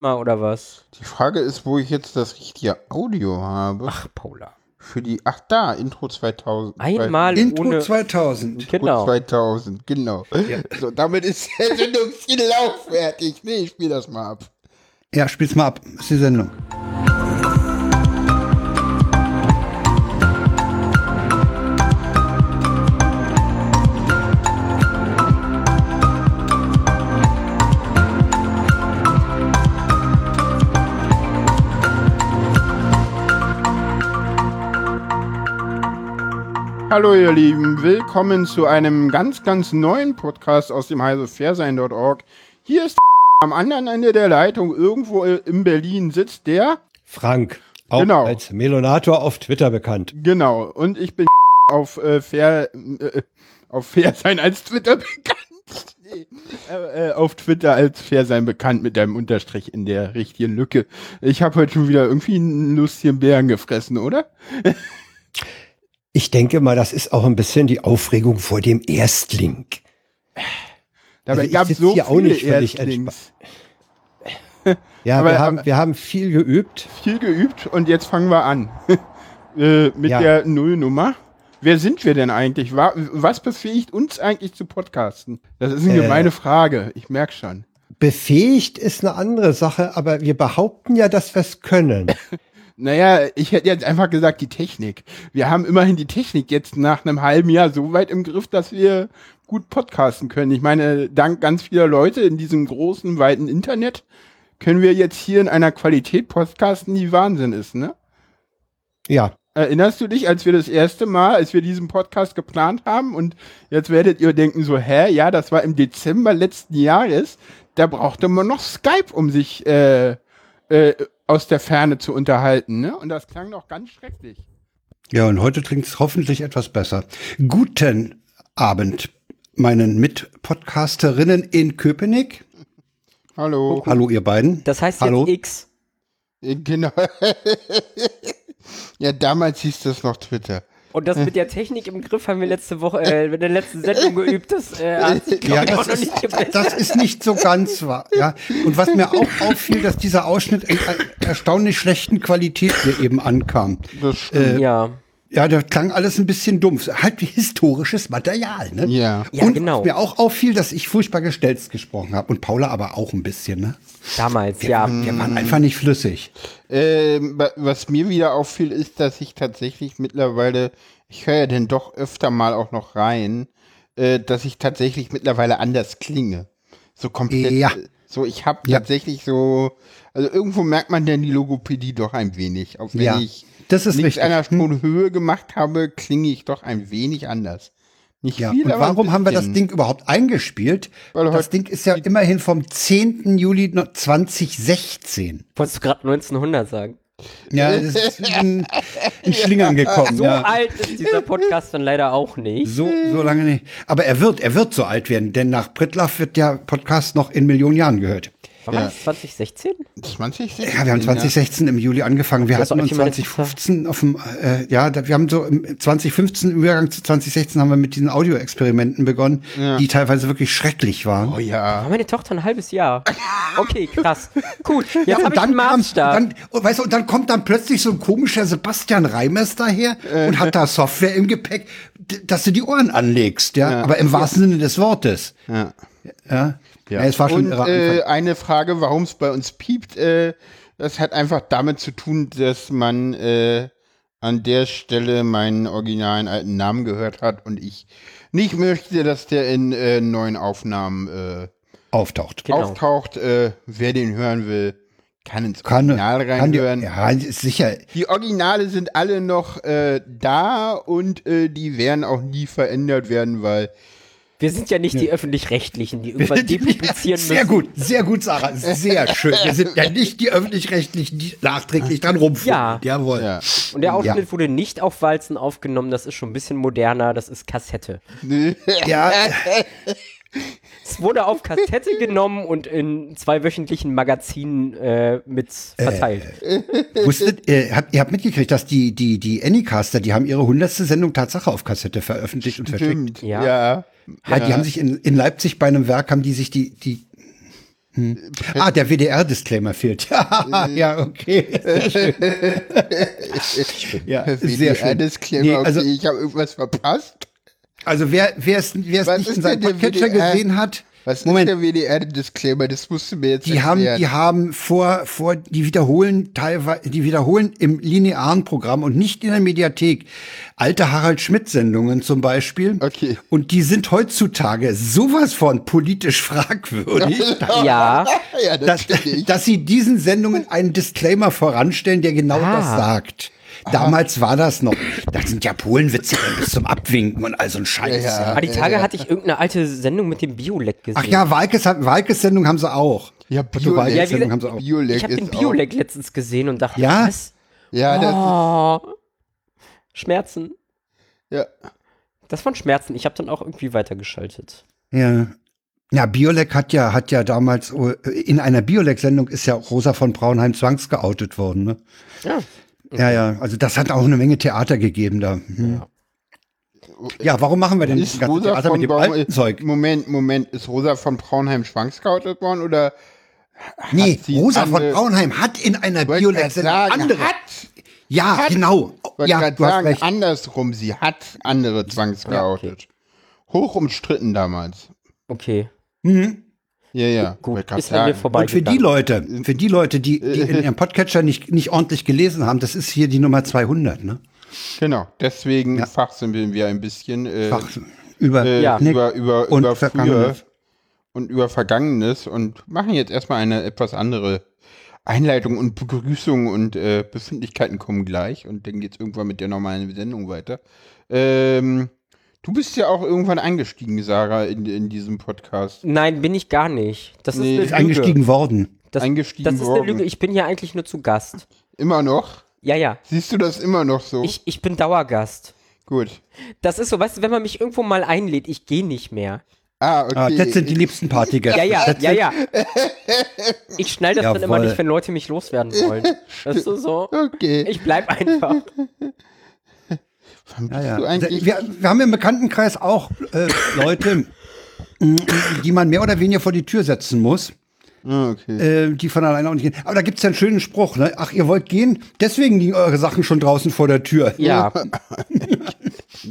mal oder was? Die Frage ist, wo ich jetzt das richtige Audio habe. Ach, Paula. Für die, ach da, Intro 2000. Einmal Intro ohne. 2000. Intro Genau. 2000, genau. So, damit ist der Sendungslauf fertig. Nee, ich spiel das mal ab. Ja, spiel's mal ab. Das ist die Sendung. Hallo ihr Lieben, willkommen zu einem ganz, ganz neuen Podcast aus dem Heise Fairsein.org. Hier ist am anderen Ende der Leitung, irgendwo in Berlin sitzt der. Frank, auch Genau. als Melonator auf Twitter bekannt. Genau, und ich bin auf äh, Fair, äh, auf Fairsein als Twitter bekannt. Nee, äh, äh, auf Twitter als Fairsein bekannt mit einem Unterstrich in der richtigen Lücke. Ich habe heute schon wieder irgendwie einen lustigen Bären gefressen, oder? Ich denke mal, das ist auch ein bisschen die Aufregung vor dem Erstling. Dabei Also ich gab es so hier auch viele nicht völlig Erstlings. Ja, Aber- wir, haben, wir haben viel geübt. Viel geübt und jetzt fangen wir an. äh, mit Ja. der Nullnummer. Wer sind wir denn eigentlich? Wa- Was befähigt uns eigentlich zu podcasten? Das ist eine Äh. gemeine Frage. Ich merk schon. Befähigt ist eine andere Sache, aber wir behaupten ja, dass wir es können. Naja, ich hätte jetzt einfach gesagt, die Technik. Wir haben immerhin die Technik jetzt nach einem halben Jahr so weit im Griff, dass wir gut podcasten können. Ich meine, dank ganz vieler Leute in diesem großen, weiten Internet können wir jetzt hier in einer Qualität podcasten, die Wahnsinn ist, ne? Ja, Erinnerst du dich, als wir das erste Mal, als wir diesen Podcast geplant haben und jetzt werdet ihr denken so, hä, ja, das war im Dezember letzten Jahres, da brauchte man noch Skype, um sich äh, äh, aus der Ferne zu unterhalten, ne? Und das klang noch ganz schrecklich. Ja, und heute klingt es hoffentlich etwas besser. Guten Abend, meinen Mitpodcasterinnen in Köpenick. Hallo. Hallo, ihr beiden. Das heißt Hallo. jetzt X. Äh, Genau. ja, damals hieß das noch Twitter. Und das mit der Technik im Griff haben wir letzte Woche, äh, in der letzten Sendung geübt. Das äh, Ja, das noch ist, das ist nicht so ganz wahr. Ja. Und was mir auch auffiel, dass dieser Ausschnitt in einer erstaunlich schlechten Qualität mir eben ankam. Das stimmt. ja. Ja, das klang alles ein bisschen dumpf. Halt wie historisches Material, ne? ja. Ja, und genau. was mir auch auffiel, dass ich furchtbar gestelzt gesprochen habe. Und Paula aber auch ein bisschen, ne? Damals, ja. Wir waren einfach nicht flüssig. Ähm, wa- was mir wieder auffiel, ist, dass ich tatsächlich mittlerweile, ich höre ja denn doch öfter mal auch noch rein, äh, dass ich tatsächlich mittlerweile anders klinge. So komplett. Ja. äh, So, ich habe Ja. tatsächlich so, also irgendwo merkt man denn die Logopädie doch ein wenig. Auch wenn Ja, ich das ist nichts richtig. einer Höhe gemacht habe, klinge ich doch ein wenig anders. Nicht Ja, viel, und warum haben wir das. Ding überhaupt eingespielt? Weil das Ding ist ja immerhin vom 10. Juli 2016. Wolltest du gerade 1900 sagen? Ja, das ist in, in Schlingern gekommen. So ja. alt ist dieser Podcast dann leider auch nicht. So, so lange nicht. Aber er wird, er wird so alt werden, denn nach Britlaff wird der Podcast noch in Millionen Jahren gehört. War das 2016? 20? Ja, wir haben 2016 im Juli angefangen. Wir Das hatten uns nicht meine 2015 auf dem, äh, ja, da, wir haben so im 2015 im Übergang zu 2016 haben wir mit diesen Audioexperimenten begonnen, die teilweise wirklich schrecklich waren. Oh ja. War meine Tochter ein halbes Jahr. Okay, krass. Gut, jetzt Ja, habe und ich einen dann, kam, Maßstab. dann, und, weißt du, und dann kommt dann plötzlich so ein komischer Sebastian Reimers daher und hat da Software im Gepäck, dass du die Ohren anlegst, ja, aber im wahrsten Sinne des Wortes. Ja. Ja, ja. es war schon Und irre äh, eine Frage, warum es bei uns piept, äh, das hat einfach damit zu tun, dass man äh, an der Stelle meinen originalen alten Namen gehört hat und ich nicht möchte, dass der in äh, neuen Aufnahmen äh, auftaucht. Genau. auftaucht. Äh, wer den hören will, kann ins Kann, Original reinhören. ja, ist sicher. Die Originale sind alle noch äh, da und äh, die werden auch nie verändert werden, weil Wir sind ja nicht die Öffentlich-Rechtlichen, die irgendwann depublizieren müssen. Sehr gut, sehr gut, Sarah. Sehr schön. Wir sind ja nicht die Öffentlich-Rechtlichen, die nachträglich dran rumfummeln. Ja. Jawohl. ja. Und der Ausschnitt Ja. wurde nicht auf Walzen aufgenommen, das ist schon ein bisschen moderner, das ist Kassette. Ja, Es wurde auf Kassette genommen und in zwei wöchentlichen Magazinen äh, mit verteilt. wusstet, ihr habt, ihr habt mitgekriegt, dass die, die, die Anycaster, die haben ihre hundertste Sendung Tatsache auf Kassette veröffentlicht und verschickt. Stimmt. Ja. Ja. Ja, die haben sich in, in Leipzig bei einem Werk, haben die sich die, die, Ah, der WDR-Disclaimer fehlt. Ja, ja, okay. Sehr schön. ja, sehr schön. Disclaimer, Nee, okay, also, ich habe irgendwas verpasst. also wer wer es wer es nicht in seinem Podcatcher gesehen hat, Was Moment. ist der WDR-Disclaimer? Das musst du mir jetzt Die haben, erklären. die haben vor, vor, die wiederholen teilweise, die wiederholen im linearen Programm und nicht in der Mediathek alte Harald Schmidt-Sendungen zum Beispiel. Okay. Und die sind heutzutage sowas von politisch fragwürdig, Ja. ja, das dass, dass sie diesen Sendungen einen Disclaimer voranstellen, der genau Ah. das sagt. Damals war das noch. Das sind ja Polenwitze bis zum Abwinken und all so ein Scheiß. Ja, ja. ja. Aber die Tage hatte ich irgendeine alte Sendung mit dem Biolek gesehen. Ach ja, Walkes, Walkes Sendung haben sie auch. Ja, Also Biolek. Ja, wie Sendung haben sie auch. Biolek ich habe den ist Biolek letztens gesehen und dachte, Ja? was? Ja, das Oh. Schmerzen. ist, ja. Das waren Schmerzen. Ich habe dann auch irgendwie weitergeschaltet. Ja. Ja, Biolek hat ja, hat ja damals, äh, in einer Biolek-Sendung ist ja Rosa von Braunheim zwangsgeoutet worden, ne? Ja. Ja, ja, also das hat auch eine Menge Theater gegeben da. Hm. Ja, warum machen wir denn Ist das ganze Rosa Theater von mit dem alten Zeug? Moment, Moment, ist Rosa von Braunheim schwangscoutet worden oder Nee, sie Rosa von Braunheim hat in einer sagen, andere. hat, ja, hat- genau. wollte Ja, du hast sagen, recht. andersrum, sie hat andere zwangsgeoutet. Hoch umstritten damals. Okay. Mhm. Ja, ja. Gut, grad ist an mir vorbei. Und für die Leute, für die Leute, die, die in ihrem Podcatcher nicht, nicht ordentlich gelesen haben, das ist hier die Nummer 200, ne? Genau, deswegen Ja. fachsimpeln wir ein bisschen äh, Fach, über, äh, Ja. Über, über, und über früher Vergangenes. und über Vergangenes und machen jetzt erstmal eine etwas andere Einleitung und Begrüßung und äh, Befindlichkeiten kommen gleich und dann geht's irgendwann mit der normalen Sendung weiter. Ähm, du bist ja auch irgendwann eingestiegen, Sarah, in, in diesem Podcast. Nein, bin ich gar nicht. Das Nee. ist ist eine Lüge. eingestiegen worden. Das, eingestiegen das ist eine worden. Lüge. Ich bin hier eigentlich nur zu Gast. Immer noch? Ja, ja. Siehst du das immer noch so? Ich, ich bin Dauergast. Gut. Das ist so, weißt du, wenn man mich irgendwo mal einlädt, ich gehe nicht mehr. Ah, okay. Ah, das sind die liebsten Partygäste. Ja, ja, ja, ja. Ich schnall das dann immer Jawohl. nicht, wenn Leute mich loswerden wollen. Das ist so, so. Okay. Ich bleib einfach. Ja, du ja. eigentlich? Wir, wir haben im Bekanntenkreis auch äh, Leute, die man mehr oder weniger vor die Tür setzen muss, Ah, okay. äh, die von alleine auch nicht gehen. Aber da gibt's ja einen schönen Spruch, ne? Ach, ihr wollt gehen? Deswegen liegen eure Sachen schon draußen vor der Tür. Ja.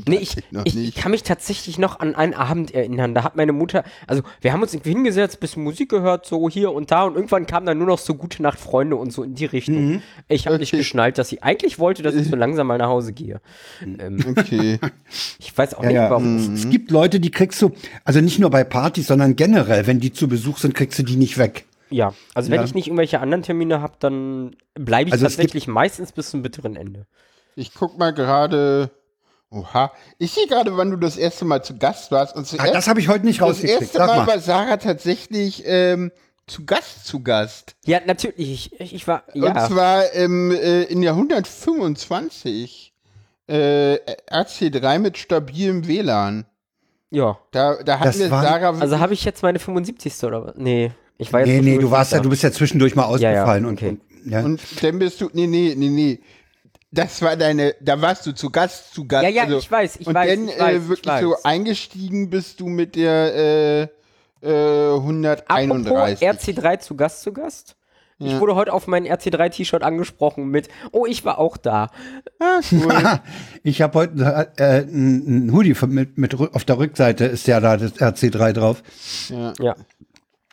nee, ich, noch ich, nicht. ich kann mich tatsächlich noch an einen Abend erinnern. Da hat meine Mutter, also wir haben uns irgendwie hingesetzt, bisschen Musik gehört, so hier und da und irgendwann kam dann nur noch so Gute Nacht Freunde und so in die Richtung. Ich habe nicht Okay. geschnallt, dass sie eigentlich wollte, dass ich so langsam mal nach Hause gehe. Ähm, Okay. ich weiß auch Ja, nicht, ja. warum. Es gibt Leute, die kriegst du, also nicht nur bei Partys, sondern generell, wenn die zu Besuch sind, kriegst du die nicht weg. Ja, also wenn Ja. ich nicht irgendwelche anderen Termine habe, dann bleibe ich Also tatsächlich meistens bis zum bitteren Ende. Ich guck mal gerade. Oha. Ich sehe gerade, wann du das erste Mal zu Gast warst. Und Ah, zuerst, das habe ich heute nicht das rausgekriegt. erste Sag Mal mal. war Sarah tatsächlich ähm, zu Gast zu Gast. Ja, natürlich. Ich, ich war, Und ja. zwar ähm, äh, in der 125 äh, RC3 mit stabilem WLAN. Ja. Da, da hatten Das wir Sarah. Also habe ich jetzt meine 75. oder was? Nee. Ich war jetzt Nee, nee, du warst ja, du bist ja zwischendurch mal Ja, ja, ausgefallen okay. und, und ja. und dann bist du. Nee, nee, nee, nee. Das war deine, da warst du zu Gast, zu Gast. Ja, ja, also, ich weiß, ich und weiß, dann ich weiß, äh, ich wirklich weiß. so eingestiegen bist du mit der äh, äh, 131. Apropos RC3 zu Gast zu Gast. Ich wurde heute auf mein RC3-T-Shirt angesprochen mit, oh, ich war auch da. Ah, cool. Ich habe heute äh, ein Hoodie von- mit, mit auf der Rückseite ist ja da das RC3 drauf ja. Ja,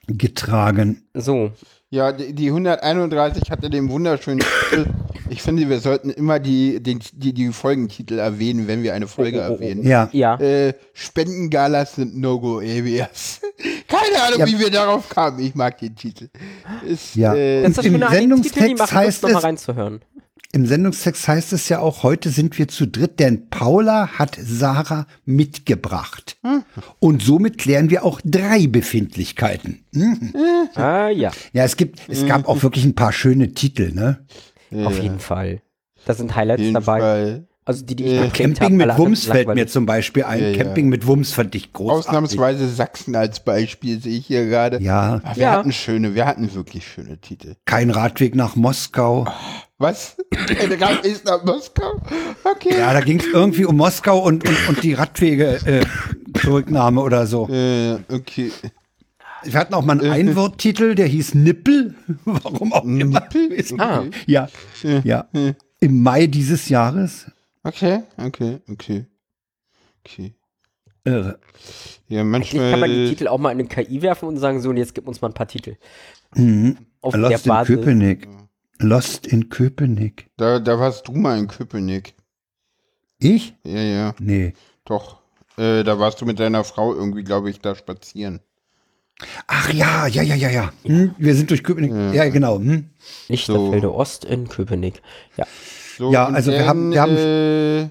getragen. so. ja, die, die 131 hatte den wunderschönen Titel. Ich finde, wir sollten immer die, den, die, die Folgentitel erwähnen, wenn wir eine Folge Oh, oh, oh, oh. erwähnen. Ja. Ja. Äh, Spendengalas sind No-Go-Areas. Keine Ahnung, Ja. wie wir darauf kamen. Ich mag den Titel. Ist, Ja. Äh, Das ist Im Titel, Sendungstext macht heißt Lust, noch mal es- reinzuhören. Im Sendungstext heißt es ja auch, heute sind wir zu dritt, denn Paula hat Sarah mitgebracht. Und somit klären wir auch drei Befindlichkeiten. Hm? Ah, ja. Ja, es gibt, es gab auch wirklich ein paar schöne Titel, ne? Auf jeden Fall. Da sind Highlights jeden dabei. Fall. Also die, die ich geklickt Camping hab, mit anderen fällt mir zum Beispiel ein. Ja, ja. Camping mit Wums fand ich großartig. Ausnahmsweise Sachsen als Beispiel sehe ich hier gerade. Ja. Aber wir Ja. hatten schöne, wir hatten wirklich schöne Titel. Kein Radweg nach Moskau. Was? Eine Reise ist nach Moskau? Okay. Ja, da ging es irgendwie um Moskau und, und, und die Radwege äh, Zurücknahme oder so. Äh, okay. Wir hatten auch mal einen Einworttitel, der hieß Nippel. Warum auch immer. Nippel? Ah. Ja, ja. Im Mai dieses Jahres. Okay, okay, okay. Okay. Irre. Ja, Eigentlich kann man die manchmal. Titel auch mal in eine KI werfen und sagen, so, und jetzt gib uns mal ein paar Titel. Mhm. Auf der Lost in Basis. Köpenick. Lost in Köpenick. Da, da warst du mal in Köpenick. Ich? Ja, ja, Nee. doch. Äh, da warst du mit deiner Frau irgendwie, glaube ich, da spazieren. Ach ja, ja, ja, ja, ja. Hm? Wir sind durch Köpenick. Ja, genau. Hm? Lichterfelde Ost in Köpenick. Ja. So, Ja, also wir haben- wir haben- Äh,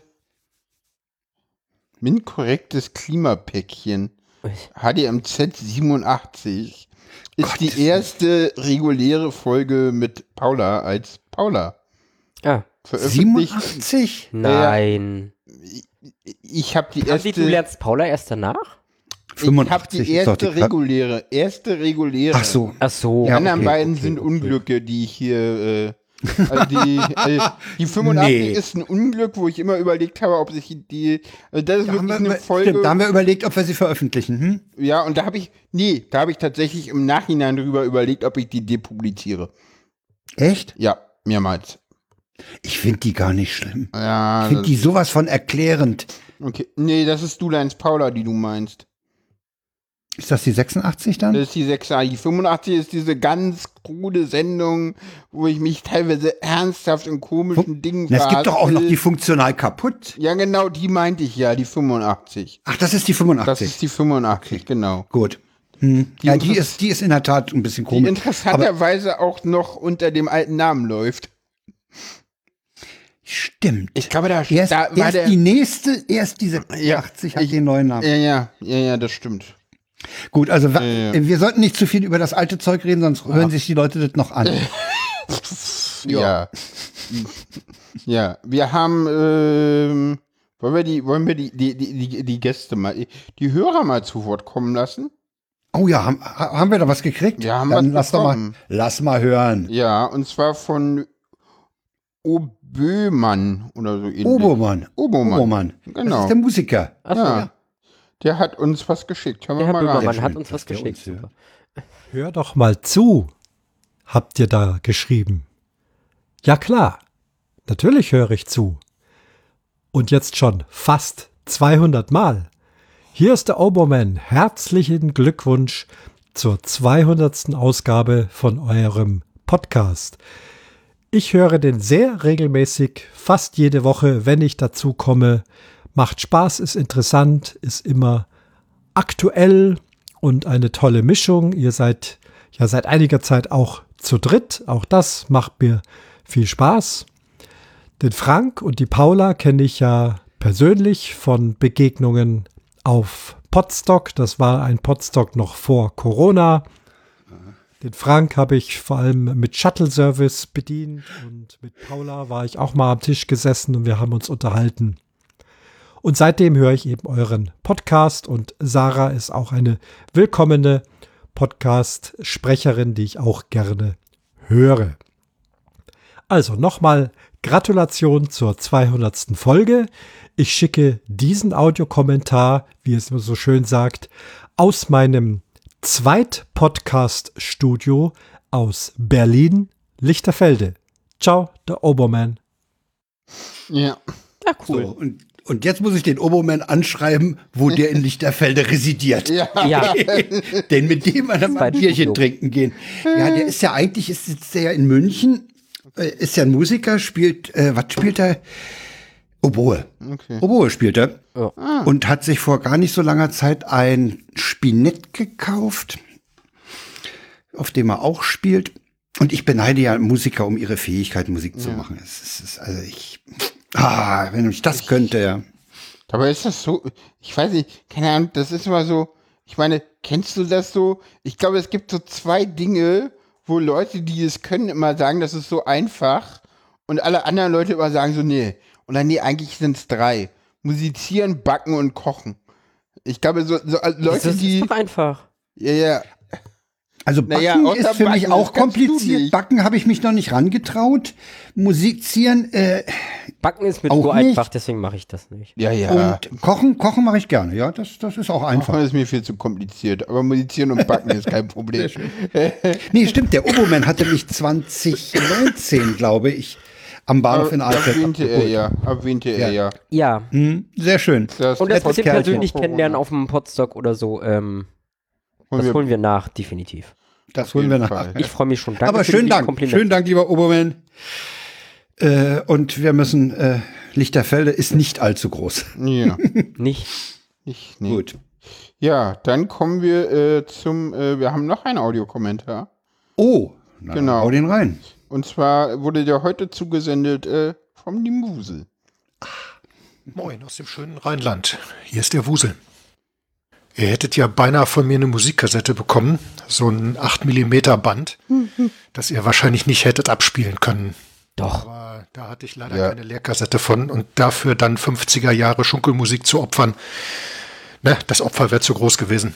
MINT-korrektes Klimapäckchen. HDMZ 87 ist die erste reguläre Folge mit Paula als Paula. Ah, Veröffentlicht. 87? nein. Ich habe die Erste, erste. du lernst Paula erst danach? Ich habe 85 die erste die reguläre. Erste reguläre. Ach so. Ach so. Die Ja, anderen okay, beiden okay, sind okay. Unglücke, die ich hier. Äh, also die, äh, die 85 Nee. ist ein Unglück, wo ich immer überlegt habe, ob sich die. Also das ist Da wirklich wir, eine Folge. stimmt, da haben wir überlegt, ob wir sie veröffentlichen. Hm? Ja, und da habe ich, nee, da habe ich tatsächlich im Nachhinein drüber überlegt, ob ich die depubliziere. Echt? Ja, mehrmals. Ich finde die gar nicht schlimm. Ja, Ich finde die sowas von erklärend. okay. Nee, das ist du Lines Paula, die du meinst. Ist das die 86 dann? Das ist die 6a. Die 85 ist diese ganz krude Sendung, wo ich mich teilweise ernsthaft in komischen Dingen Na, es gibt doch auch noch die funktional kaputt. Ja, genau, die meinte ich ja, die 85. Ach, das ist die Das 85. ist die 85, genau. Gut. Hm. Die ja, die ist, die ist in der Tat ein bisschen Die komisch. interessanterweise auch noch unter dem alten Namen läuft. Stimmt. Ich glaube, da, Erst, da erst die nächste, erst diese 80 hat ich- den neuen Namen. Ja, ja, ja, ja, das stimmt. Gut, also wa- ja. wir sollten nicht zu viel über das alte Zeug reden, sonst hören sich die Leute das noch an. Ja. Ja, wir haben, ähm, wollen wir die, wollen wir die, die, die, die, Gäste mal, die Hörer mal zu Wort kommen lassen? Oh ja, haben, ha- haben wir da was gekriegt? Ja, haben Dann was lass doch mal, bekommen. lass mal hören. Ja, und zwar von Obömann oder so ähnlich. Obermann. Obermann. Obermann. Das Genau. ist der Musiker. Achso, Ja. Der hat uns was geschickt. Hören wir Herr mal rein. Hat uns was geschickt. uns, ja. Hör doch mal zu, habt ihr da geschrieben. Ja klar, natürlich höre ich zu. Und jetzt schon fast 200 Mal. Hier ist der Oberman. Herzlichen Glückwunsch zur 200. Ausgabe von eurem Podcast. Ich höre den sehr regelmäßig, fast jede Woche, wenn ich dazu komme. Macht Spaß, ist interessant, ist immer aktuell und eine tolle Mischung. Ihr seid ja seit einiger Zeit auch zu dritt. Auch das macht mir viel Spaß. Den Frank und die Paula kenne ich ja persönlich von Begegnungen auf Podstock. Das war ein Podstock noch vor Corona. Den Frank habe ich vor allem mit Shuttle Service bedient und mit Paula war ich auch mal am Tisch gesessen und wir haben uns unterhalten. Und seitdem höre ich eben euren Podcast und Sarah ist auch eine willkommene Podcast-Sprecherin, die ich auch gerne höre. Also nochmal Gratulation zur 200. Folge. Ich schicke diesen Audiokommentar, wie es so schön sagt, aus meinem Zweit-Podcast-Studio aus Berlin, Lichterfelde. Ciao, der Oberman. Ja. Ja, cool. So, und, und jetzt muss ich den Obermann anschreiben, wo der in Lichterfelde residiert. Ja. Ja, Denn mit dem dann mal ein Bierchen trinken gehen. Ja, der ist ja eigentlich, ist sitzt der ja in München, äh, ist ja ein Musiker, spielt, äh, was spielt er? Oboe. Okay. Oboe spielt er. Ja. Und hat sich vor gar nicht so langer Zeit ein Spinett gekauft, auf dem er auch spielt. Und ich beneide ja Musiker um ihre Fähigkeit, Musik zu machen. Es ist, es ist, also ich, ah, wenn ich das könnte, ja. Dabei ist das so, ich weiß nicht, keine Ahnung, das ist immer so, ich meine, kennst du das so? Ich glaube, es gibt so zwei Dinge, wo Leute, die es können, immer sagen, das ist so einfach und alle anderen Leute immer sagen so, nee. Oder nee, eigentlich sind es drei. Musizieren, backen und kochen. Ich glaube, so, so das Leute, ist die, doch einfach. ja, ja, Also Backen Naja, ist für mich Backen, auch kompliziert. Backen habe ich mich noch nicht rangetraut. Musizieren äh, Backen ist mir Auch so nicht. einfach, deswegen mache ich das nicht. Ja, ja. und Kochen, Kochen mache ich gerne. Ja, das, das ist auch einfach. Kochen ist mir viel zu kompliziert. Aber musizieren und backen ist kein Problem. Nee, stimmt. Der Oboman hatte mich 2019, glaube ich, am Bahnhof in Alfred Erwähnte er ja. Erwähnte er ja. Ja. Hm, sehr schön. Das Und das Kerlchen. persönlich kennenlernen auf dem Podstock oder so, ähm, Holen das wir- holen wir nach, definitiv. Das holen wir nach. Fall. Ich freue mich schon. Danke Aber für schönen Dank. Schönen Dank, lieber Obermann. Äh, und wir müssen, äh, Lichterfelde ist nicht allzu groß. Ja, Nicht. nicht, nee. Gut. Ja, dann kommen wir äh, zum, äh, wir haben noch einen Audiokommentar. Oh, na, Genau. hau den rein. Und zwar wurde der heute zugesendet äh, vom Limuse. Moin aus dem schönen Rheinland. Hier ist der Wusel. Ihr hättet ja beinahe von mir eine Musikkassette bekommen, so ein 8 mm Band, das ihr wahrscheinlich nicht hättet abspielen können. Doch. Aber da hatte ich leider Ja. keine Leerkassette von und dafür dann 50er Jahre Schunkelmusik zu opfern. Ne, das Opfer wäre zu groß gewesen.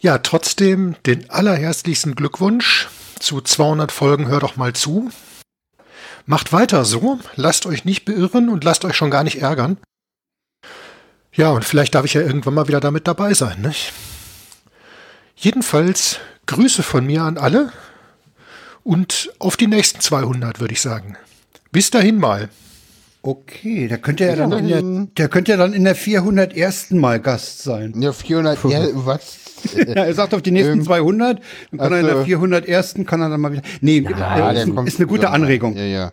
Ja, trotzdem den allerherzlichsten Glückwunsch zu 200 Folgen. Hör doch mal zu. Macht weiter so, lasst euch nicht beirren und lasst euch schon gar nicht ärgern. Ja, und vielleicht darf ich ja irgendwann mal wieder damit dabei sein, nicht? Jedenfalls Grüße von mir an alle und auf die nächsten 200, würde ich sagen. Bis dahin mal. Okay, der könnte ja dann in der, der könnte ja dann in der 401. Mal Gast sein. Ja, 400, ja, was? Ja, er sagt auf die nächsten Ähm, 200, dann kann er in der so. 401. kann er dann mal wieder. Nee, Ja, äh, ist, ist eine gute. Anregung. Ja, ja.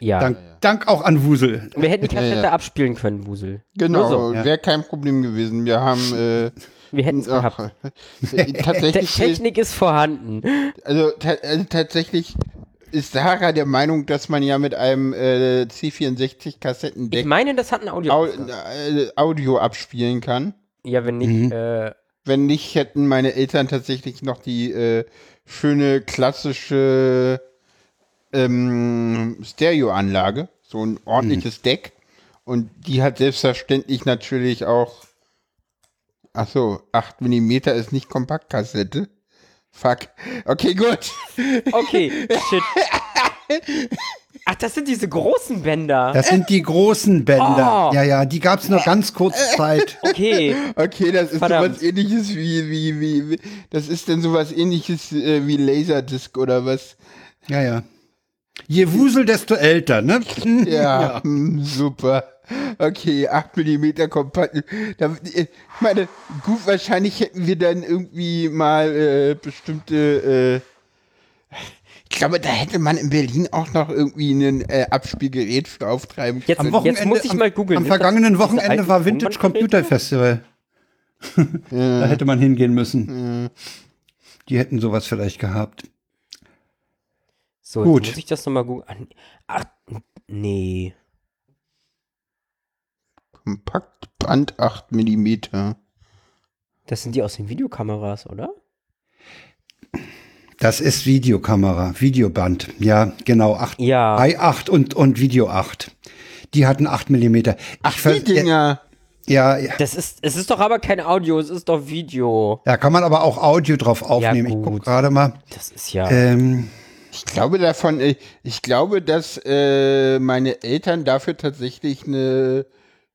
Ja. Dank, Dank auch an Wusel. Wir hätten die Kassette ja. abspielen können, Wusel. Genau, so. ja. wäre kein Problem gewesen. Wir haben äh, Wir hätten es gehabt. äh, tatsächlich, Technik ist vorhanden. also, also tatsächlich ist Sarah der Meinung, dass man ja mit einem äh, C64 Ich meine, das hat ein Audio. Au äh, Audio abspielen kann. Ja, wenn nicht, äh, Wenn nicht, hätten meine Eltern tatsächlich noch die äh, schöne klassische ähm, Stereoanlage, so ein ordentliches Deck. Und die hat selbstverständlich natürlich auch. Ach so, 8 mm ist nicht Kompaktkassette. Fuck. Okay, gut. okay, shit. Ach, das sind diese großen Bänder. Das sind die großen Bänder. Oh. Ja, ja, die gab's nur ganz kurz Zeit. Okay. Okay, das ist Verdammt. sowas ähnliches wie, wie, wie, wie, das ist denn sowas ähnliches äh, wie Laserdisc oder was? Ja, ja. Je Wusel, desto älter, ne? Ja, hm, super. Okay, 8 mm kompakt. Da, äh, ich meine, gut, wahrscheinlich hätten wir dann irgendwie mal äh, bestimmte. Äh, ich glaube, da hätte man in Berlin auch noch irgendwie ein äh, Abspielgerät für auftreiben Jetzt, Am können. Wochenende, jetzt muss ich am- mal googeln. Am das vergangenen Wochenende war Vintage? Computer Festival. Da hätte man hingehen müssen. Die hätten sowas vielleicht gehabt. So, Gut. jetzt muss ich das nochmal googeln. Ach, nee. Kompaktband 8 mm. Das sind die aus den Videokameras, oder? Das ist Videokamera, Videoband. Ja, genau. 8, Ja. i8 und, und Video 8. Die hatten 8 mm. Ach, die Dinger. Ja, ja, Das ist, es ist doch aber kein Audio, es ist doch Video. da kann man aber auch Audio drauf aufnehmen. ich gut. guck gerade mal. Das ist ja. Ähm, Ich glaube davon, äh, ich glaube, dass äh, meine Eltern dafür tatsächlich eine,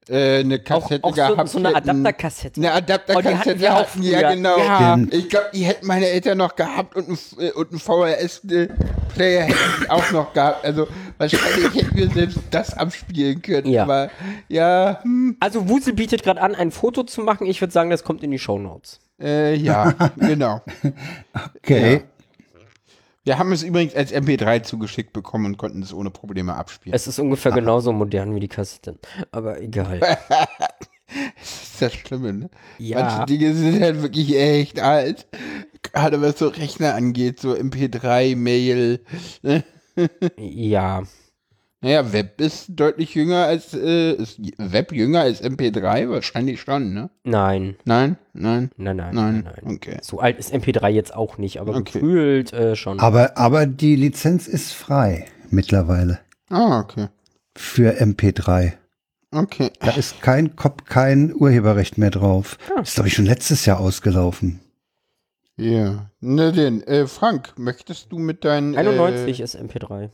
äh, eine auch, Kassette auch so, gehabt so eine hätten. Adapterkassette. Eine Oh, die hatten Adapterkassette wir auch ja genau. Ja. Ich glaube, die hätten meine Eltern noch gehabt und ein, äh, und ein VHS-Player hätten auch noch gehabt. Also wahrscheinlich hätten wir selbst das abspielen können. Ja. Aber ja, hm, Also Wusel bietet gerade an, ein Foto zu machen. Ich würde sagen, das kommt in die Shownotes. äh, ja, genau. okay. Ja. Wir haben es übrigens als MP3 zugeschickt bekommen und konnten es ohne Probleme abspielen. Es ist ungefähr genauso modern wie die Kassette. Aber egal. Das ist das Schlimme, ne? Ja. Manche Dinge sind halt wirklich echt alt. Gerade was so Rechner angeht, so MP3, Mail. Ne? ja. Naja, Web ist deutlich jünger als, äh, ist Web jünger als MP3? Wahrscheinlich schon, ne? Nein. Nein? Nein? Nein, nein, Nein, nein, nein. okay. So alt ist MP3 jetzt auch nicht, aber Okay. gefühlt äh, schon. Aber, aber die Lizenz ist frei mittlerweile Ah, okay. für MP3. Okay. Da ist kein Cop, kein Urheberrecht mehr drauf. Ah. Ist, glaube ich, schon letztes Jahr ausgelaufen. Ja. Na denn, äh, Frank, möchtest du mit deinen 91 Äh, ist MP3.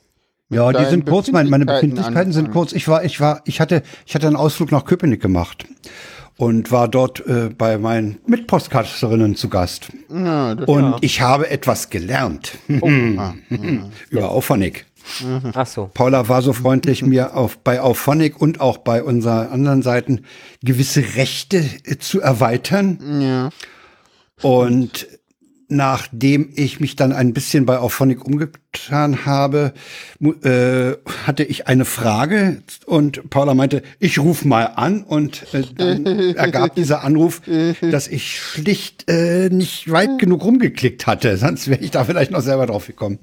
Ja, die sind kurz, meine, meine Befindlichkeiten sind kurz. Ich war, ich war, ich hatte, ich hatte einen Ausflug nach Köpenick gemacht und war dort äh, bei meinen Mitpostkasterinnen zu Gast. ja, das, Und ich habe etwas gelernt ah, über Auphonic. Ach so. Paula war so freundlich, mir auf, bei Auphonic und auch bei unseren anderen Seiten gewisse Rechte äh, zu erweitern. ja. Und nachdem ich mich dann ein bisschen bei Auphonic umgetan habe, äh, hatte ich eine Frage und Paula meinte, ich rufe mal an und äh, dann ergab dieser Anruf, dass ich schlicht äh, nicht weit genug rumgeklickt hatte. Sonst wäre ich da vielleicht noch selber drauf gekommen.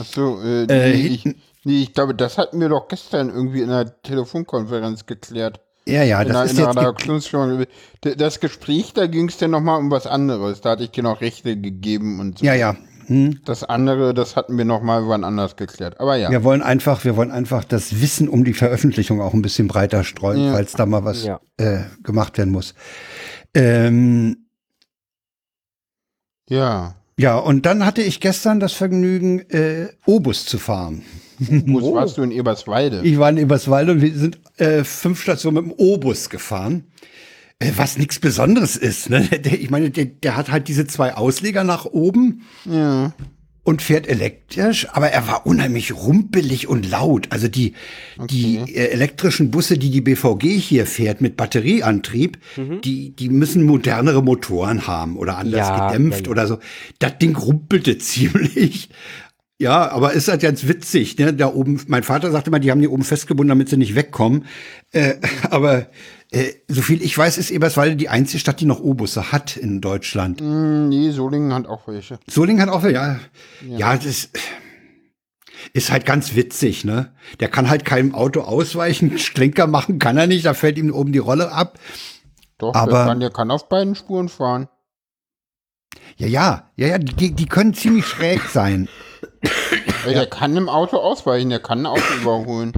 Ach so, äh, Äh, nee, ich, nee, ich glaube, das hatten wir doch gestern irgendwie in einer Telefonkonferenz geklärt. Ja, ja, in einer, das ist in einer jetzt Redaktionsführung. D- Das Gespräch, da ging es dann nochmal um was anderes. Da hatte ich genau Rechte gegeben und so. ja, ja. Hm. Das andere, das hatten wir nochmal wann anders geklärt. Aber ja. Wir wollen einfach, wir wollen einfach das Wissen um die Veröffentlichung auch ein bisschen breiter streuen, Ja. falls da mal was Ja. äh, gemacht werden muss. Ähm, Ja. ja, und dann hatte ich gestern das Vergnügen, äh, Obus zu fahren. Wo warst du in Eberswalde? Ich war in Eberswalde und wir sind äh, fünf Stationen mit dem Obus gefahren. Äh, was nichts Besonderes ist. Ne? Der, ich meine, der, der hat halt diese zwei Ausleger nach oben ja. und fährt elektrisch, aber er war unheimlich rumpelig und laut. Also die, die äh, elektrischen Busse, die die BVG hier fährt mit Batterieantrieb, die, die müssen modernere Motoren haben oder anders Ja, gedämpft ja. oder so. Das Ding rumpelte ziemlich. Ja, aber ist halt ganz witzig, ne? Da oben, mein Vater sagte mal, die haben die oben festgebunden, damit sie nicht wegkommen. Äh, aber äh, so viel ich weiß, ist Eberswalde die einzige Stadt, die noch O-Busse hat in Deutschland. Hm, nee, Solingen hat auch welche. Solingen hat auch, ja, ja, das ist halt ganz witzig, ne? Der kann halt keinem Auto ausweichen, Schlenker machen kann er nicht, da fällt ihm oben die Rolle ab. Doch, Aber- der, kann, der kann auf beiden Spuren fahren. Ja, ja, ja, ja, die, die können ziemlich schräg sein. Ey, Der kann im Auto ausweichen, der kann ein Auto überholen.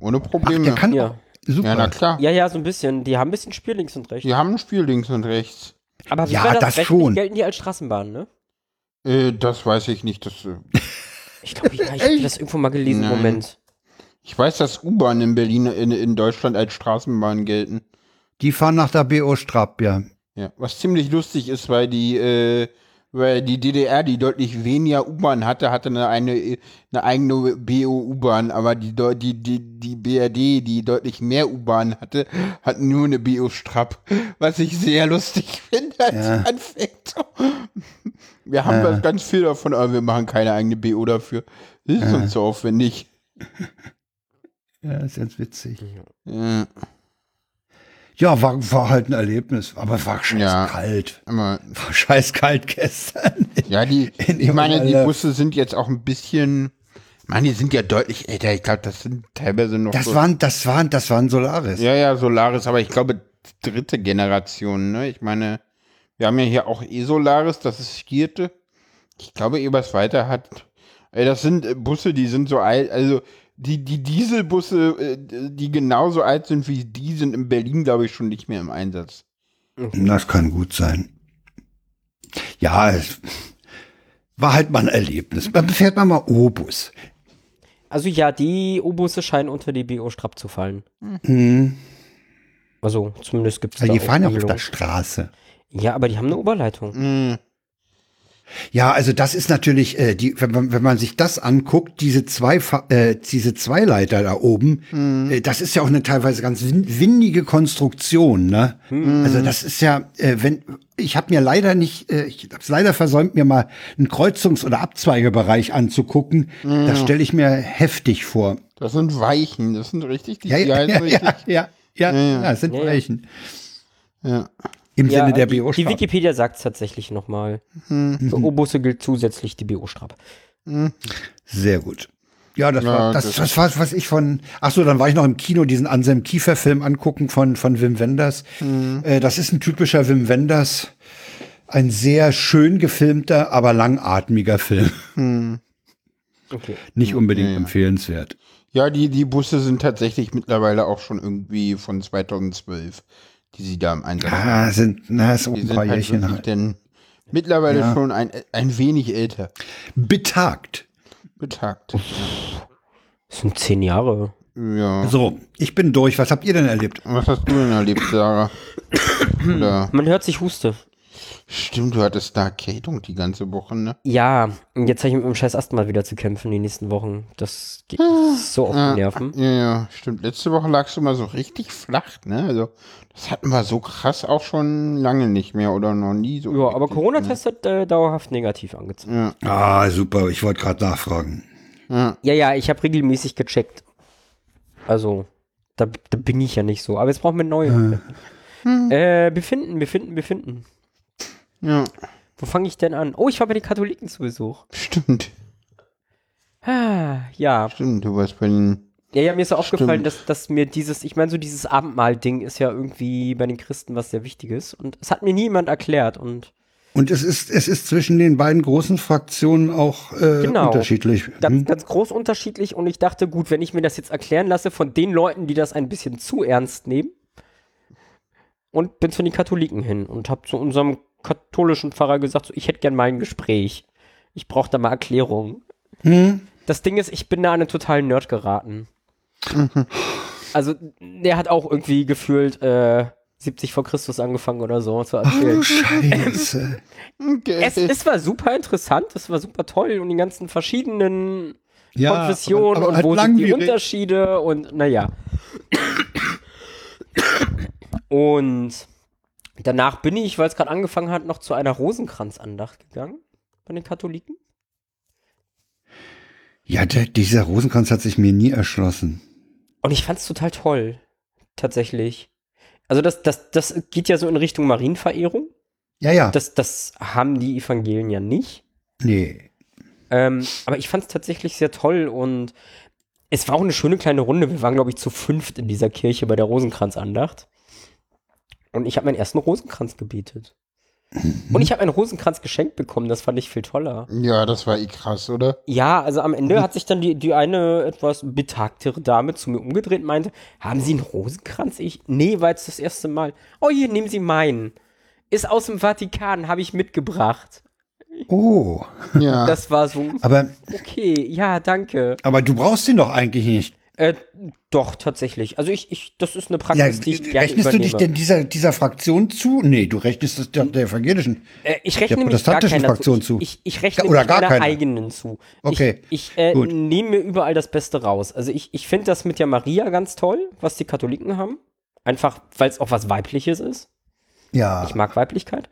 Ohne Probleme. Der kann Ja. super. ja, na klar. Ja, ja, so ein bisschen. Die haben ein bisschen Spiel links und rechts. Die haben ein Spiel links und rechts. Aber wie Ja, war das, das schon. gelten die als Straßenbahn, ne? Äh, das weiß ich nicht. Das, äh, Ich glaube, ich, ich habe das irgendwo mal gelesen. Nein. Moment. ich weiß, dass U-Bahn in Berlin, in, in Deutschland als Straßenbahn gelten. Die fahren nach der BO Strapp, ja. Ja, was ziemlich lustig ist, weil die, äh, weil die DDR, die deutlich weniger U-Bahn hatte, hatte eine, eine, eine eigene BO-U-Bahn, aber die, die, die, die BRD, die deutlich mehr U-Bahn hatte, hat nur eine BO-Strapp, was ich sehr lustig finde als Ja. Anfekt. Wir haben Ja. ganz viel davon, aber wir machen keine eigene BO dafür. Das ist uns so aufwendig. Ja, ist ganz witzig. Ja, Ja, war, war halt ein Erlebnis, aber war scheiß Ja. kalt. aber War scheiß kalt gestern. Ja, die, ich meine, die. Busse sind jetzt auch ein bisschen, ich meine, die sind ja deutlich älter. Ich glaube, das sind teilweise noch Das so, waren, das waren, das waren Solaris. ja, ja, Solaris, aber ich glaube, dritte Generation, ne? Ich meine, wir haben ja hier auch E-Solaris, das ist vierte. Ich glaube, Eberswalde hat, ey, das sind äh, Busse, die sind so alt, also die, die Dieselbusse, äh, die genauso alt sind wie die, sind in Berlin, glaube ich, schon nicht mehr im Einsatz. Das kann gut sein. Ja, es war halt mal ein Erlebnis. Man fährt man mal O-Bus. Also ja, die O-Busse scheinen unter die BO-Strapp zu fallen. Hm. Also zumindest gibt es Also die fahren ja auf der Straße. Ja, aber die haben eine Oberleitung. Hm. Ja, also das ist natürlich, äh, die, wenn, man, wenn man sich das anguckt, diese zwei, äh, diese zwei Leiter da oben, äh, das ist ja auch eine teilweise ganz win windige Konstruktion, ne? Also das ist ja, äh, wenn ich habe mir leider nicht, äh, ich habe es leider versäumt, mir mal einen Kreuzungs- oder Abzweigebereich anzugucken. Das stelle ich mir heftig vor. Das sind Weichen, das sind richtig, die, Ja, die ja, heißen ja, richtig. ja, ja, ja, ja, das sind Ja, ja. Weichen. Ja. Im Ja, Sinne der die, BO die Wikipedia sagt es tatsächlich nochmal. Für O-Busse gilt zusätzlich die BO-Strapp. Sehr gut. Ja, das Ja, war das, das- das war was ich von. Ach so, dann war ich noch im Kino diesen Anselm Kiefer Film angucken von von Wim Wenders. Äh, das ist ein typischer Wim Wenders, ein sehr schön gefilmter, aber langatmiger Film. Okay. Nicht unbedingt empfehlenswert. Ja, die, die Busse sind tatsächlich mittlerweile auch schon irgendwie von 2012, die sie da im Einsatz haben. Ah, sind na ist auch Die ein sind paar halt Jährchen halt. denn, Mittlerweile Ja. schon ein, ein wenig älter. Betagt. Betagt. Das sind zehn Jahre. Ja. So, ich bin durch. Was habt ihr denn erlebt? Was hast du denn erlebt, Sarah? Man hört sich Huste. Stimmt, du hattest da Erkältung die ganze Woche, ne? Ja, und jetzt habe ich mit dem scheiß Asthma wieder zu kämpfen die nächsten Wochen. Das geht so auf die Nerven. Ja, ja, stimmt. Letzte Woche lagst du mal so richtig flach, ne? Also, das hatten wir so krass auch schon lange nicht mehr oder noch nie so. Ja, aber Corona-Test hat äh, dauerhaft negativ angezeigt. Ne? Ah, super. Ich wollte gerade nachfragen. Ja, Ja, ja, ich habe regelmäßig gecheckt. Also, da, da bin ich ja nicht so. Aber jetzt brauchen wir neue. Äh, befinden, befinden, befinden. Ja, Wo fange ich denn an? Oh, ich war bei den Katholiken zu Besuch. stimmt. Ah, ja. Stimmt, du warst bei den. Ja, ja, mir ist so aufgefallen, dass, dass mir dieses, ich meine, so dieses Abendmahl-Ding ist ja irgendwie bei den Christen was sehr Wichtiges. Und es hat mir niemand erklärt. Und Und es ist, es ist zwischen den beiden großen Fraktionen auch äh, Genau. unterschiedlich. ganz, Hm? ganz groß unterschiedlich. Und ich dachte, gut, wenn ich mir das jetzt erklären lasse von den Leuten, die das ein bisschen zu ernst nehmen. Und bin zu den Katholiken hin und habe zu unserem katholischen Pfarrer gesagt, so, ich hätte gern mal ein Gespräch. Ich brauche da mal Erklärung. Hm? Das Ding ist, ich bin da an einen totalen Nerd geraten. Also, der hat auch irgendwie gefühlt äh, 70 vor Christus angefangen oder so zu erzählen. Scheiße. Okay. Es, es war super interessant, es war super toll und die ganzen verschiedenen Ja, Konfessionen aber- aber und halt wo sind die. Unterschiede und naja. Und danach bin ich, weil es gerade angefangen hat, noch zu einer Rosenkranzandacht gegangen bei den Katholiken. Ja, der, dieser Rosenkranz hat sich mir nie erschlossen. Und ich fand es total toll, tatsächlich. Also das, das, das geht ja so in Richtung Marienverehrung. Ja, ja. Das, das haben die Evangelien ja nicht. nee. Ähm, aber ich fand es tatsächlich sehr toll und es war auch eine schöne kleine Runde. Wir waren, glaube ich, zu fünft in dieser Kirche bei der Rosenkranzandacht. Und ich habe meinen ersten Rosenkranz gebetet. Und ich habe einen Rosenkranz geschenkt bekommen, das fand ich viel toller. Ja, das war eh krass, oder? Ja, also am Ende hat sich dann die, die eine etwas betagtere Dame zu mir umgedreht und meinte, haben Sie einen Rosenkranz? Ich, nee, war jetzt das erste Mal. Oh, hier, nehmen Sie meinen. Ist aus dem Vatikan, habe ich mitgebracht. Oh. Ja. Das war so, Aber, okay, ja, danke. aber du brauchst ihn doch eigentlich nicht. Äh, doch, tatsächlich. Also ich, ich, das ist eine Ja, Praxis, die ich gerne rechnest du übernehme. dich denn dieser, dieser Fraktion zu? Nee, du rechnest es der, der evangelischen. Äh, ich rechne der protestantischen Fraktion zu. zu? Ich, ich rechne Oder gar meiner eigenen zu. Okay, Ich, ich äh, nehme mir überall das Beste raus. Also ich, ich finde das mit der Maria ganz toll, was die Katholiken haben. Einfach, weil es auch was Weibliches ist. Ja. Ich mag Weiblichkeit.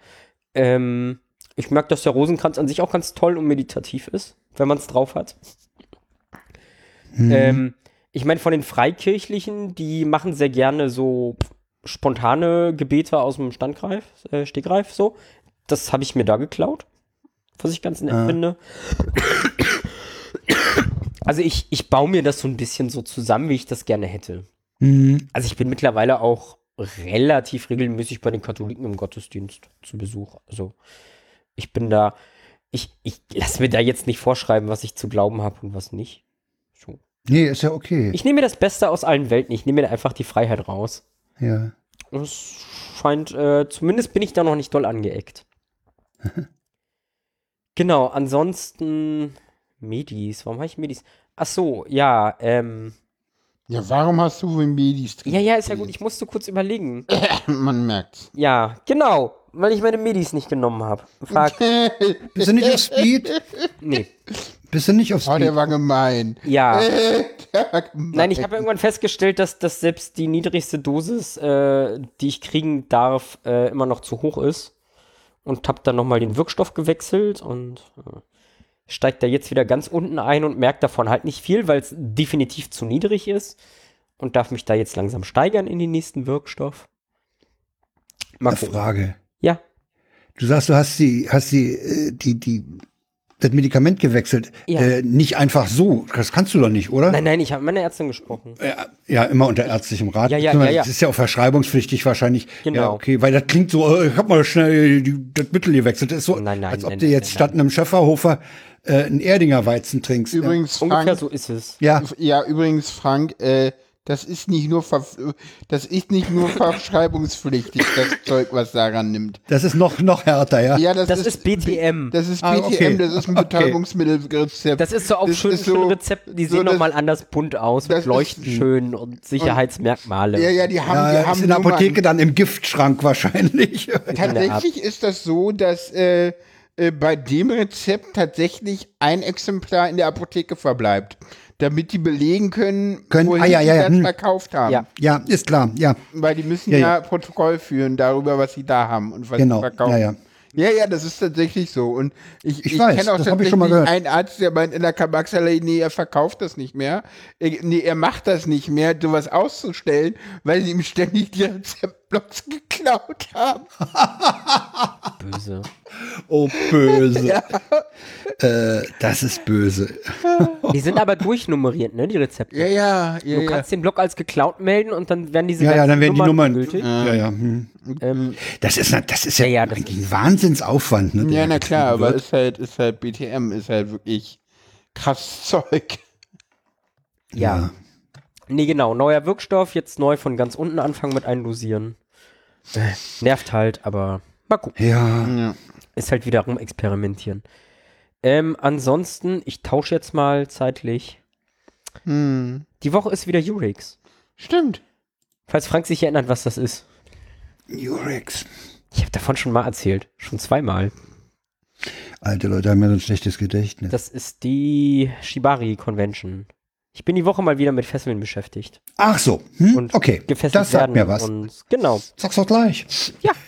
Ähm, ich mag, dass der Rosenkranz an sich auch ganz toll und meditativ ist, wenn man es drauf hat. Mhm. Ähm, ich meine, von den Freikirchlichen, die machen sehr gerne so spontane Gebete aus dem Standgreif, äh, Stegreif, so. Das habe ich mir da geklaut, was ich ganz nett Ah. finde. Also ich, ich baue mir das so ein bisschen so zusammen, wie ich das gerne hätte. Mhm. Also ich bin mittlerweile auch relativ regelmäßig bei den Katholiken im Gottesdienst zu Besuch. Also ich bin da, ich, ich lasse mir da jetzt nicht vorschreiben, was ich zu glauben habe und was nicht. Nee, ist ja okay. Ich nehme mir das Beste aus allen Welten. Ich nehme mir einfach die Freiheit raus. ja. Es scheint, äh, zumindest bin ich da noch nicht doll angeeckt. genau, ansonsten Medis. Warum habe ich Medis? Ach so, ja, ähm. Ja, warum hast du Medis drin? Ja, ja, ist ja gut. Ich musste kurz überlegen. Man merkt's. Ja, genau, weil ich meine Medis nicht genommen habe. Frag. Bist du nicht auf Speed? Nee. Bist du nicht auf Oh, Speed? der war gemein. Ja. Der war gemein. Nein, ich habe irgendwann festgestellt, dass, dass selbst die niedrigste Dosis, äh, die ich kriegen darf, äh, immer noch zu hoch ist. Und habe dann nochmal den Wirkstoff gewechselt und äh, steigt da jetzt wieder ganz unten ein und merkt davon halt nicht viel, weil es definitiv zu niedrig ist. Und darf mich da jetzt langsam steigern in den nächsten Wirkstoff. Mal. Frage. Ja, Du sagst, du hast die, hast die, äh, die, die, das Medikament gewechselt. Ja. Äh, nicht einfach so. Das kannst du doch nicht, oder? nein, nein, ich habe mit meiner Ärztin gesprochen. Ja, ja, immer unter ärztlichem Rat. Ja, ja, ja, ja. Das ist ja auch verschreibungspflichtig wahrscheinlich. Genau. Ja, okay, weil das klingt so, äh, ich hab mal schnell die, das Mittel gewechselt. Das ist so, Nein, nein, als ob nein, du jetzt nein, statt einem Schöfferhofer äh, einen Erdinger Weizen trinkst. Übrigens, Ungefähr Frank, so ist es. Ja. ja, übrigens, Frank, äh, Das ist nicht nur ver das ist nicht nur verschreibungspflichtig, das Zeug, was daran nimmt. Das ist noch, noch härter, ja. Ja, das, Das ist BTM. Das ist Ah, BTM, okay. das ist ein. Betäubungsmittelrezept. Das ist so auch Das schön, ist schöne so- Rezepte, die so sehen nochmal anders bunt aus, ist- leuchten schön und Sicherheitsmerkmale. Ja, ja, die haben, Ja, die ist haben in der. Apotheke dann im Giftschrank wahrscheinlich. Tatsächlich ist das so, dass äh, äh, bei dem Rezept tatsächlich ein Exemplar in der Apotheke verbleibt, damit die belegen können, Können- wohin ah, ja, ja, sie ja, das hm. verkauft haben. Ja. ja, ist klar, ja. Weil die müssen Ja, ja. Protokoll führen darüber, was sie da haben und was Genau, sie verkaufen. ja, ja. Ja, ja, das ist tatsächlich so. Und ich, Ich ich, kenne auch tatsächlich einen Arzt, der meint in der Tabakshalle, nee, er verkauft das nicht mehr. Nee, er macht das nicht mehr, sowas auszustellen, weil sie ihm ständig die Rezeptblocks geklaut haben. Böse. Oh, böse. äh, das ist böse. Die sind aber durchnummeriert, ne, die Rezepte. Ja, ja, ja. Du ja. kannst den Block als geklaut melden und dann werden diese Ja, ja, dann werden die Nummern. gültig. Ja, ja. hm. Ähm, Das ist, das ist ja, Ja, ja, das ein Wahnsinnsaufwand. Ne, Ja, na klar, aber ist halt, ist halt BTM, ist halt wirklich krass Zeug. ja. Nee, genau. Neuer Wirkstoff, jetzt neu von ganz unten anfangen mit eindosieren. Äh, nervt halt, aber mal gucken. Ja, Ja. Ist halt wieder rumexperimentieren. Ähm, ansonsten, ich tausche jetzt mal zeitlich. Hm. Die Woche ist wieder Urix. Stimmt. Falls Frank sich erinnert, was das ist. Urex. Ich habe davon schon mal erzählt. Schon zweimal. Alte Leute haben ja so ein schlechtes Gedächtnis. Das ist die Shibari Convention. Ich bin die Woche mal wieder mit Fesseln beschäftigt. Ach so, hm? Und okay, gefesselt das sagt mir was. Und genau. Sag's doch gleich. Ja.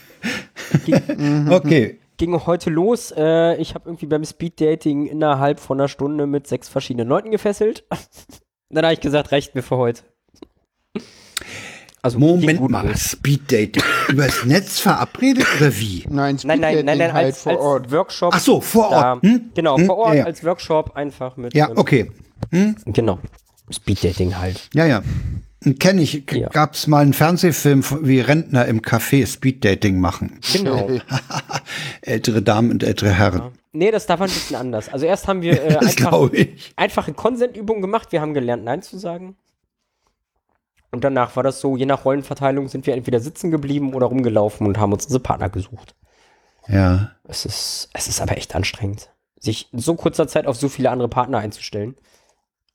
Okay, Ging heute los. Äh, ich habe irgendwie beim Speeddating innerhalb von einer Stunde mit sechs verschiedenen Leuten gefesselt. Dann habe ich gesagt, reicht mir für heute. Also Moment mal, los. Speeddating. Übers Netz verabredet oder wie? Nein, Nein, nein, nein, nein, halt als, vor als Ort. Workshop. Ach so, vor da, Ort. Hm? Genau, Hm? vor Ort Ja, ja. als Workshop einfach mit. Ja, okay. Genau. Speeddating halt. Ja, ja. Kenne ich. Ja. Gab's mal einen Fernsehfilm, wie Rentner im Café Speeddating machen. Genau. Ältere Damen und ältere Herren. Nee, das da war ein bisschen anders. Also erst haben wir äh, einfach, einfache Konsentübungen gemacht. Wir haben gelernt, Nein zu sagen. Und danach war das so, je nach Rollenverteilung sind wir entweder sitzen geblieben oder rumgelaufen und haben uns unsere Partner gesucht. Ja. Es ist, es ist aber echt anstrengend, sich in so kurzer Zeit auf so viele andere Partner einzustellen.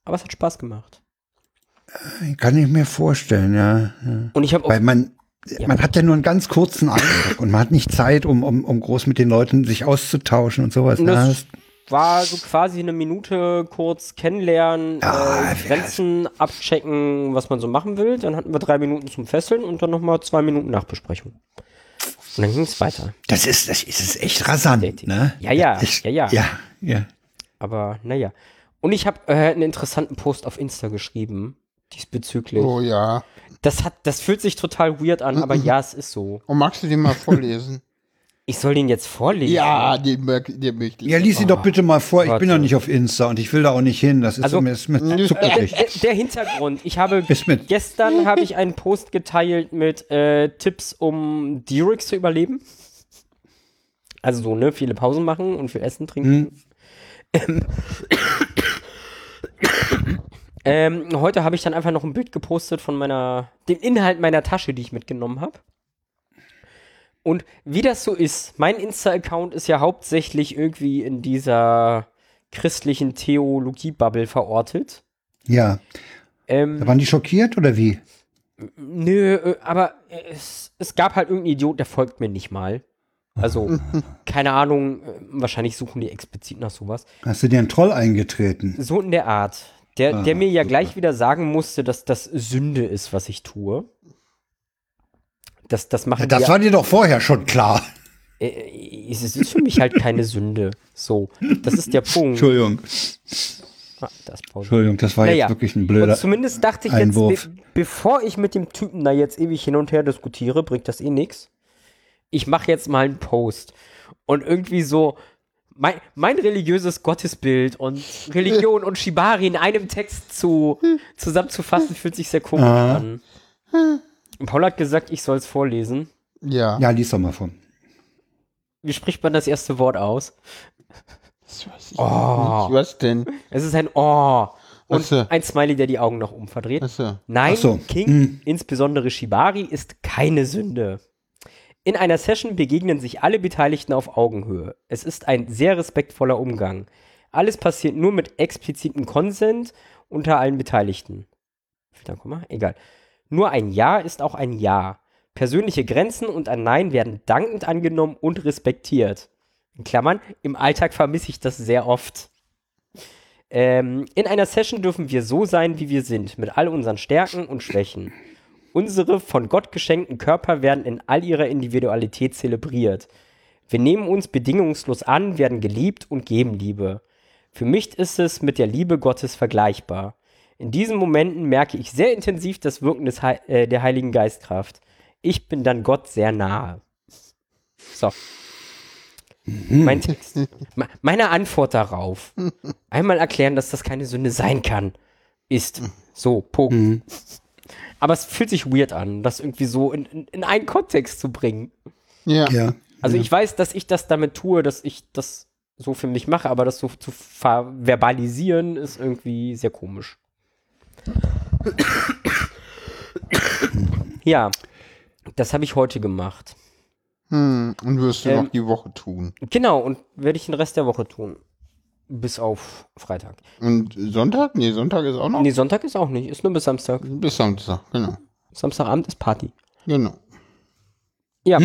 Aber es hat Spaß gemacht. Kann ich mir vorstellen, ja. ja. Und ich habe Weil man, Ja. man hat ja nur einen ganz kurzen Eindruck und man hat nicht Zeit, um, um, um groß mit den Leuten sich auszutauschen und sowas. ne? War so quasi eine Minute kurz kennenlernen, Ah, äh, Grenzen abchecken, was man so machen will. Dann hatten wir drei Minuten zum Fesseln und dann nochmal zwei Minuten Nachbesprechung. Und dann ging es weiter. Das ist, das ist es echt rasant, ne? Ja, ja, Ich, ja, ja. Ja, ja. Aber naja. Und ich habe äh, einen interessanten Post auf Insta geschrieben diesbezüglich. Oh ja. Das hat, das fühlt sich total weird an, aber ja, es ist so. Und magst du den mal vorlesen? Ich soll den jetzt vorlesen. ja, den, den möchte ich. Ja, lies sie doch bitte mal vor. Ich bin warte. doch nicht auf Insta und ich will da auch nicht hin. Das ist Also, mir, ist mir äh, zu Der, kuppelig. der, der Hintergrund. Ich habe gestern habe ich einen Post geteilt mit äh, Tipps, um Durex zu überleben. Also so, ne, viele Pausen machen und viel Essen trinken. Ähm, heute habe ich dann einfach noch ein Bild gepostet von meiner, dem Inhalt meiner Tasche, die ich mitgenommen habe. Und wie das so ist, mein Insta-Account ist ja hauptsächlich irgendwie in dieser christlichen Theologie-Bubble verortet. Ja. Ähm, Da waren die schockiert oder wie? Nö, äh, aber es, es gab halt irgendeinen Idiot, der folgt mir nicht mal. Also, keine Ahnung, äh, wahrscheinlich suchen die explizit nach sowas. Hast du dir einen Troll eingetreten? So in der Art. Der, Ah, der mir ja super. gleich wieder sagen musste, dass das Sünde ist, was ich tue. Das, das machen Das wir, war dir doch vorher schon klar. äh, es ist für mich halt keine Sünde. So, das ist der Punkt. Entschuldigung. Ah, das. Entschuldigung, das war Naja, jetzt wirklich ein blöder Und zumindest dachte ich Einwurf. jetzt, be bevor ich mit dem Typen da jetzt ewig hin und her diskutiere, bringt das eh nix. Ich mache jetzt mal einen Post. Und irgendwie so, mein, mein religiöses Gottesbild und Religion und Shibari in einem Text zu, zusammenzufassen, fühlt sich sehr komisch Ah. an. Paul hat gesagt, ich soll es vorlesen. Ja. Ja, lies doch mal vor. Wie spricht man das erste Wort aus? Das weiß ich Oh. nicht. Was denn? Es ist ein Oh. Und Achso. ein Smiley, der die Augen nach oben verdreht. Achso. Nein, Ach so. King, Hm. insbesondere Shibari, ist keine Sünde. In einer Session begegnen sich alle Beteiligten auf Augenhöhe. Es ist ein sehr respektvoller Umgang. Alles passiert nur mit explizitem Konsent unter allen Beteiligten. Fehler, Komma? Egal. Nur ein Ja ist auch ein Ja. Persönliche Grenzen und ein Nein werden dankend angenommen und respektiert. In Klammern, im Alltag vermisse ich das sehr oft. Ähm, in einer Session dürfen wir so sein, wie wir sind, mit all unseren Stärken und Schwächen. Unsere von Gott geschenkten Körper werden in all ihrer Individualität zelebriert. Wir nehmen uns bedingungslos an, werden geliebt und geben Liebe. Für mich ist es mit der Liebe Gottes vergleichbar. In diesen Momenten merke ich sehr intensiv das Wirken des Hei äh, der Heiligen Geistkraft. Ich bin dann Gott sehr nahe. So. Mein Text. Me- Meine Antwort darauf. Einmal erklären, dass das keine Sünde sein kann. Ist. So, Punkt. Aber es fühlt sich weird an, das irgendwie so in, in, in einen Kontext zu bringen. Ja. Ja. Also ich weiß, dass ich das damit tue, dass ich das so für mich mache, aber das so zu ver- verbalisieren ist irgendwie sehr komisch. Ja, das habe ich heute gemacht. Hm, und wirst du Ähm, noch die Woche tun. Genau, und werde ich den Rest der Woche tun. Bis auf Freitag. Und Sonntag? Nee, Sonntag ist auch noch. Nee, Sonntag ist auch nicht, ist nur bis Samstag. Bis Samstag, genau. Samstagabend ist Party. Genau. Ja,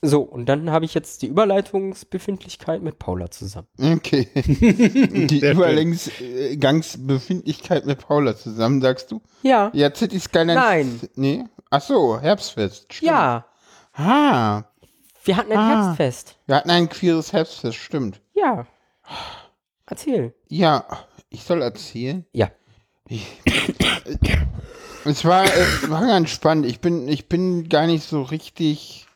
so, und dann habe ich jetzt die Überleitungsbefindlichkeit mit Paula zusammen. Okay. die. Übergangsbefindlichkeit mit Paula zusammen, sagst du? Ja. Ja, City Skyline. Nein. Nee. Ach so, Herbstfest. Stimmt. Ja, Ah, wir hatten ein Ah. Herbstfest. wir hatten ein queeres Herbstfest, stimmt. Ja. Erzähl. Ja, ich soll erzählen. Ja. Es war, es war ganz spannend. Ich bin, ich bin gar nicht so richtig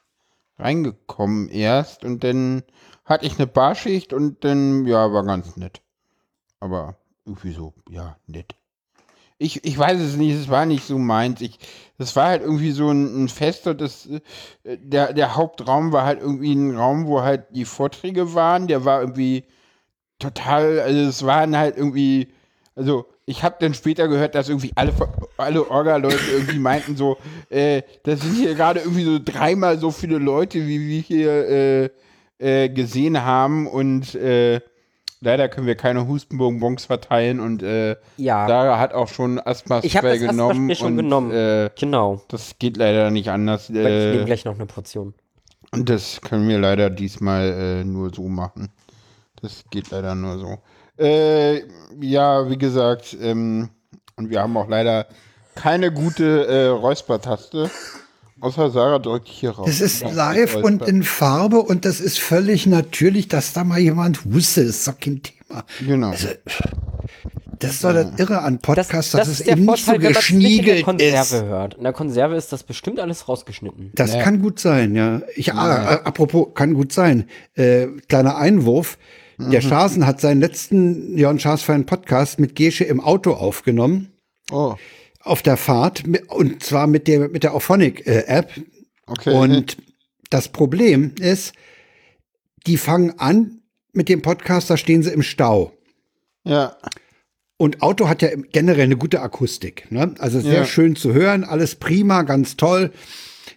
reingekommen erst und dann hatte ich eine Barschicht und dann, ja, war ganz nett. Aber irgendwie so, ja, nett. Ich, ich weiß es nicht, es war nicht so meins. Ich, das war halt irgendwie so ein, ein Fest und das, äh, der, der Hauptraum war halt irgendwie ein Raum, wo halt die Vorträge waren. Der war irgendwie total, also es waren halt irgendwie, also ich habe dann später gehört, dass irgendwie alle, alle Orga-Leute irgendwie meinten so, äh, das sind hier gerade irgendwie so dreimal so viele Leute, wie wir hier äh, äh, gesehen haben und äh, leider können wir keine Hustenbonbons verteilen und äh, Ja. Sarah hat auch schon Asthma Ich das genommen Asthma-Spray schon und genommen. Äh, Genau. das geht leider nicht anders. Weil ich nehme gleich noch eine Portion. und das können wir leider diesmal nur so machen. Das geht leider nur so. Äh, ja, wie gesagt, ähm, und wir haben auch leider keine gute äh, Räuspertaste. Außer Sarah drückt hier raus. Das ist Ja, live Räusper. und in Farbe und das ist völlig natürlich, dass da mal jemand hustet. Das ist doch kein Thema. Genau. Das ist doch das Irre an Das, Podcasts, das dass es ist der eben nicht so Vorteil, wenn man es nicht in der geschniegelt Konserve ist. hört. In der Konserve ist das bestimmt alles rausgeschnitten. Das Ja. kann gut sein, ja. Ich, ah, äh, apropos, kann gut sein. Äh, kleiner Einwurf. Der Schasen hat seinen letzten Jörn Schaas für einen Podcast mit Gesche im Auto aufgenommen. Oh, Auf der Fahrt. Und zwar mit der, mit der Auphonic-App. okay. Und das Problem ist, die fangen an mit dem Podcast, da stehen sie im Stau. ja, Und Auto hat ja im- generell eine gute Akustik. Ne? Also sehr Ja. schön zu hören, alles prima, ganz toll.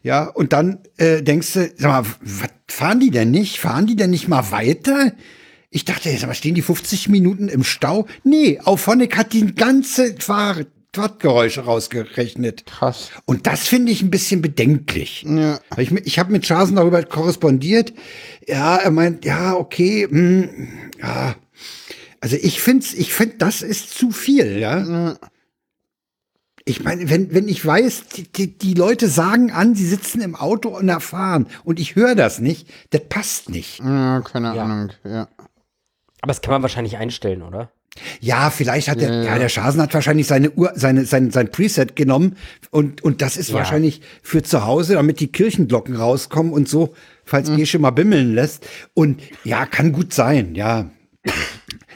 Ja, und dann äh, denkst du, sag mal, was fahren die denn nicht? Fahren die denn nicht mal weiter? Ich dachte, sag mal, stehen die 50 Minuten im Stau? Nee, Auphonic hat die ganze Fahr Fahrtgeräusche rausgerechnet. krass. Und das finde ich ein bisschen bedenklich. Ja. Ich, ich habe mit Schasen darüber korrespondiert. Ja, er meint, ja, okay, hm, ja. Also ich finde, ich find, das ist zu viel, ja. Ich meine, wenn, wenn ich weiß, die, die, Leute sagen an, sie sitzen im Auto und erfahren und ich höre das nicht, das passt nicht. Ja, keine Ja. Ahnung. Ja. Aber das kann man wahrscheinlich einstellen, oder? Ja, vielleicht hat der, Ja, ja, ja. der Schasen hat wahrscheinlich seine Uhr, seine, sein, sein Preset genommen und, und das ist Ja. wahrscheinlich für zu Hause, damit die Kirchenglocken rauskommen und so, falls Mhm. Gesche mal bimmeln lässt. Und ja, kann gut sein, ja.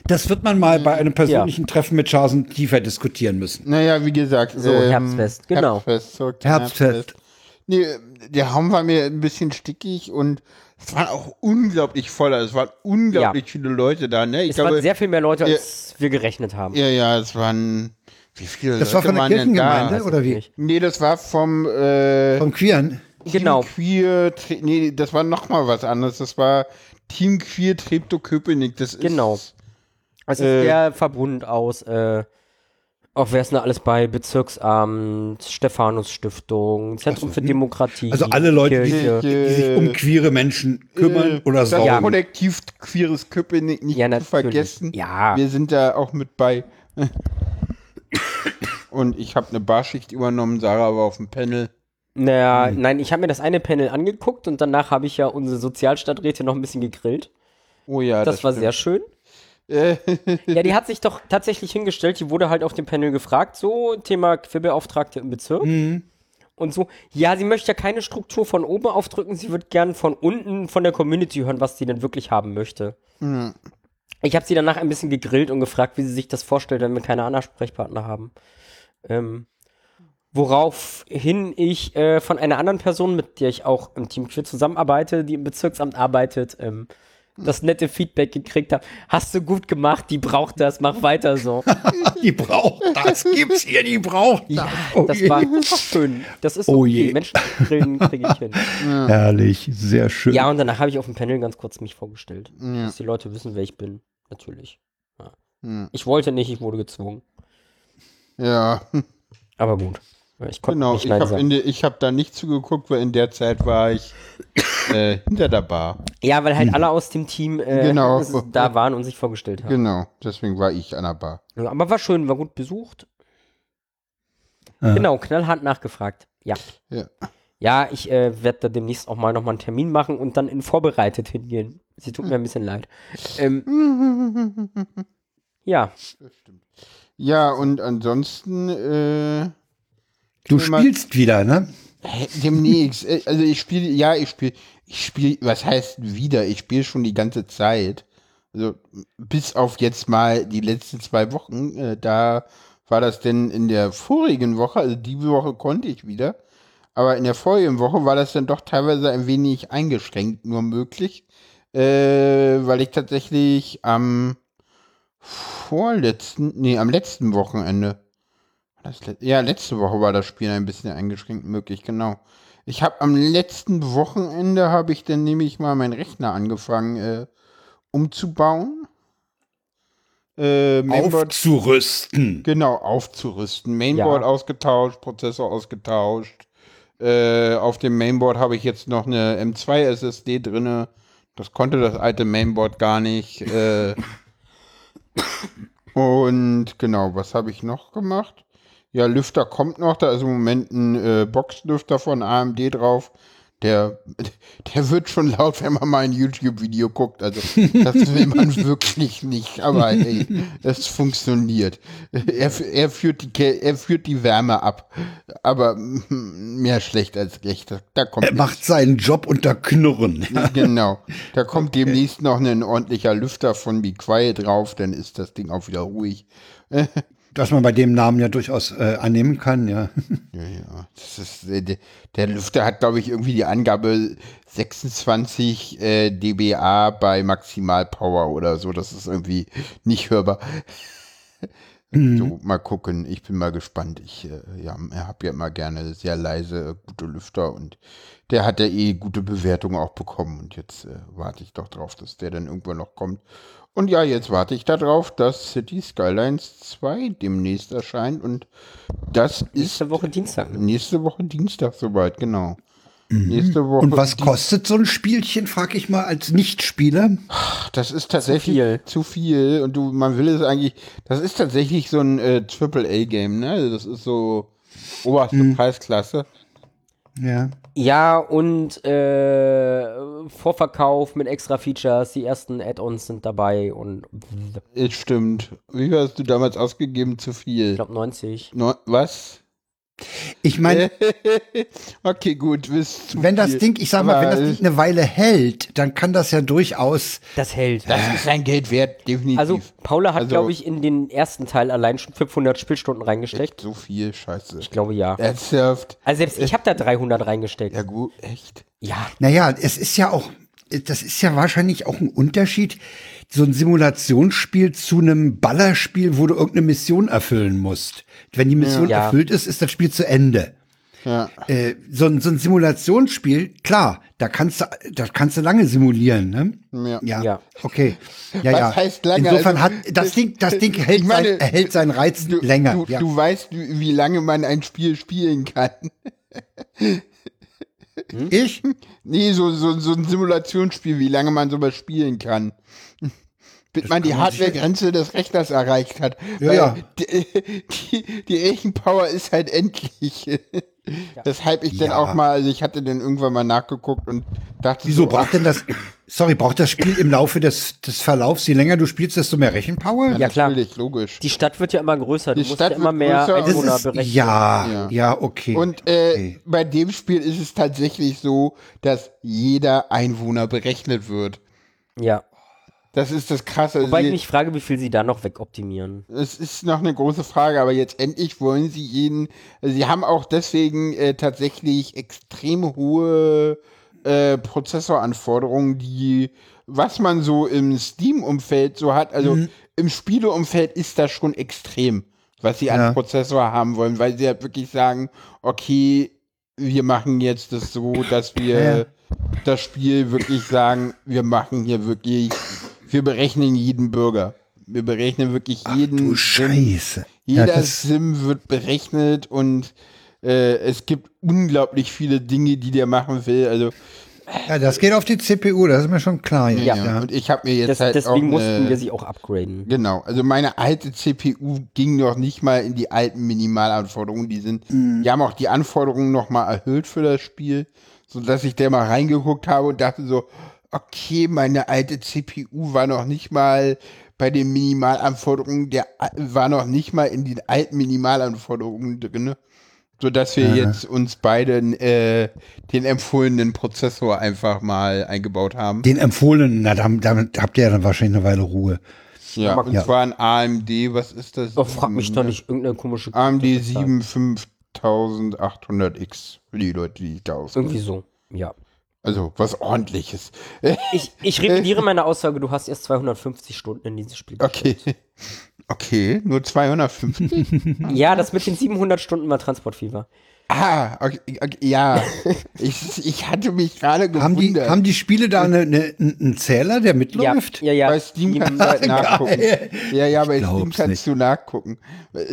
Das wird man mal bei einem persönlichen Treffen mit Schasen tiefer diskutieren müssen. Naja, wie gesagt. So, Herbstfest, genau. Herbstfest, zum Herbstfest. Nee, der Raum war mir ein bisschen stickig und es waren auch unglaublich voll. Also Es waren unglaublich viele Leute da, ne? Ich Es waren sehr viel mehr Leute, Ja. als wir gerechnet haben. ja, ja, es waren, wie viele Das Leute war von der denn da? Kirchengemeinde oder wie? Nee, das war vom, äh, Vom Queeren. Genau. Queer, nee, das war noch mal was anderes. Das war Team Queer Treptow-Köpenick. Das ist, Genau. Also Äh, der Verbund aus, äh, auch wer ist denn da alles bei? Bezirksamt, Stephanus Stiftung, Zentrum für Demokratie. Also alle Leute, die, Kirche. die sich um queere Menschen kümmern äh, oder das sorgen. Kollektiv Queeres Köpenick nicht Ja, zu vergessen. Ja. Wir sind da auch mit bei. Und ich habe eine Barschicht übernommen, Sarah war auf dem Panel. Naja, nein, ich habe mir das eine Panel angeguckt und danach habe ich ja unsere Sozialstadträte noch ein bisschen gegrillt. Oh ja, Das, war sehr schön. Ja, die hat sich doch tatsächlich hingestellt, die wurde halt auf dem Panel gefragt, so Thema Querbeauftragte im Bezirk. Und so, ja, sie möchte ja keine Struktur von oben aufdrücken, sie wird gern von unten von der Community hören, was sie denn wirklich haben möchte. Ich habe sie danach ein bisschen gegrillt und gefragt, wie sie sich das vorstellt, wenn wir keine Ansprechpartner haben. Ähm, woraufhin ich äh, von einer anderen Person, mit der ich auch im Team Queer zusammenarbeite, die im Bezirksamt arbeitet, ähm, das nette Feedback gekriegt habe. Hast du gut gemacht, die braucht das, mach weiter so. Die braucht das, gibt's ihr, die braucht das. Ja, Oh das je. war schön. Das ist Oh okay. je. Menschen kriege ich hin. Herrlich, sehr schön. Ja, und danach habe ich auf dem Panel ganz kurz mich vorgestellt. Dass die Leute wissen, wer ich bin. Natürlich. Ja. Ja. Ich wollte nicht, ich wurde gezwungen. Ja, Aber gut. Ich konnte genau. nicht Ich Nein habe sagen. hab da nicht zugeguckt, weil in der Zeit war ich äh, hinter der Bar. Ja, weil halt alle aus dem Team äh, Genau. da waren und sich vorgestellt haben. Genau, deswegen war ich an der Bar. Ja, aber war schön, war gut besucht. Ja. Genau, knallhart nachgefragt. Ja. Ja. Ja, ich äh, werde da demnächst auch mal nochmal einen Termin machen und dann in vorbereitet hingehen. Sie tut mir ein bisschen leid. Ähm, ja, Ja, und ansonsten, äh, du spielst wieder, ne? Demnächst. Also ich spiele, ja, ich spiele, ich spiele, was heißt wieder? Ich spiele schon die ganze Zeit. Also bis auf jetzt mal die letzten zwei Wochen. Äh, da war das denn in der vorigen Woche, also die Woche konnte ich wieder. Aber in der vorigen Woche war das dann doch teilweise ein wenig eingeschränkt nur möglich. Äh, weil ich tatsächlich am vorletzten, nee, am letzten Wochenende le ja, letzte Woche war das Spiel ein bisschen eingeschränkt möglich, genau. Ich habe am letzten Wochenende habe ich dann nämlich mal meinen Rechner angefangen äh, umzubauen. Äh, Mainboard, Aufzurüsten. genau, aufzurüsten. Mainboard Ja. ausgetauscht, Prozessor ausgetauscht. Äh, auf dem Mainboard habe ich jetzt noch eine M2 SSD drinne. Das konnte das alte Mainboard gar nicht. Äh, und genau, was habe ich noch gemacht? Ja, Lüfter kommt noch, da ist im Moment ein äh, Boxlüfter von AMD drauf. Der, der wird schon laut, wenn man mal ein YouTube-Video guckt. Also, das will man wirklich nicht. Aber hey, es funktioniert. Er, er, führt die, er führt die Wärme ab. Aber mm, mehr schlecht als recht. Da- kommt Er macht seinen Job unter Knurren. Genau. Da kommt demnächst noch ein ordentlicher Lüfter von Be Quiet drauf, dann ist das Ding auch wieder ruhig. Dass man bei dem Namen ja durchaus äh, annehmen kann, ja. Ja, ja. Das ist, äh, der, Lüfter hat, glaube ich, irgendwie die Angabe 26 äh, dBA bei Maximalpower oder so. Das ist irgendwie nicht hörbar. So, mal gucken. Ich bin mal gespannt. Ich äh, ja, habe ja immer gerne sehr leise, gute Lüfter und der hat ja eh gute Bewertungen auch bekommen. Und jetzt äh, warte ich doch drauf, dass der dann irgendwann noch kommt. Und ja, jetzt warte ich darauf, dass City Skylines 2 demnächst erscheint. Und das ist nächste Woche Dienstag. nächste Woche Dienstag soweit, genau. Nächste Woche. Und was kostet so ein Spielchen, frag ich mal, als Nichtspieler? Das ist tatsächlich viel. zu viel. Und du, man will es eigentlich. Das ist tatsächlich so ein äh, Triple-A-Game, ne? Also Das ist so oberste Preisklasse. Ja. Ja, und äh, Vorverkauf mit extra Features, die ersten Add-ons sind dabei und Es stimmt. Wie viel hast du damals ausgegeben? Zu ich viel. glaube 90. No, was? Ich meine, okay, gut. Wenn das. Ding, ich sag mal, wenn das Ding eine Weile hält, dann kann das ja durchaus. Das hält. Das ist sein Geld wert, definitiv. Also Paula hat, Also- glaube ich, in den ersten Teil allein schon 500 Spielstunden reingesteckt. so viel Scheiße. Ich glaube ja. Ernsthaft? Also selbst ich habe da 300 reingesteckt. Ja gut, echt? Ja. Naja, es ist ja auch, das ist ja wahrscheinlich auch ein Unterschied, so ein Simulationsspiel zu einem Ballerspiel, wo du irgendeine Mission erfüllen musst. Wenn die Mission Ja. erfüllt ist, ist das Spiel zu Ende. Ja. Äh, so, ein, so ein Simulationsspiel, klar, da kannst du, da kannst du lange simulieren, ne? Ja. Ja. Okay. Ja, Was ja. heißt lange? Insofern Also, hat das Ding, das Ding hält meine, sein, erhält seinen Reiz Du, länger. Du, ja. du weißt, wie lange man ein Spiel spielen kann. ich? Nee, so, so, so ein Simulationsspiel, wie lange man sowas spielen kann. Bis man die Hardware-Grenze des Rechners erreicht hat. Ja, ja. Die, die, die Rechenpower ist halt endlich. Weshalb ich dann Ja. auch mal, also ich hatte dann irgendwann mal nachgeguckt und dachte Wieso so, braucht denn das, sorry, braucht das Spiel im Laufe des, des Verlaufs, je länger du spielst, desto mehr Rechenpower? Ja, klar. Natürlich, logisch. Die Stadt wird ja immer größer. Du Die musst Stadt ja immer mehr Einwohner ist, berechnen. ja, Ja. ja, okay. Und äh, Okay. bei dem Spiel ist es tatsächlich so, dass jeder Einwohner berechnet wird. Ja. Das ist das Krasse. Wobei ich mich frage, wie viel sie da noch wegoptimieren. Es ist noch eine große Frage, aber jetzt endlich wollen sie jeden. Sie haben auch deswegen äh, tatsächlich extrem hohe äh, Prozessoranforderungen, die, was man so im Steam-Umfeld so hat, also im Spieleumfeld ist das schon extrem, was sie an Ja. Prozessor haben wollen, weil sie halt wirklich sagen, okay, wir machen jetzt das so, dass wir ja. das Spiel wirklich sagen, wir machen hier wirklich, wir berechnen jeden Bürger. Wir berechnen wirklich jeden. du Sim. Scheiße. Jeder ja, Sim wird berechnet und äh, es gibt unglaublich viele Dinge, die der machen will. Also ja, das geht auf die CPU, das ist mir schon klar. ja. ja. Und ich habe mir jetzt Das, halt deswegen auch mussten eine, wir sie auch upgraden. Genau, also meine alte CPU ging noch nicht mal in die alten Minimalanforderungen. Die sind, Mhm. die haben auch die Anforderungen noch mal erhöht für das Spiel, so dass ich da mal reingeguckt habe und dachte so, okay, meine alte CPU war noch nicht mal bei den Minimalanforderungen, der war noch nicht mal in den alten Minimalanforderungen drin, so dass wir jetzt uns beide äh, den empfohlenen Prozessor einfach mal eingebaut haben. Den empfohlenen, na, damit, damit habt ihr ja dann wahrscheinlich eine Weile Ruhe. Ja, und Ja. zwar ein AMD, was ist das? Oh, frag mich doch nicht irgendeine komische. AMD Zahl. 7800X für die Leute, die ich da aus. Irgendwie so. Ja. Also was ordentliches. Ich, ich revidiere meine Aussage, du hast erst 250 Stunden in dieses Spiel. Okay. Okay, nur 250. Ja, das mit den 700 Stunden war Transportfieber. Ah, okay, okay, ja. Ich, ich hatte mich gerade Haben die, gewundert. haben die Spiele da eine, eine, einen Zähler, der Ja, mitläuft? ja, ja. bei Steam kannst du halt nachgucken. Ja, ja, bei Steam kannst nicht. du nachgucken.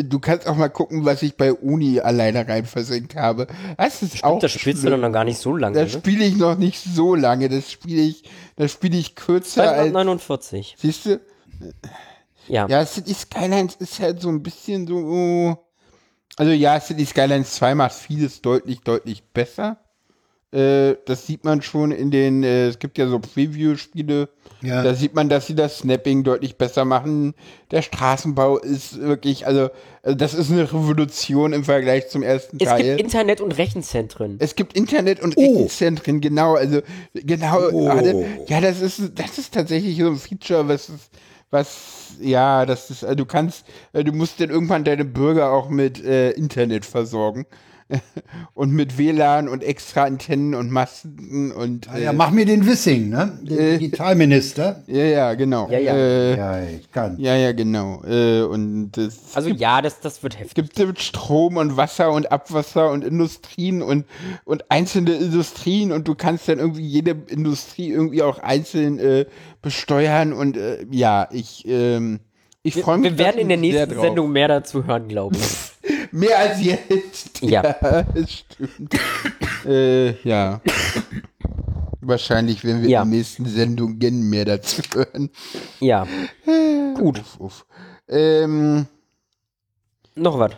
Du kannst auch mal gucken, was ich bei Uni alleine rein versenkt habe. Das ist auch das spielst du dann noch gar nicht so lange. Das Ne? spiele ich noch nicht so lange. Das spiele ich, das spiele ich kürzer als. 249. Siehst du? Ja. Ja, City Skylines ist halt so ein bisschen so. Also ja, City Skylines 2 macht vieles deutlich, deutlich besser. Äh, das sieht man schon in den, äh, es gibt ja so Preview-Spiele. Ja. Da sieht man, dass sie das Snapping deutlich besser machen. Der Straßenbau ist wirklich, also, also das ist eine Revolution im Vergleich zum ersten Es Teil. gibt Internet- und Rechenzentren. Es gibt Internet und Oh. Rechenzentren, genau, also genau, Oh. also, ja, das ist das ist tatsächlich so ein Feature, was ist, was ja, das ist, also du kannst, äh, du musst dann irgendwann deine Bürger auch mit äh, Internet versorgen und mit WLAN und extra Antennen und Masten und äh, Ja, mach mir den Wissing, ne? Den Digitalminister. ja, ja, genau, Ja, ja. Äh, Ja, ich kann. ja, ja, genau, äh, und das Also ja, das, das wird heftig. gibt es Strom und Wasser und Abwasser und Industrien und, und einzelne Industrien und du kannst dann irgendwie jede Industrie irgendwie auch einzeln äh, besteuern und äh, ja, ich, ähm, ich freue mich. Wir werden in der nächsten. Sendung mehr dazu hören, glaube ich. Mehr als jetzt. Ja. das stimmt. äh, ja. Wahrscheinlich werden wir Ja. in der nächsten Sendung gerne mehr dazu hören. Ja. Gut. Uff, uff. Ähm, Noch was.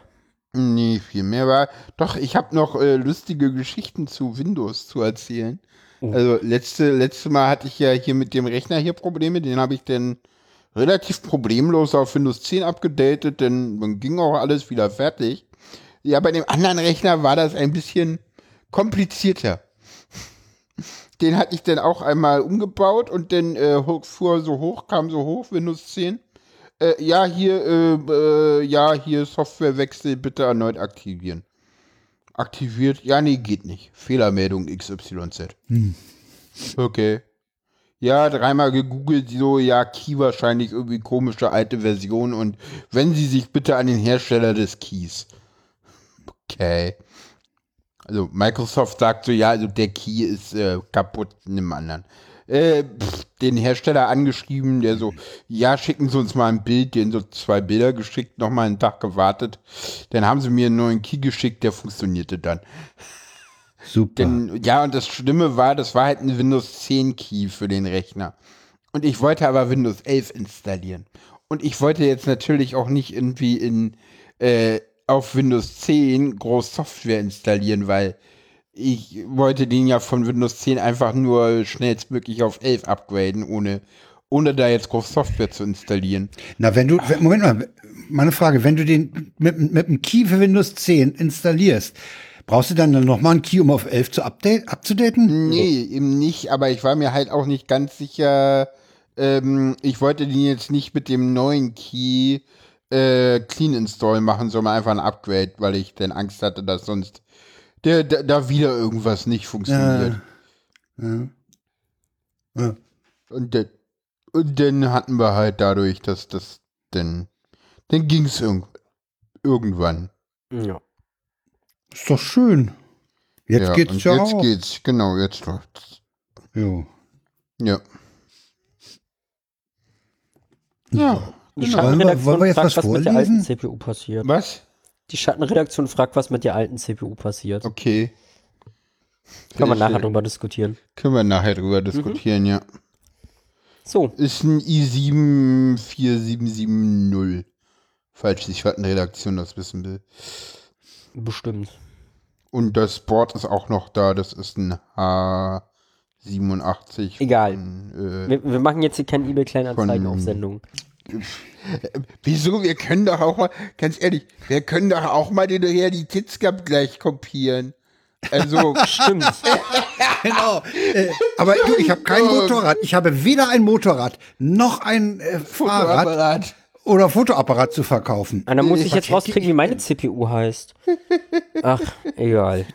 Nee, viel mehr war. Doch, ich habe noch äh, lustige Geschichten zu Windows zu erzählen. Also letzte, letzte Mal hatte ich ja hier mit dem Rechner hier Probleme, den habe ich dann relativ problemlos auf Windows 10 abgedatet, denn dann ging auch alles wieder fertig. Ja, bei dem anderen Rechner war das ein bisschen komplizierter. Den hatte ich dann auch einmal umgebaut und dann äh, fuhr so hoch, kam so hoch, Windows 10. Äh, ja, hier, äh, äh, ja, hier Softwarewechsel bitte erneut aktivieren. Aktiviert? Ja, nee, geht nicht. Fehlermeldung XYZ. Okay. Ja, dreimal gegoogelt, so, ja, Key wahrscheinlich irgendwie komische alte Version und wenn Sie sich bitte an den Hersteller des Keys. Okay. Also Microsoft sagt so, ja, also der Key ist äh, kaputt, nimm anderen. Äh, pff, den Hersteller angeschrieben, der so, ja, schicken Sie uns mal ein Bild, den so zwei Bilder geschickt, nochmal einen Tag gewartet. Dann haben sie mir einen neuen Key geschickt, der funktionierte dann. Super. Denn, ja, und das Schlimme war, das war halt ein Windows 10 Key für den Rechner. Und ich wollte aber Windows 11 installieren. Und ich wollte jetzt natürlich auch nicht irgendwie in, äh, auf Windows 10 groß Software installieren, weil ich wollte den ja von Windows 10 einfach nur schnellstmöglich auf 11 upgraden, ohne, ohne da jetzt groß Software zu installieren. Na, wenn du, Moment mal, meine Frage, wenn du den mit, mit dem Key für Windows 10 installierst, brauchst du dann noch mal einen Key, um auf 11 zu update, abzudaten? Nee, eben nicht, aber ich war mir halt auch nicht ganz sicher. Ähm, ich wollte den jetzt nicht mit dem neuen Key äh, Clean Install machen, sondern einfach ein Upgrade, weil ich dann Angst hatte, dass sonst der, da, da wieder irgendwas nicht funktioniert. Ja. Ja. Und, de, und dann hatten wir halt dadurch, dass das dann, dann ging es irg irgendwann. Ja. Ist doch schön. Jetzt geht's und ja jetzt auch. geht's, genau, jetzt läuft's. Jo. Ja. Ja. Die Genau. Wollen wir- Schattenredaktion wollen wir fragt, was was mit der alten CPU passiert. Was? Die Schattenredaktion fragt, was mit der alten CPU passiert. Okay. Können wir nachher drüber diskutieren. Können wir nachher drüber diskutieren, ja. So, Ist ein i74770. Falls die Schattenredaktion das wissen will. bestimmt. Und das Board ist auch noch da. Das ist ein H87. Egal. Von, äh, Wir, wir machen jetzt hier keine eBay-Kleinanzeigen auf Sendung. wieso? Wir können doch auch mal, ganz ehrlich, wir können doch auch mal den Realitätsgleich kopieren. Also, Stimmt. Genau. Äh, aber du, ich habe kein. Motorrad. Ich habe weder ein Motorrad noch ein äh, Fahrrad Fotoapparat. Oder Fotoapparat zu verkaufen. Und dann muss ich Was jetzt rauskriegen, wie meine CPU heißt. Ach, egal.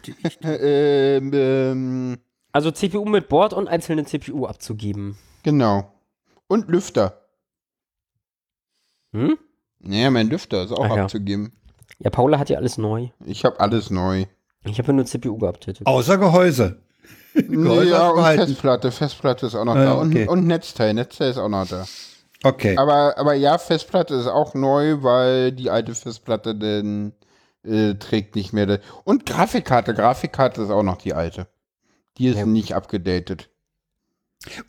Ähm, ähm, Also CPU mit Board und einzelne CPU abzugeben. genau. Und Lüfter. Hm? Naja, mein Lüfter ist auch Ach ja. abzugeben. Ja, Paula hat ja alles neu. Ich habe alles neu. Ich habe ja nur CPU geupdatet. Außer Gehäuse. Gehäuse ja, und behalten. Festplatte. Festplatte ist auch noch Ah, da. okay. Und, und Netzteil. Netzteil ist auch noch da. Okay. Aber, aber ja, Festplatte ist auch neu, weil die alte Festplatte denn äh, trägt nicht mehr. Und Grafikkarte. Grafikkarte ist auch noch die alte. Die ist Ja. nicht abgedatet.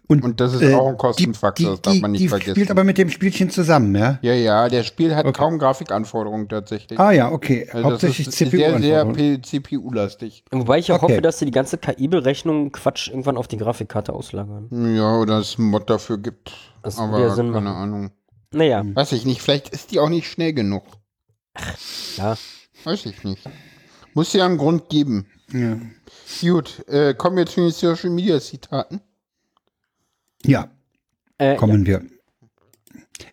Und das ist äh, auch ein Kostenfaktor, das darf man nicht die vergessen. spielt aber mit dem Spielchen zusammen, ja? Ja, ja, der Spiel hat Okay. kaum Grafikanforderungen tatsächlich. Ah ja, okay. Also das Hauptsächlich ist CPU. sehr, sehr CPU-lastig. Wobei ich ja Okay. hoffe, dass sie die ganze KI-Berechnung Quatsch irgendwann auf die Grafikkarte auslagern. Ja, oder es einen Mod dafür gibt. Das aber ja Sinn keine machen. Ahnung. Naja, Weiß ich nicht, vielleicht ist die auch nicht schnell genug. ja. Weiß ich nicht. Muss ja einen Grund geben. Ja. Gut, äh, kommen wir zu den Social Media Zitaten. ja, Äh, kommen wir.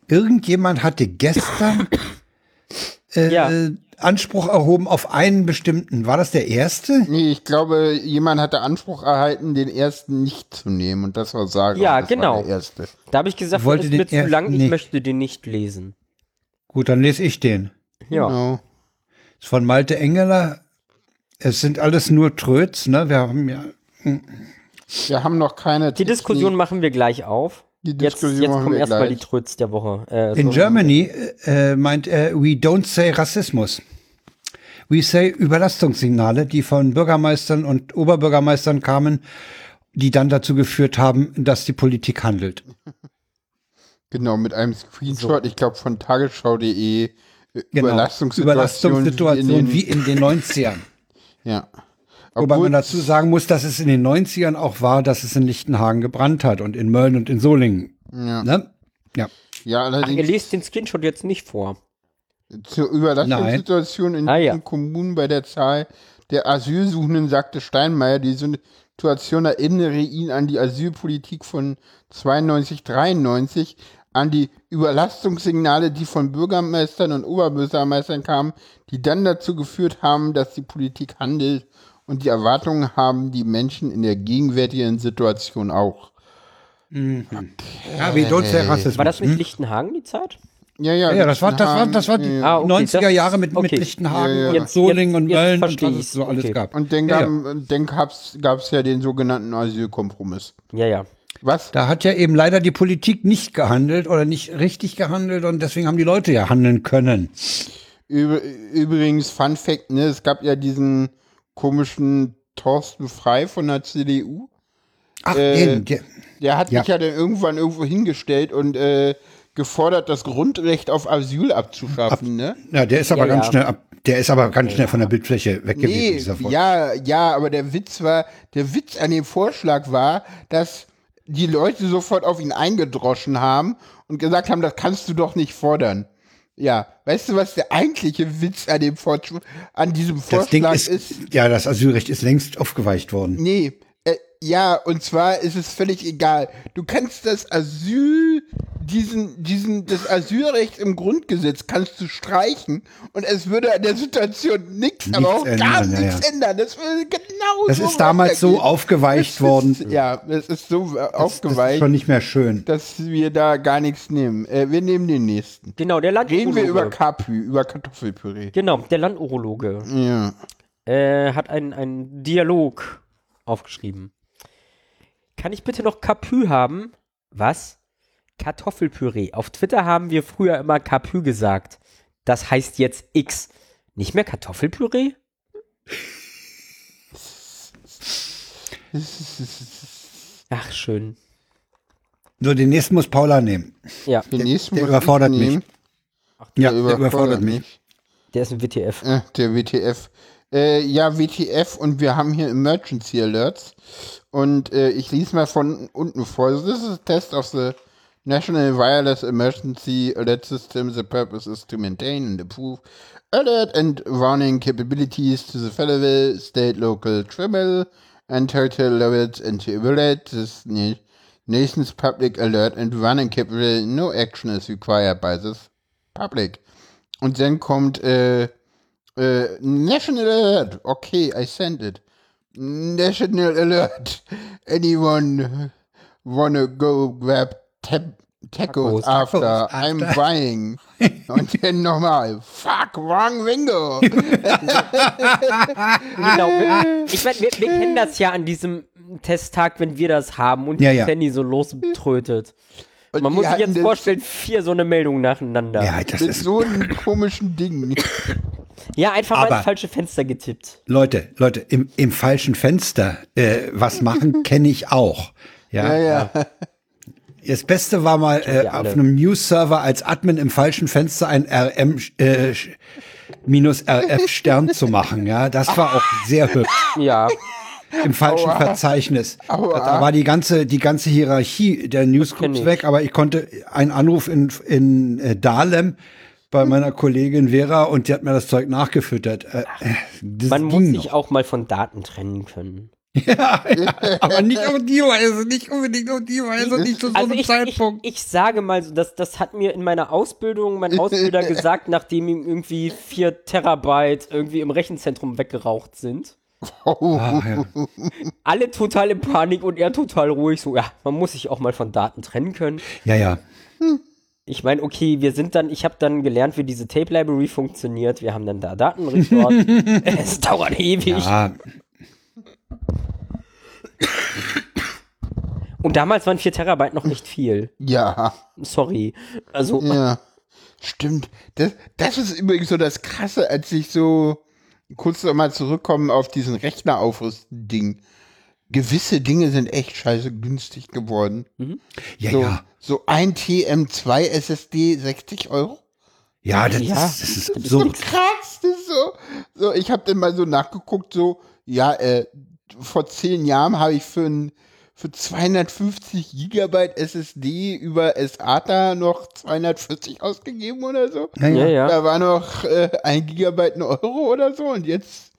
Irgendjemand hatte gestern äh, Ja. Anspruch erhoben auf einen bestimmten. War das der erste? Nee, ich glaube, jemand hatte Anspruch erhalten, den ersten nicht zu nehmen. Und das war Sarah. Ja, das genau. War der erste. Da habe ich gesagt, Wollte das ist mir zu lang, ich nicht. möchte den nicht lesen. Gut, dann lese ich den. Ja. Genau. Ist von Malte Engeler. Es sind alles nur Tröts, ne? Wir haben ja. Wir haben noch keine. Die Diskussion machen wir gleich auf. Die Jetzt, Diskussion jetzt kommen erstmal die. Tröts der Woche. Äh, In so- Germany äh, meint er, we don't say Rassismus. We say Überlastungssignale, die von Bürgermeistern und Oberbürgermeistern kamen, die dann dazu geführt haben, dass die Politik handelt. Genau, mit einem Screenshot, ich glaube, von tagesschau.de. äh, Genau. Überlastungssituation. Überlastungssituation wie in den 90ern. Ja. Wobei Obwohl- man dazu sagen muss, dass es in den 90ern auch war, dass es in Lichtenhagen gebrannt hat und in Mölln und in Solingen. Ja. Ne? Ja. Ja, Ach, ihr allerdings. lest den Screenshot jetzt nicht vor. Zur Überlastungssituation in Ah, ja. den Kommunen bei der Zahl der Asylsuchenden sagte Steinmeier, die Situation erinnere ihn an die Asylpolitik von 92, 93, an die Überlastungssignale, die von Bürgermeistern und Oberbürgermeistern kamen, die dann dazu geführt haben, dass die Politik handelt und die Erwartungen haben die Menschen in der gegenwärtigen Situation auch. Ja, wie dort der Rassismus. War das mit hm? Lichtenhagen die Zeit? Ja, ja, Ja, das war, das war, das war die ja, ja. Ah, okay, 90er das- Jahre mit, mit okay. Lichtenhagen Ja, ja. und Jetzt- Solingen jetzt- und Mölln und was es so alles Okay. gab. Und dann, Ja, gab, dann gab's ja den sogenannten Asylkompromiss. Ja, ja. Was? Da hat ja eben leider die Politik nicht gehandelt oder nicht richtig gehandelt und deswegen haben die Leute ja handeln können. Üb übrigens, Fun Fact, ne, es gab ja diesen komischen Thorsten Frei von der CDU. Ach, Äh, den, der, Der hat Ja. sich ja dann irgendwann irgendwo hingestellt und äh, gefordert, das Grundrecht auf Asyl abzuschaffen, ne? ja, der ist aber Ja, ganz ja. schnell ab, der ist aber ganz schnell von der Bildfläche weg gewesen, Nee, dieser Vorschlag. ja, ja, aber der Witz war, der Witz an dem Vorschlag war, dass die Leute sofort auf ihn eingedroschen haben und gesagt haben, das kannst du doch nicht fordern. Ja, weißt du, was der eigentliche Witz an dem Vorschlag, an diesem Vorschlag ist, ist? ja, das Asylrecht ist längst aufgeweicht worden. Nee, ja, und zwar ist es völlig egal. Du kannst das Asyl, diesen, diesen, das Asylrecht im Grundgesetz kannst du streichen und es würde an der Situation nichts, aber auch gar ändern, ja, nichts ja. ändern. Das würde genau Das so ist damals so aufgeweicht Das worden. Ist, ja, es ist so äh, Das ist aufgeweicht, schon nicht mehr schön. dass wir da gar nichts nehmen. Äh, wir nehmen den nächsten. Genau, der Reden wir über Landurologe. Kapü, über Kartoffelpüree. Genau, der Landurologe Ja. äh, hat einen, einen Dialog aufgeschrieben. Kann ich bitte noch Kapü haben? Was? Kartoffelpüree. Auf Twitter haben wir früher immer Kapü gesagt. Das heißt jetzt X. Nicht mehr Kartoffelpüree? Ach, schön. So, den nächsten muss Paula nehmen. Ja, Den nächsten der muss ich überfordert mich. nehmen. Ja, Der der überfordert mich. der ist ein WTF. Äh, der WTF. Äh, ja, WTF und wir haben hier Emergency Alerts. Und äh, ich lese mal von unten vor. This is a test of the National Wireless Emergency Alert System. The purpose is to maintain and improve alert and warning capabilities to the federal, state, local, tribal, and territorial levels and to evaluate this na nation's public alert and warning capability. No action is required by this public. Und dann kommt äh, äh, National Alert. Okay, I sent it. National Alert. Anyone wanna go grab tab tacos, Tacos. after, Tacos I'm after. buying. Und dann nochmal. Fuck, wrong window. Genau. Ich meine, wir, wir kennen das ja an diesem Testtag, wenn wir das haben und Ja, ja. Handy so loströtet. Und Man muss sich jetzt vorstellen, vier so eine Meldung nacheinander. Ja, das Mit ist, so einem komischen Ding. Ja, einfach mal ins falsche Fenster getippt. Leute, Leute, im, im falschen Fenster äh, was machen, kenne ich auch. Ja, Ja, ja. Das Beste war mal äh, auf einem News-Server als Admin im falschen Fenster ein RM äh, minus RF Stern zu machen. Ja, das war auch sehr hübsch Ja, im falschen Aua. Verzeichnis. Aua. Da war die ganze die ganze Hierarchie der Newsgroups weg, aber ich konnte einen Anruf in in äh, Dahlem bei meiner Kollegin Vera und die hat mir das Zeug nachgefüttert. Äh, äh, man muss sich auch mal von Daten trennen können. ja, ja, aber nicht auf die Weise, nicht unbedingt auf die Weise, nicht zu so Also einem ich, ich, Zeitpunkt. ich sage mal so, das, das hat mir in meiner Ausbildung mein Ausbilder gesagt, nachdem ihm irgendwie vier Terabyte irgendwie im Rechenzentrum weggeraucht sind. Ah, ja. Alle total in Panik und er total ruhig. So, ja, man muss sich auch mal von Daten trennen können. ja, ja. Ich meine, okay, wir sind dann, ich habe dann gelernt, wie diese Tape Library funktioniert. Wir haben dann da Datenrekord. es dauert ewig. Ja, Und damals waren 4 Terabyte noch nicht viel. Ja. Sorry. Also, Ja, stimmt. Das, das ist übrigens so das Krasse, als ich so kurz noch mal zurückkommen auf diesen Rechneraufrüsten-Ding. Gewisse Dinge sind echt scheiße günstig geworden. ja, So, ja. so ein TM2 SSD 60 Euro. Ja, das, Ja. Ist, das ist So absurd. krass, das ist so. So, ich habe dann mal so nachgeguckt, so, ja, äh, vor zehn Jahren habe ich für ein für 250 Gigabyte SSD über SATA noch 240 ausgegeben oder so. Ja. ja. Da war noch äh, ein Gigabyte ein Euro oder so und jetzt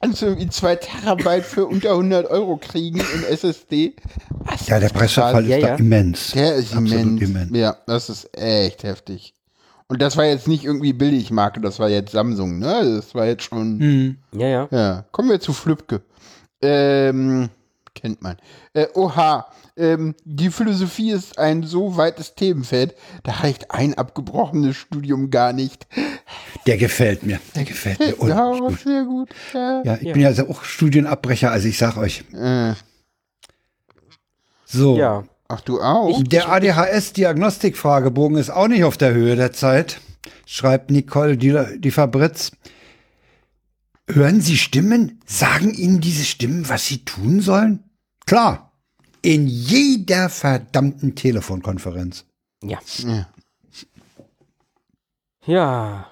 kannst du irgendwie zwei Terabyte für unter 100 Euro kriegen in SSD. Was Ja, der Preisverfall ist Ja, da ja. immens. Der ist Absolut immens. immens. Ja, das ist echt heftig. Und das war jetzt nicht irgendwie Billigmarke, das war jetzt Samsung, ne? Das war jetzt schon. Hm. Ja, ja. Ja, kommen wir zu Flübke. Ähm, kennt man. Äh, oha, ähm, die Philosophie ist ein so weites Themenfeld, da reicht ein abgebrochenes Studium gar nicht. Der gefällt mir. Der gefällt mir. ja, unheimlich gut. sehr gut. Ja. Ja, ich bin ja also auch Studienabbrecher, also ich sag euch. Äh, So. Ja. ach, du auch? Der ADHS-Diagnostik-Fragebogen ist auch nicht auf der Höhe der Zeit, schreibt Nicole die, die Fabritz. Hören Sie Stimmen? Sagen Ihnen diese Stimmen, was Sie tun sollen? Klar. In jeder verdammten Telefonkonferenz. Ja. Ja. Ja.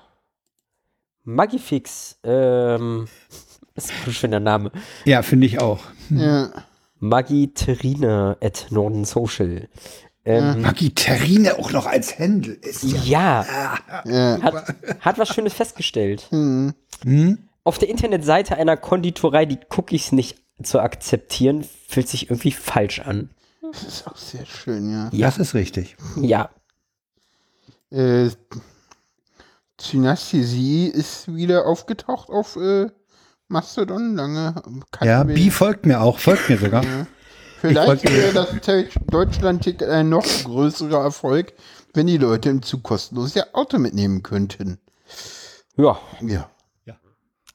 Magifix, ähm, ist ein schöner Name. Ja, finde ich auch. Ja. Magiterina at Norden Social. Ähm, Magiterine auch noch als Händel ist ja. ja, Ja. hat, hat was Schönes festgestellt. Hm. Hm? Auf der Internetseite einer Konditorei die Cookies nicht zu akzeptieren, fühlt sich irgendwie falsch an. Das ist auch sehr schön, ja. Das ist richtig. Ja. Äh, Synästhesie ist wieder aufgetaucht auf äh, Mastodon lange. Ja, Bi folgt mir auch, folgt mir sogar. Vielleicht wollte- wäre das Deutschland-Ticket ein noch größerer Erfolg, wenn die Leute im Zug kostenlos ihr Auto mitnehmen könnten. Ja. Ja.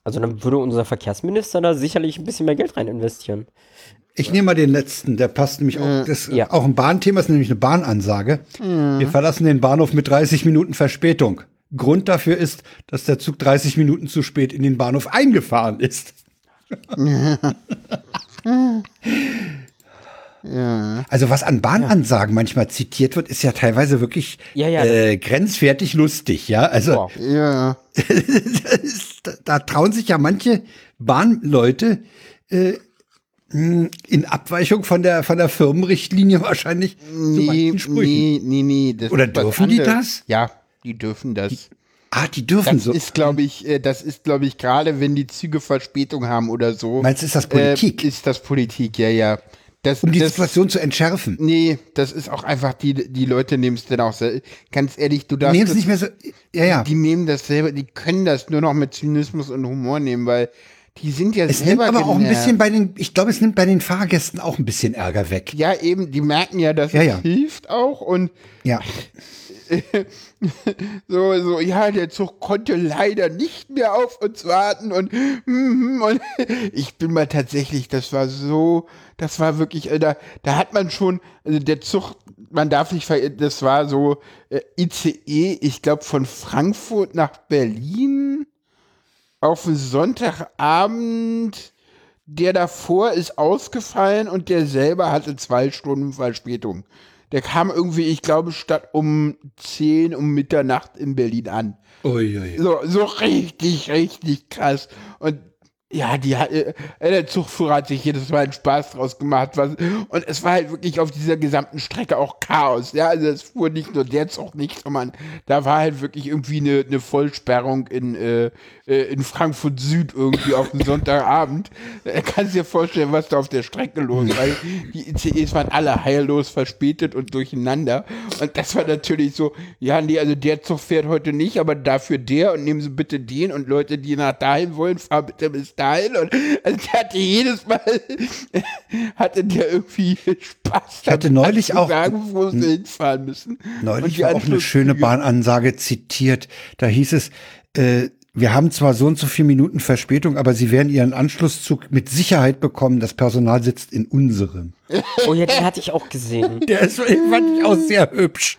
Also dann würde unser Verkehrsminister da sicherlich ein bisschen mehr Geld rein investieren. Ich nehme mal den letzten, der passt nämlich auch, das ist Ja. auch ein Bahnthema, ist nämlich eine Bahnansage. Wir verlassen den Bahnhof mit 30 Minuten Verspätung. Grund dafür ist, dass der Zug 30 Minuten zu spät in den Bahnhof eingefahren ist. Ja. Also was an Bahnansagen manchmal zitiert wird, ist ja teilweise wirklich Ja, ja. Äh, grenzwertig lustig, ja. Also. Ja. da, trauen sich ja manche Bahnleute äh, in Abweichung von der von der Firmenrichtlinie wahrscheinlich zu Nee, Sprüchen. nee, nee, nee. Das Oder dürfen die das? Ja, die dürfen das. Ah, die dürfen Das so. ist, glaube ich, äh, das ist, glaube ich, gerade wenn die Züge Verspätung haben oder so. Meinst du, ist das Politik? Äh, ist das Politik, ja, ja. Das, um die das, Situation zu entschärfen. Nee, das ist auch einfach, die, die Leute nehmen es dann auch sehr, ganz ehrlich, du darfst. Nehmen es nicht mehr so. Ja, ja. Die nehmen das selber, die können das nur noch mit Zynismus und Humor nehmen, weil die sind ja Es nimmt selber aber auch ein bisschen bei den, ich glaube, es nimmt bei den Fahrgästen auch ein bisschen Ärger weg. Ja, eben, die merken ja, dass Ja, es ja. hilft auch und Ja. so, so, ja, der Zug konnte leider nicht mehr auf uns warten und, mhm, und ich bin mal tatsächlich, das war so, das war wirklich, äh, da, da hat man schon, also der Zug, man darf nicht ver, das war so äh, ICE, ich glaube von Frankfurt nach Berlin auf Sonntagabend, der davor ist ausgefallen und der selber hatte zwei Stunden Verspätung. Der kam irgendwie, ich glaube, statt um 10 um Mitternacht in Berlin an. Uiui. So, so richtig, richtig krass. Und ja, die hat, äh, der Zugführer hat sich jedes Mal einen Spaß draus gemacht. Was, und es war halt wirklich auf dieser gesamten Strecke auch Chaos. Ja, also es fuhr nicht nur der Zug nicht, sondern da war halt wirklich irgendwie eine, eine Vollsperrung in, äh, äh, in Frankfurt Süd irgendwie auf dem Sonntagabend. Da kannst dir vorstellen, was da auf der Strecke los war. Die ICEs waren alle heillos verspätet und durcheinander. Und das war natürlich so, ja, nee, also der Zug fährt heute nicht, aber dafür der und nehmen Sie bitte den und Leute, die nach dahin wollen, fahren bitte bis dahin. Und also der hatte jedes Mal, hatte der irgendwie Spaß. Ich hatte neulich auch- Sagen, wo sie hinfahren müssen. Neulich war auch eine schöne Bahnansage zitiert. Da hieß es, äh, wir haben zwar so und so viele Minuten Verspätung, aber Sie werden Ihren Anschlusszug mit Sicherheit bekommen. Das Personal sitzt in unserem. Oh ja, den hatte ich auch gesehen. Der ist, fand ich auch sehr hübsch.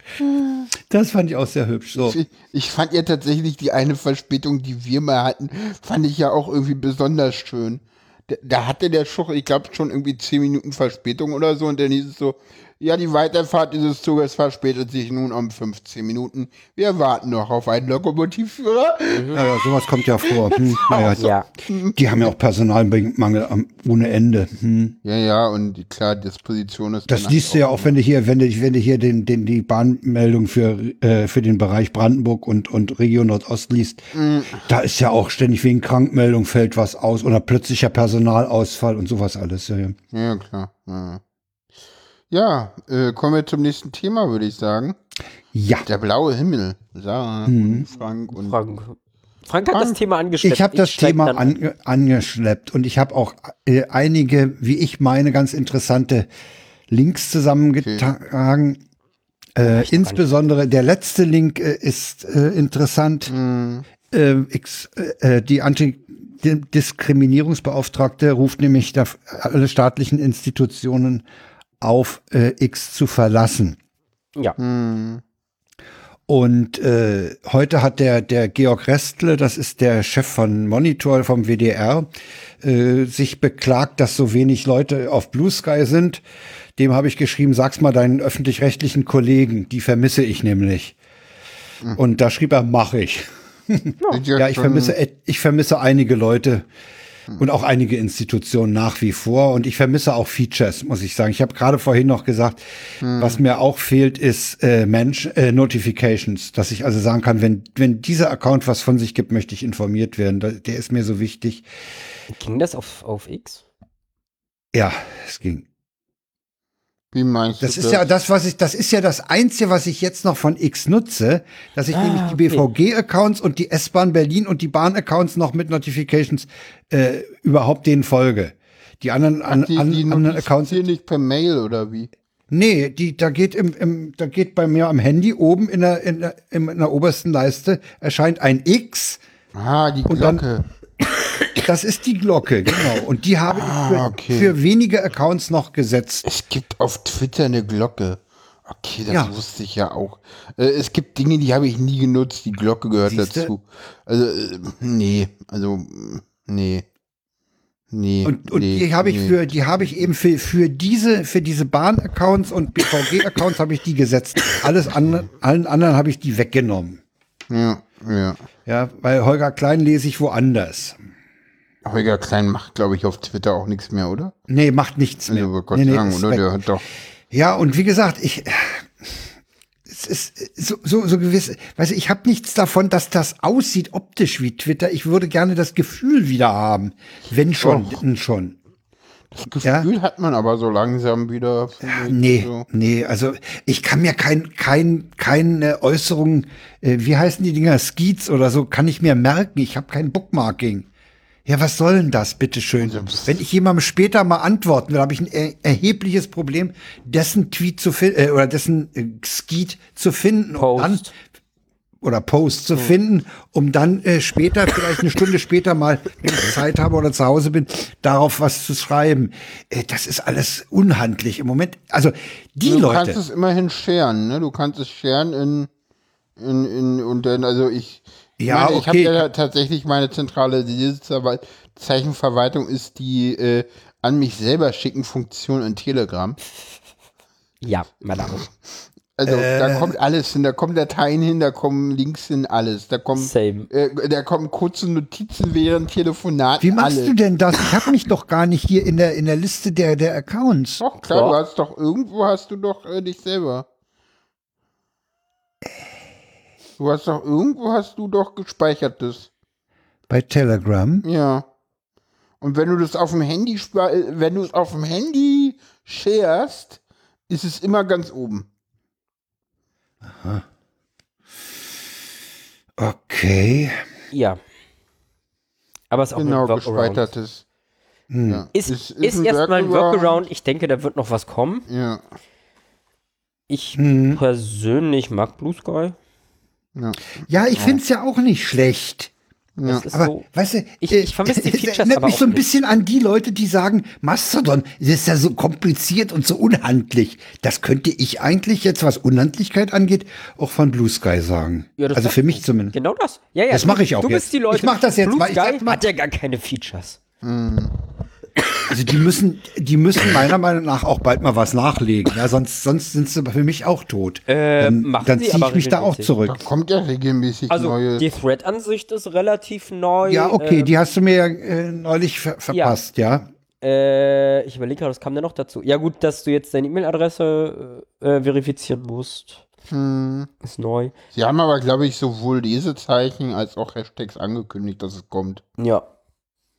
Das fand ich auch sehr hübsch. So. Ich- Ich fand ja tatsächlich die eine Verspätung, die wir mal hatten, fand ich ja auch irgendwie besonders schön. Da, da hatte der Schuch, ich glaube, schon irgendwie zehn Minuten Verspätung oder so und dann hieß es so, Ja, die Weiterfahrt dieses Zuges verspätet sich nun um 15 Minuten. Wir warten noch auf einen Lokomotivführer. Naja, sowas kommt ja vor. Hm, naja, Ja. Die haben ja auch Personalmangel am- ohne Ende. Hm. Ja, ja, und die- klar, Disposition ist. Das liest du ja auch, wenn du hier, wenn du, wenn du hier den, den, die Bahnmeldung für, äh, für den Bereich Brandenburg und, und Region Nordost liest. Da ist ja auch ständig wegen Krankmeldung fällt was aus oder plötzlicher Personalausfall und sowas alles. Ja, ja. Ja, klar. Ja, ja äh, kommen wir zum nächsten Thema, würde ich sagen. ja. Der blaue Himmel. Sarah und Frank und. Frank. Frank hat das Frank. Thema angeschleppt. Ich habe das steig Thema ange, angeschleppt und ich habe auch äh, einige, wie ich meine, ganz interessante Links zusammengetragen. Äh, insbesondere der letzte Link äh, ist äh, interessant. Äh, X, äh, äh, die Antidiskriminierungsbeauftragte ruft nämlich alle staatlichen Institutionen auf, äh, X zu verlassen. Ja. Und äh, heute hat der, der Georg Restle, das ist der Chef von Monitor vom WDR, äh, sich beklagt, dass so wenig Leute auf Blue Sky sind. Dem habe ich geschrieben, sag's mal deinen öffentlich-rechtlichen Kollegen, die vermisse ich nämlich. Und da schrieb er, mach ich. Ja, ich vermisse, ich vermisse einige Leute und auch einige Institutionen nach wie vor. Und ich vermisse auch Features, muss ich sagen. Ich habe gerade vorhin noch gesagt, was mir auch fehlt, ist äh, Mensch, äh, Notifications, dass ich also sagen kann, wenn, wenn dieser Account was von sich gibt, möchte ich informiert werden. Der ist mir so wichtig. Ging das auf, auf X? Ja, es ging. Wie meinst Das du ist ja das, was ich, das ist ja das Einzige, was ich jetzt noch von X nutze, dass ich Ah, nämlich die okay. BVG-Accounts und die S-Bahn Berlin und die Bahn-Accounts noch mit Notifications äh, überhaupt denen folge. Die anderen, an, die, an, die anderen Accounts. hier nicht per Mail oder wie? Nee, die, da geht im, im, da geht bei mir am Handy oben in der, in der, in der obersten Leiste erscheint ein X. Ah, die Und dann- Glocke. Das ist die Glocke, genau. Und die habe ich für, Ah, okay. für wenige Accounts noch gesetzt. Es gibt auf Twitter eine Glocke. Okay, das Ja. wusste ich ja auch. Äh, es gibt Dinge, die habe ich nie genutzt. Die Glocke gehört Siehste? dazu. Also, äh, nee, also, nee. Nee. Und, und nee, die habe ich nee. für, die habe ich eben für, für diese, für diese Bahn-Accounts und BVG-Accounts habe ich die gesetzt. Alles andere, allen anderen habe ich die weggenommen. Ja, ja. Ja, weil Holger Klein lese ich woanders. Holger Klein macht, glaube ich, auf Twitter auch nichts mehr, oder? Nee, macht nichts mehr. Also, Gott nee, nee, sagen, oder? Der hat doch. Ja, und wie gesagt, ich, es ist so, so, so gewiss, weißt du, ich habe nichts davon, dass das aussieht optisch wie Twitter. Ich würde gerne das Gefühl wieder haben. Wenn schon, Och. denn schon. Das Gefühl hat man aber so langsam wieder. ich, Nee, So. nee, also ich kann mir kein, kein, keine Äußerung, äh, wie heißen die Dinger, Skeets oder so, kann ich mir merken. Ich habe kein Bookmarking. Ja, was soll denn das, bitteschön? Wenn ich jemandem später mal antworten will, habe ich ein er erhebliches Problem, dessen Tweet zu finden, äh, oder dessen äh, Skeet zu finden und dann Post. oder Post zu finden, um dann äh, später, vielleicht eine Stunde später mal, wenn ich Zeit habe oder zu Hause bin, darauf was zu schreiben. Äh, das ist alles unhandlich im Moment. Also die Du Leute. kannst es immerhin scheren, ne? Du kannst es scheren in, in, in und dann, also ich Ja, meine, ich habe okay. ja tatsächlich meine zentrale Zeichenverwal- Zeichenverwaltung ist die äh, an mich selber schicken Funktion in Telegram. Ja, Madame. Also Äh. da kommt alles hin, da kommen Dateien hin, da kommen Links hin, alles. Da kommen, Same. äh, da kommen kurze Notizen während Telefonat. Wie machst alles. du denn das? Ich habe mich doch gar nicht hier in der in der Liste der der Accounts. Doch, klar, Doch. du hast doch, irgendwo hast du doch äh, dich selber. Du hast doch, irgendwo hast du doch gespeichertes. Bei Telegram. Ja. Und wenn du das auf dem Handy, wenn du es auf dem Handy sharest, ist es immer ganz oben. Okay. Ja. Aber es ist auch Genau, ein Workaround. gespeichertes. Hm. Ja. Ist, ist, erstmal ein Workaround. Ich denke, da wird noch was kommen. Ja. Ich Hm. persönlich mag Blue Sky. Ja. Ja, ich find's ja auch nicht schlecht. Das ist Aber so. weißt du, Ich- äh, ich vermisse die es Features erinnert aber mich so ein nicht. bisschen an die Leute, die sagen, Mastodon, das ist ja so kompliziert und so unhandlich. Das könnte ich eigentlich jetzt, was Unhandlichkeit angeht, auch von Blue Sky sagen. Ja, das also für mich zumindest. Genau das. Ja, ja. Das mache ich auch Du jetzt. bist die Leute. Ich mach das jetzt Blue. Ich Sky sag mal- hat ja gar keine Features. Also die müssen, die müssen meiner Meinung nach auch bald mal was nachlegen. Ja, sonst, sonst sind sie für mich auch tot. Äh, dann dann ziehe ich aber mich da auch zurück. Da kommt ja regelmäßig Also neue. die Thread-Ansicht ist relativ neu. Ja, okay, äh, die hast du mir ja äh, neulich ver verpasst, ja. Äh, ich überlege gerade, was kam denn noch dazu? Ja, gut, dass du jetzt deine E-Mail-Adresse äh, verifizieren musst. Hm. Ist neu. Sie haben aber, glaube ich, sowohl Lesezeichen als auch Hashtags angekündigt, dass es kommt. Ja.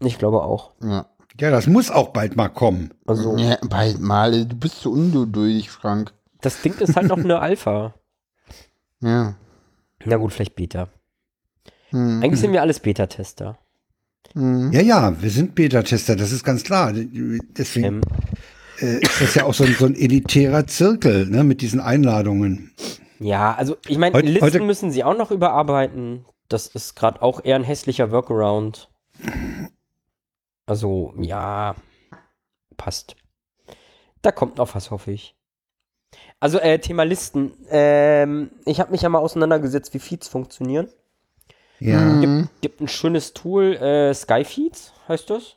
Ich glaube auch. Ja. Ja, das muss auch bald mal kommen. Also, ja bald mal. Du bist so ungeduldig, Frank. das Ding ist halt noch eine Alpha. Ja. Na gut, vielleicht Beta. Hm. Eigentlich sind wir alles Beta-Tester. Hm. Ja, ja, wir sind Beta-Tester, das ist ganz klar. Deswegen Ähm, äh, ist das ja auch so ein, so ein elitärer Zirkel, ne, mit diesen Einladungen. ja, also ich meine, Listen heute- müssen sie auch noch überarbeiten. Das ist gerade auch eher ein hässlicher Workaround. Also, ja, passt. Da kommt noch was, hoffe ich. Also, äh, Thema Listen. Ähm, ich habe mich ja mal auseinandergesetzt, wie Feeds funktionieren. Ja. Hm. Gibt ein schönes Tool, äh, Skyfeeds heißt das.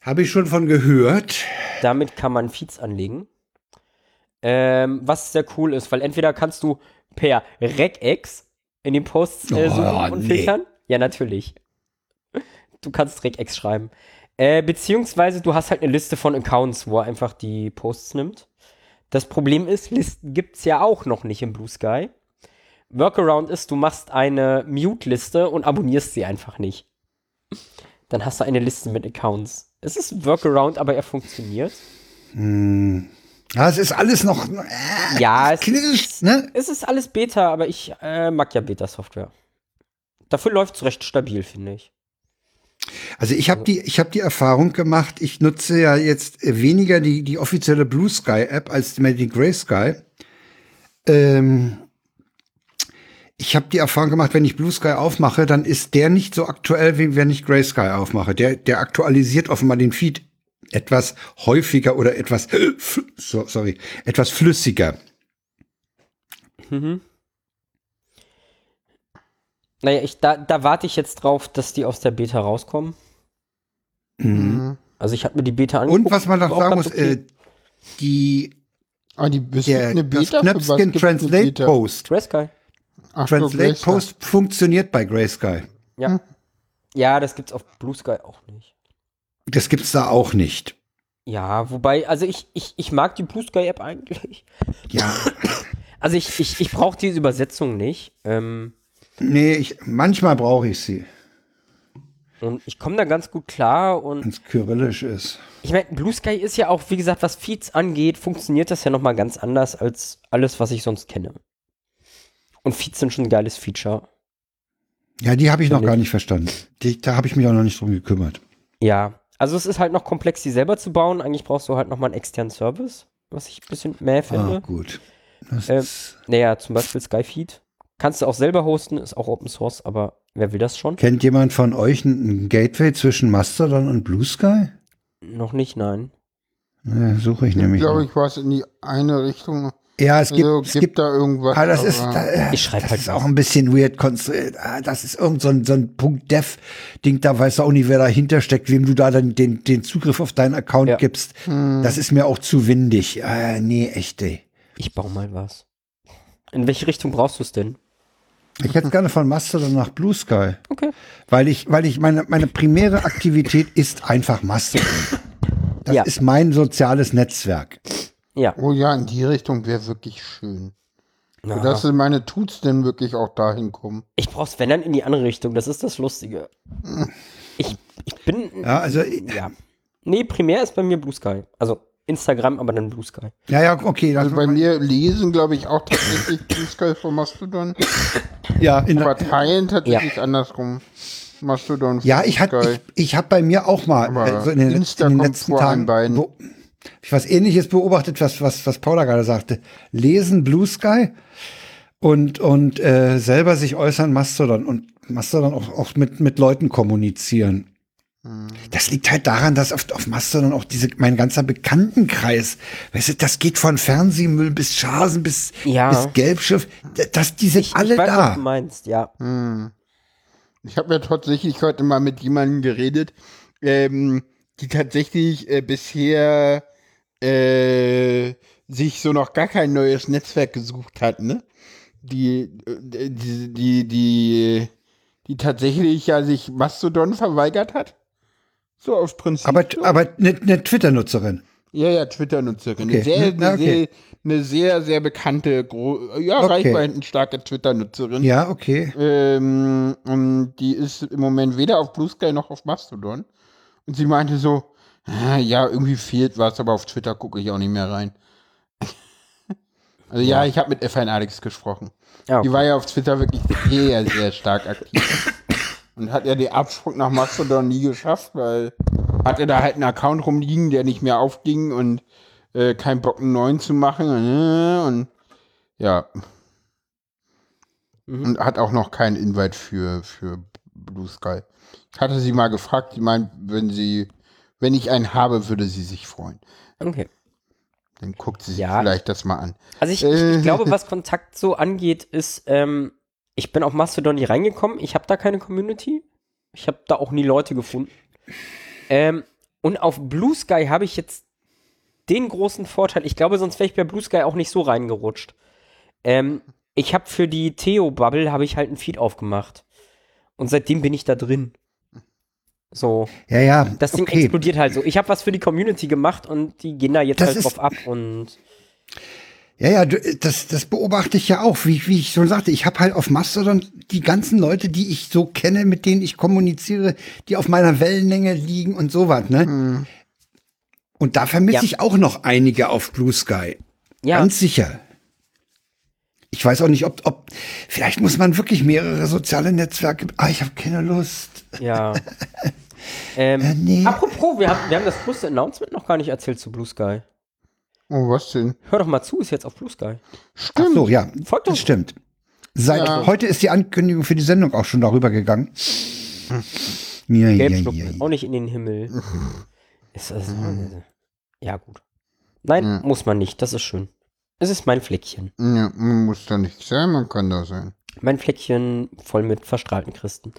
Habe ich schon von gehört. Damit kann man Feeds anlegen. Ähm, was sehr cool ist, weil entweder kannst du per Regex in den Posts äh, Oh, suchen und nee. filtern. Ja, natürlich. Du kannst Regex schreiben. Äh, beziehungsweise du hast halt eine Liste von Accounts, wo er einfach die Posts nimmt. Das Problem ist, Listen gibt's ja auch noch nicht im Blue Sky. Workaround ist, du machst eine Mute-Liste und abonnierst sie einfach nicht. Dann hast du eine Liste mit Accounts. Es ist ein Workaround, aber er funktioniert. Hm. Ja, es ist alles noch. Äh, Ja, es knirscht, ist, ne? es ist alles Beta, aber ich äh, mag ja Beta-Software. Dafür läuft es recht stabil, finde ich. Also ich habe die, ich habe die Erfahrung gemacht. Ich nutze ja jetzt weniger die die offizielle Blue Sky App als die Gray Sky. Ähm, ich habe die Erfahrung gemacht, wenn ich Blue Sky aufmache, dann ist der nicht so aktuell, wie wenn ich Gray Sky aufmache. Der, der aktualisiert offenbar den Feed etwas häufiger oder etwas, so, sorry, etwas flüssiger. Mhm. Naja, ich, da, da warte ich jetzt drauf, dass die aus der Beta rauskommen. Mhm. Also ich habe mir die Beta angeguckt. Und was man noch sagen muss, okay. äh, die, Ah, die der, eine das Beta. Was Knöpfchen Translate Beta? Post, Grey Sky. Ach so, Translate Grayscale. Post funktioniert bei Gray Sky. Ja. Ja, das gibt's auf Blue Sky auch nicht. Das gibt's da auch nicht. Ja, wobei, also ich, ich, ich mag die Blue Sky App eigentlich. Ja, Also ich, ich, ich brauche diese Übersetzung nicht. Ähm, nee, ich, manchmal brauche ich sie, und ich komme da ganz gut klar und wenn es kyrillisch ist. Ich meine, Blue Sky ist ja auch, wie gesagt, was Feeds angeht, funktioniert das ja nochmal ganz anders als alles, was ich sonst kenne. Und Feeds sind schon ein geiles Feature. Ja, die habe ich noch Finde gar ich. nicht verstanden. Die, da habe ich mich auch noch nicht drum gekümmert. Ja, also es ist halt noch komplex, die selber zu bauen. Eigentlich brauchst du halt nochmal einen externen Service, was ich ein bisschen mehr Ah, finde. gut. Das Äh, Naja, zum Beispiel Skyfeed. Kannst du auch selber hosten, ist auch Open Source, aber wer will das schon? kennt jemand von euch ein, ein Gateway zwischen Mastodon und Blue Sky? Noch nicht, nein. Ja, suche ich nämlich. glaube noch. ich, war es in die eine Richtung. Ja, es gibt, Also, es gibt gibt da irgendwas. Ah, das ist, da, Ich schreib das halt ist auch ein bisschen weird konstruiert. Ah, das ist irgend so ein, so ein Punkt Dev-Ding, da weiß auch nicht, wer dahinter steckt, wem du da dann den, den Zugriff auf deinen Account Ja. gibst. Hm. Das ist mir auch zu windig. Ah, nee, echt, ey. Ich baue mal was. In welche Richtung brauchst du es denn? Ich hätte gerne von Mastodon nach Blue Sky. Okay. Weil ich, weil ich meine, meine primäre Aktivität ist einfach Mastodon. Das Ja. ist mein soziales Netzwerk. Ja. Oh ja, in die Richtung wäre wirklich schön. Ja. Dass meine Tuts denn wirklich auch dahin kommen. Ich brauch's, wenn dann, in die andere Richtung. Das ist das Lustige. Ich, ich bin. Ja, also, Ja. Nee, primär ist bei mir Blue Sky. Also Instagram, aber dann Blue Sky. ja, ja, okay. Also bei mir lesen, glaube ich, auch tatsächlich Blue Sky von Mastodon. ja, in, Aber teilen tatsächlich andersrum. Mastodon Ja, ich hatte, ich, ich habe bei mir auch mal Aber äh, so in den, in den letzten Tagen beiden. wo, ich was ähnliches beobachtet, was, was, was Paula gerade sagte. Lesen Blue Sky und, und äh, selber sich äußern Mastodon und Mastodon auch, auch mit, mit Leuten kommunizieren. Hm. Das liegt halt daran, dass auf, auf Mastodon auch diese, mein ganzer Bekanntenkreis, weißt du, das geht von Fernsehmüll bis Schasen bis, Ja. bis Gelbschiff, das, die sind Ich, alle ich weiß, was da. du meinst, ja. Hm. Ich habe ja tatsächlich heute mal mit jemandem geredet, ähm, die tatsächlich äh, bisher äh, sich so noch gar kein neues Netzwerk gesucht hat, ne? Die, äh, die, die, die, die tatsächlich ja sich Mastodon verweigert hat. So aus Prinzip. Aber, so. aber eine ne, Twitter-Nutzerin. Ja, ja, Twitter-Nutzerin. Okay. Eine, sehr, Na, eine, okay. sehr, eine sehr, sehr bekannte, ja, Okay. reichweitenstarke Twitter-Nutzerin. Ja, okay. Ähm, und die ist im Moment weder auf Blue Sky noch auf Mastodon. Und sie meinte so, ah, ja, irgendwie fehlt was, aber auf Twitter gucke ich auch nicht mehr rein. also ja, ich habe mit F1 Alex gesprochen. Ja, Die war ja auf Twitter wirklich sehr, sehr stark aktiv. Und hat ja den Absprung nach Mastodon nie geschafft, weil hatte da halt einen Account rumliegen, der nicht mehr aufging und äh, kein Bock, einen neuen zu machen. äh, Und ja. Mhm. Und hat auch noch keinen Invite für, für Blue Sky. Ich hatte sie mal gefragt, die meint, wenn sie, wenn ich einen habe, würde sie sich freuen. okay. Dann guckt sie sich Ja. vielleicht das mal an. Also ich, ich, Äh. ich glaube, was Kontakt so angeht, ist, ähm, ich bin auf Mastodon nie reingekommen. Ich habe da keine Community. Ich habe da auch nie Leute gefunden. Ähm, und auf Blue Sky habe ich jetzt den großen Vorteil. Ich glaube, sonst wäre ich bei Blue Sky auch nicht so reingerutscht. Ähm, ich habe für die Theo-Bubble habe ich halt einen Feed aufgemacht. Und seitdem bin ich da drin. So. Ja, ja. Das Ding okay. explodiert halt so. Ich habe was für die Community gemacht und die gehen da jetzt Das halt drauf ab und Ja, ja, du, das, das beobachte ich ja auch, wie, wie ich schon sagte. Ich habe halt auf Mastodon die ganzen Leute, die ich so kenne, mit denen ich kommuniziere, die auf meiner Wellenlänge liegen und sowas, ne? Und da vermisse Ja. ich auch noch einige auf Blue Sky. ja. Ganz sicher. Ich weiß auch nicht, ob, ob, vielleicht muss man wirklich mehrere soziale Netzwerke, ah, ich habe keine Lust. Ja. ähm, Äh, nee. Apropos, wir haben, wir haben das größte Announcement noch gar nicht erzählt zu Blue Sky. Oh, was denn? Hör doch mal zu, ist jetzt auf Blue Sky. Ach Stimmt. so, ja, Folgt uns. das stimmt. Seit Ja. heute ist die Ankündigung für die Sendung auch schon darüber gegangen. Ja, ja, ja, ist auch nicht in den Himmel. Ist das, ja, gut. Nein, Ja. muss man nicht. Das ist schön. Es ist mein Fleckchen. Ja, man muss da nicht sein, man kann da sein. Mein Fleckchen voll mit verstrahlten Christen.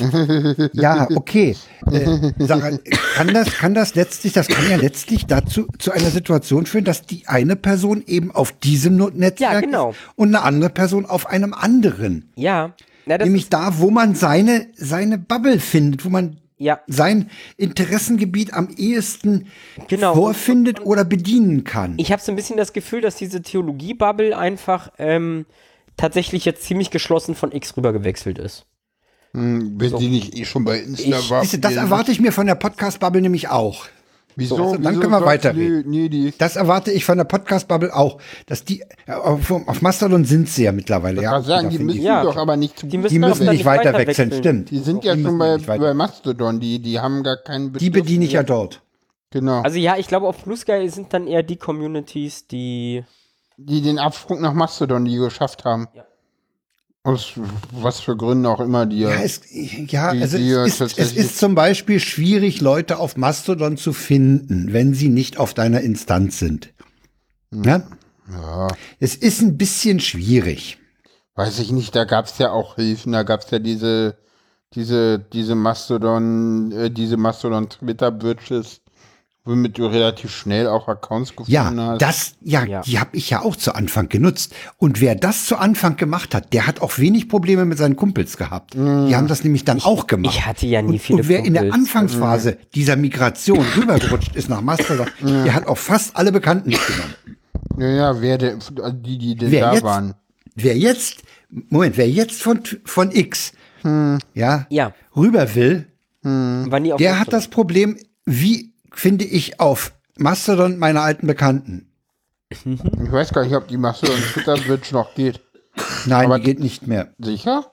Ja, okay. Äh, Sarah, kann das, kann das letztlich, das kann ja letztlich dazu zu einer Situation führen, dass die eine Person eben auf diesem Netzwerk Ja, genau. ist und eine andere Person auf einem anderen. Ja. Na, das Nämlich ist, da, wo man seine, seine Bubble findet, wo man ja, sein Interessengebiet am ehesten Genau. vorfindet oder bedienen kann. ich habe so ein bisschen das Gefühl, dass diese Theologie-Bubble einfach ähm, tatsächlich jetzt ziemlich geschlossen von X rüber gewechselt ist. Hm, wenn die nicht eh schon bei Insta Ich- war. Das erwarte ich mir von der Podcast-Bubble nämlich auch. Wieso? So, dann wieso können wir weiterreden. Nee, nee. Das erwarte ich von der Podcast-Bubble auch. Dass die, auf, auf Mastodon sind sie ja mittlerweile. Ja, sagen, die müssen ich. Ja. doch aber nicht zu Die müssen die müssen nicht weiter wechseln, wechseln. stimmt. Die sind ja Die schon bei, bei Mastodon, die, die haben gar keinen Die bediene ich ja dort. Genau. Also ja, ich glaube, auf Blue Sky sind dann eher die Communities, die die den Absprung nach Mastodon, die geschafft haben. Ja. Aus was für Gründen auch immer, die Ja, ja. es, ja Die- also es, ist, es ist zum Beispiel schwierig, Leute auf Mastodon zu finden, wenn sie nicht auf deiner Instanz sind. Ja? ja, Es ist ein bisschen schwierig. weiß ich nicht, da gab es ja auch Hilfen, da gab es ja diese, diese, diese Mastodon, äh, diese Mastodon-Twitter-Bridges, womit du relativ schnell auch Accounts gefunden Ja, hast. das, ja, Ja. die habe ich ja auch zu Anfang genutzt. Und wer das zu Anfang gemacht hat, der hat auch wenig Probleme mit seinen Kumpels gehabt. Die haben das nämlich dann auch gemacht. ich hatte ja nie und, viele und wer in der Kumpels. Anfangsphase dieser Migration rübergerutscht ist nach Mastodon, der hat auch fast alle Bekannten mitgenommen. ja, ja, wer der, die, die denn Wer da jetzt- waren. Wer jetzt, Moment, wer jetzt von, von X, ja, Ja, rüber will, auf der hat das Problem, wie finde ich auf Mastodon meine alten Bekannten? Ich weiß gar nicht, ob die Mastodon-Twitter-Bridge noch geht. Nein, Aber- die geht nicht mehr. Sicher?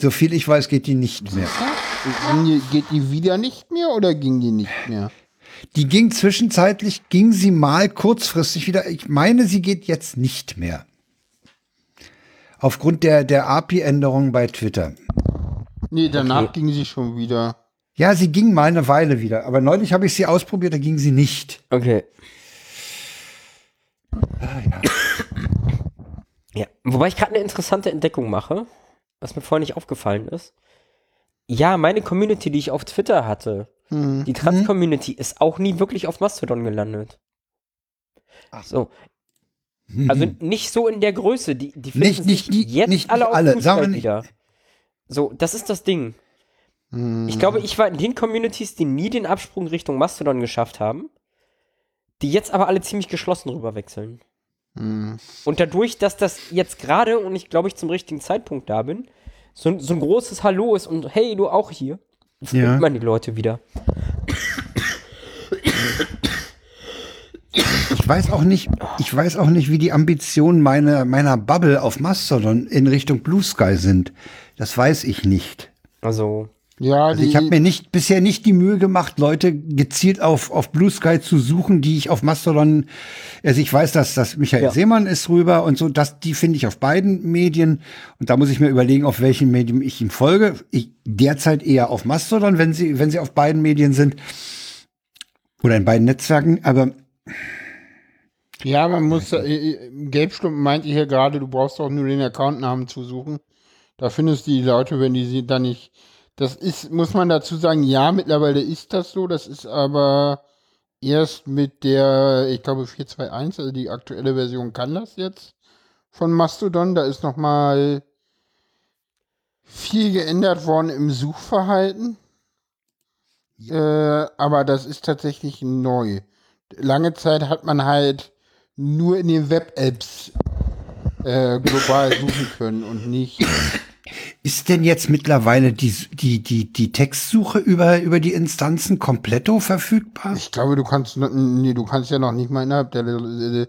So viel ich weiß, geht die nicht mehr. Ging die- Geht die wieder nicht mehr oder ging die nicht mehr? Die ging zwischenzeitlich, ging sie mal kurzfristig wieder. Ich meine, sie geht jetzt nicht mehr. Aufgrund der, der API-Änderung bei Twitter. Nee, danach ging sie schon wieder. Ja, sie ging mal eine Weile wieder. Aber neulich habe ich sie ausprobiert, da ging sie nicht. Okay. Ja, wobei ich gerade eine interessante Entdeckung mache, was mir vorher nicht aufgefallen ist. Ja, meine Community, die ich auf Twitter hatte, Hm. Die Trans-Community ist auch nie wirklich auf Mastodon gelandet. Ach. So. Also nicht so in der Größe. Die, die finden. Nicht- nicht die- jetzt nicht alle auf alle. Nicht- wieder. So, das ist das Ding. Hm. Ich glaube, ich war in den Communities, die nie den Absprung Richtung Mastodon geschafft haben, die jetzt aber alle ziemlich geschlossen rüber wechseln. Hm. Und dadurch, dass das jetzt gerade und ich glaube, ich zum richtigen Zeitpunkt da bin, so, ein- so ein großes Hallo ist und hey, du auch hier, findet Ja. man die Leute wieder. Ich weiß auch nicht, ich weiß auch nicht, wie die Ambitionen meiner, meiner Bubble auf Mastodon in Richtung Blue Sky sind. Das weiß ich nicht. Also, Ja, Also ich habe mir nicht bisher nicht die Mühe gemacht, Leute gezielt auf, auf Blue Sky zu suchen, die ich auf Mastodon, also ich weiß, dass, dass Michael Ja. Seemann ist rüber und so, das, die finde ich auf beiden Medien. Und da muss ich mir überlegen, auf welchem Medium ich ihm folge. Ich derzeit eher auf Mastodon, wenn sie, wenn sie auf beiden Medien sind. Oder in beiden Netzwerken, aber ja, man muss, äh, Gelbstumpen meinte ich ja gerade, du brauchst auch nur den Accountnamen zu suchen. Da findest du die Leute, wenn die sie dann nicht, das ist, muss man dazu sagen, ja, mittlerweile ist das so, das ist aber erst mit der, ich glaube 421, also die aktuelle Version kann das jetzt von Mastodon, da ist noch mal viel geändert worden im Suchverhalten. Äh, aber das ist tatsächlich neu. Lange Zeit hat man halt nur in den Web-Apps äh, global suchen können und nicht. ist denn jetzt mittlerweile die, die, die, die Textsuche über, über die Instanzen kompletto verfügbar? Ich glaube, du kannst, nee, du kannst ja noch nicht mal innerhalb der, äh,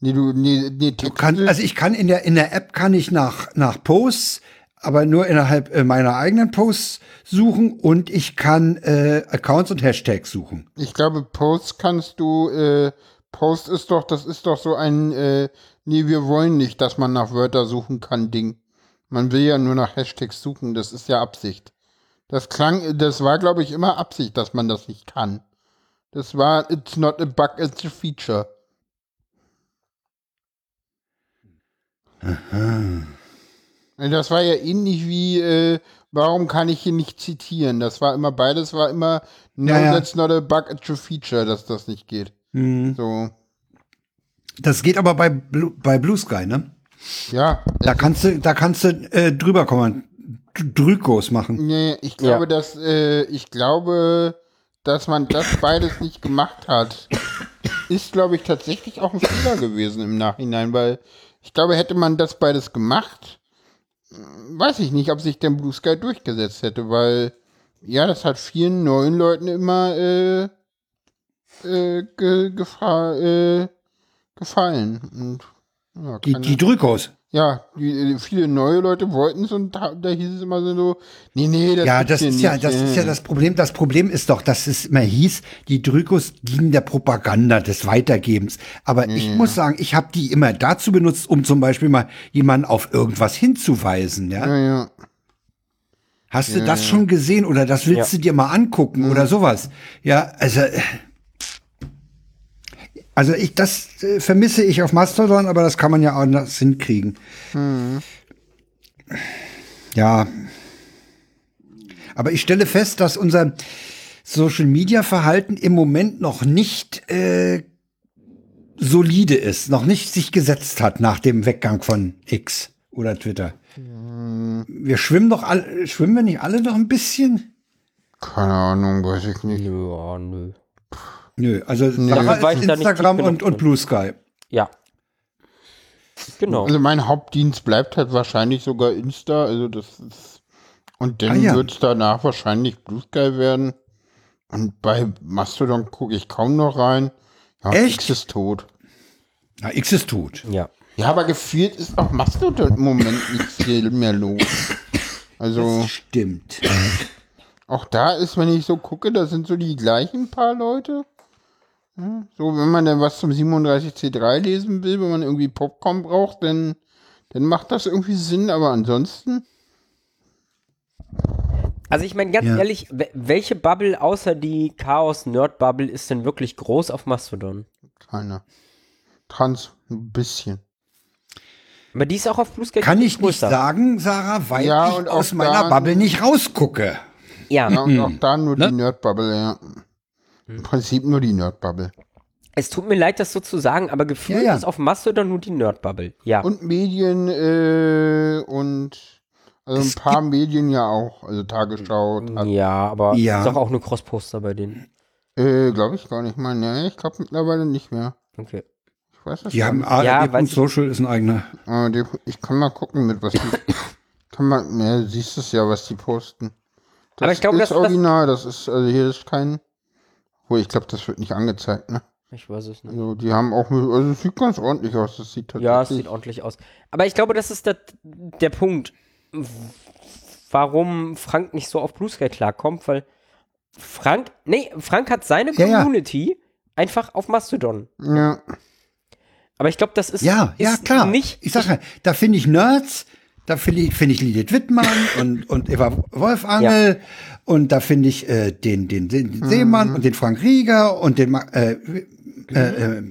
nee, du, nee, nee, Du kann, also ich kann in der, in der App kann ich nach, nach Posts, aber nur innerhalb äh, meiner eigenen Posts suchen und ich kann äh, Accounts und Hashtags suchen. Ich glaube, Post kannst du, äh, Post ist doch, das ist doch so ein, äh, nee, wir wollen nicht, dass man nach Wörter suchen kann, Ding. Man will ja nur nach Hashtags suchen, das ist ja Absicht. Das klang, das war, glaube ich, immer Absicht, dass man das nicht kann. Das war, it's not a bug, it's a feature. Das war ja ähnlich wie, äh, warum kann ich hier nicht zitieren? Das war immer, beides war immer, no, Ja, ja. that's not a bug, it's a feature, dass das nicht geht. So, Das geht aber bei, Blue, bei Blue Sky, ne? Ja. Da kannst du, da kannst du äh, drüber kommen, Drückos machen. Nee, ich glaube, Ja. dass, äh, ich glaube, dass man das beides nicht gemacht hat, ist, glaube ich, tatsächlich auch ein Fehler gewesen im Nachhinein, weil ich glaube, hätte man das beides gemacht, äh, weiß ich nicht, ob sich der Blue Sky durchgesetzt hätte, weil, ja, das hat vielen neuen Leuten immer, äh, äh, ge gefa äh, gefallen. Und, ja, Die, die Drückos. ja, die, äh, viele neue Leute wollten es und da, da hieß es immer so, nee, nee, das Ja, das ist ja, nicht, das äh. ist ja das Problem. Das Problem ist doch, dass es immer hieß, die Drückos dienen der Propaganda, des Weitergebens. Aber ich muss sagen, ich habe die immer dazu benutzt, um zum Beispiel mal jemanden auf irgendwas hinzuweisen. Ja? Ja, ja. Hast du das schon gesehen oder das willst Ja. du dir mal angucken oder sowas? Ja, also äh, also ich das äh, vermisse ich auf Mastodon, aber das kann man ja auch anders hinkriegen. Ja. Aber ich stelle fest, dass unser Social Media Verhalten im Moment noch nicht äh, solide ist, noch nicht sich gesetzt hat nach dem Weggang von X oder Twitter. Wir schwimmen doch alle, schwimmen wir nicht alle noch ein bisschen? Keine Ahnung, weiß ich nicht. nö, oh, nö. Nö, also nicht Instagram und, und Blue Sky. Ja. Genau. Also mein Hauptdienst bleibt halt wahrscheinlich sogar Insta, also das ist und dann Ah, ja. wird's danach wahrscheinlich Blue Sky werden. Und bei Mastodon gucke ich kaum noch rein. Ja, Echt? X ist tot. Ja, X ist tot. Ja. Ja, aber gefühlt ist auch Mastodon im Moment nichts viel mehr los. Also Stimmt. auch da ist, wenn ich so gucke, da sind so die gleichen paar Leute. So, wenn man dann was zum 37C3 lesen will, wenn man irgendwie Popcorn braucht, dann, dann macht das irgendwie Sinn, aber ansonsten. Also ich meine ganz Ja. ehrlich, we- welche Bubble außer die Chaos Nerd Bubble ist denn wirklich groß auf Mastodon? Keiner. Trans, ein bisschen. Aber die ist auch auf Blue Sky Kann ich nicht sagen, Sarah, weil Ja, ich aus meiner Bubble nicht rausgucke. Ja, Ja, und auch da nur Ne? die Nerdbubble, ja. Im Prinzip nur die Nerdbubble. es tut mir leid, das so zu sagen, aber gefühlt Ja, ja. ist auf Mastodon nur die Nerdbubble. Ja. Und Medien äh, und also ein paar Medien ja auch. Also Tagesschau, Tag, ja, aber Ja. ist doch auch nur Cross-Poster bei denen. äh, glaube ich gar nicht mal. Ne, ich glaube mittlerweile nicht mehr. Okay. Ich weiß das Die haben nicht. Ja, ARD Social ist ein eigener. Ah, ich kann mal gucken, mit was die. kann man, ne, siehst es ja, was die posten. Das Aber ich glaube, ist das- das- original. Das ist, also hier ist kein. Wo ich glaube, das wird nicht angezeigt, ne? Ich weiß es nicht. Also die haben auch, also es sieht ganz ordentlich aus. Das sieht tatsächlich. Ja, es sieht ordentlich aus. Aber ich glaube, das ist der, der Punkt, warum Frank nicht so auf Blue Sky klarkommt, weil Frank, nee, Frank hat seine Ja, ja. Community einfach auf Mastodon. Ja, Aber ich glaube, das ist, Ja, ja, ist klar. nicht. ich sag ja, da finde ich Nerds, da finde ich, finde ich Lilith Wittmann und, und Eva Wolfangel und da finde ich äh, den, den, den Seemann und den Frank Rieger und den Ma- äh, äh, äh,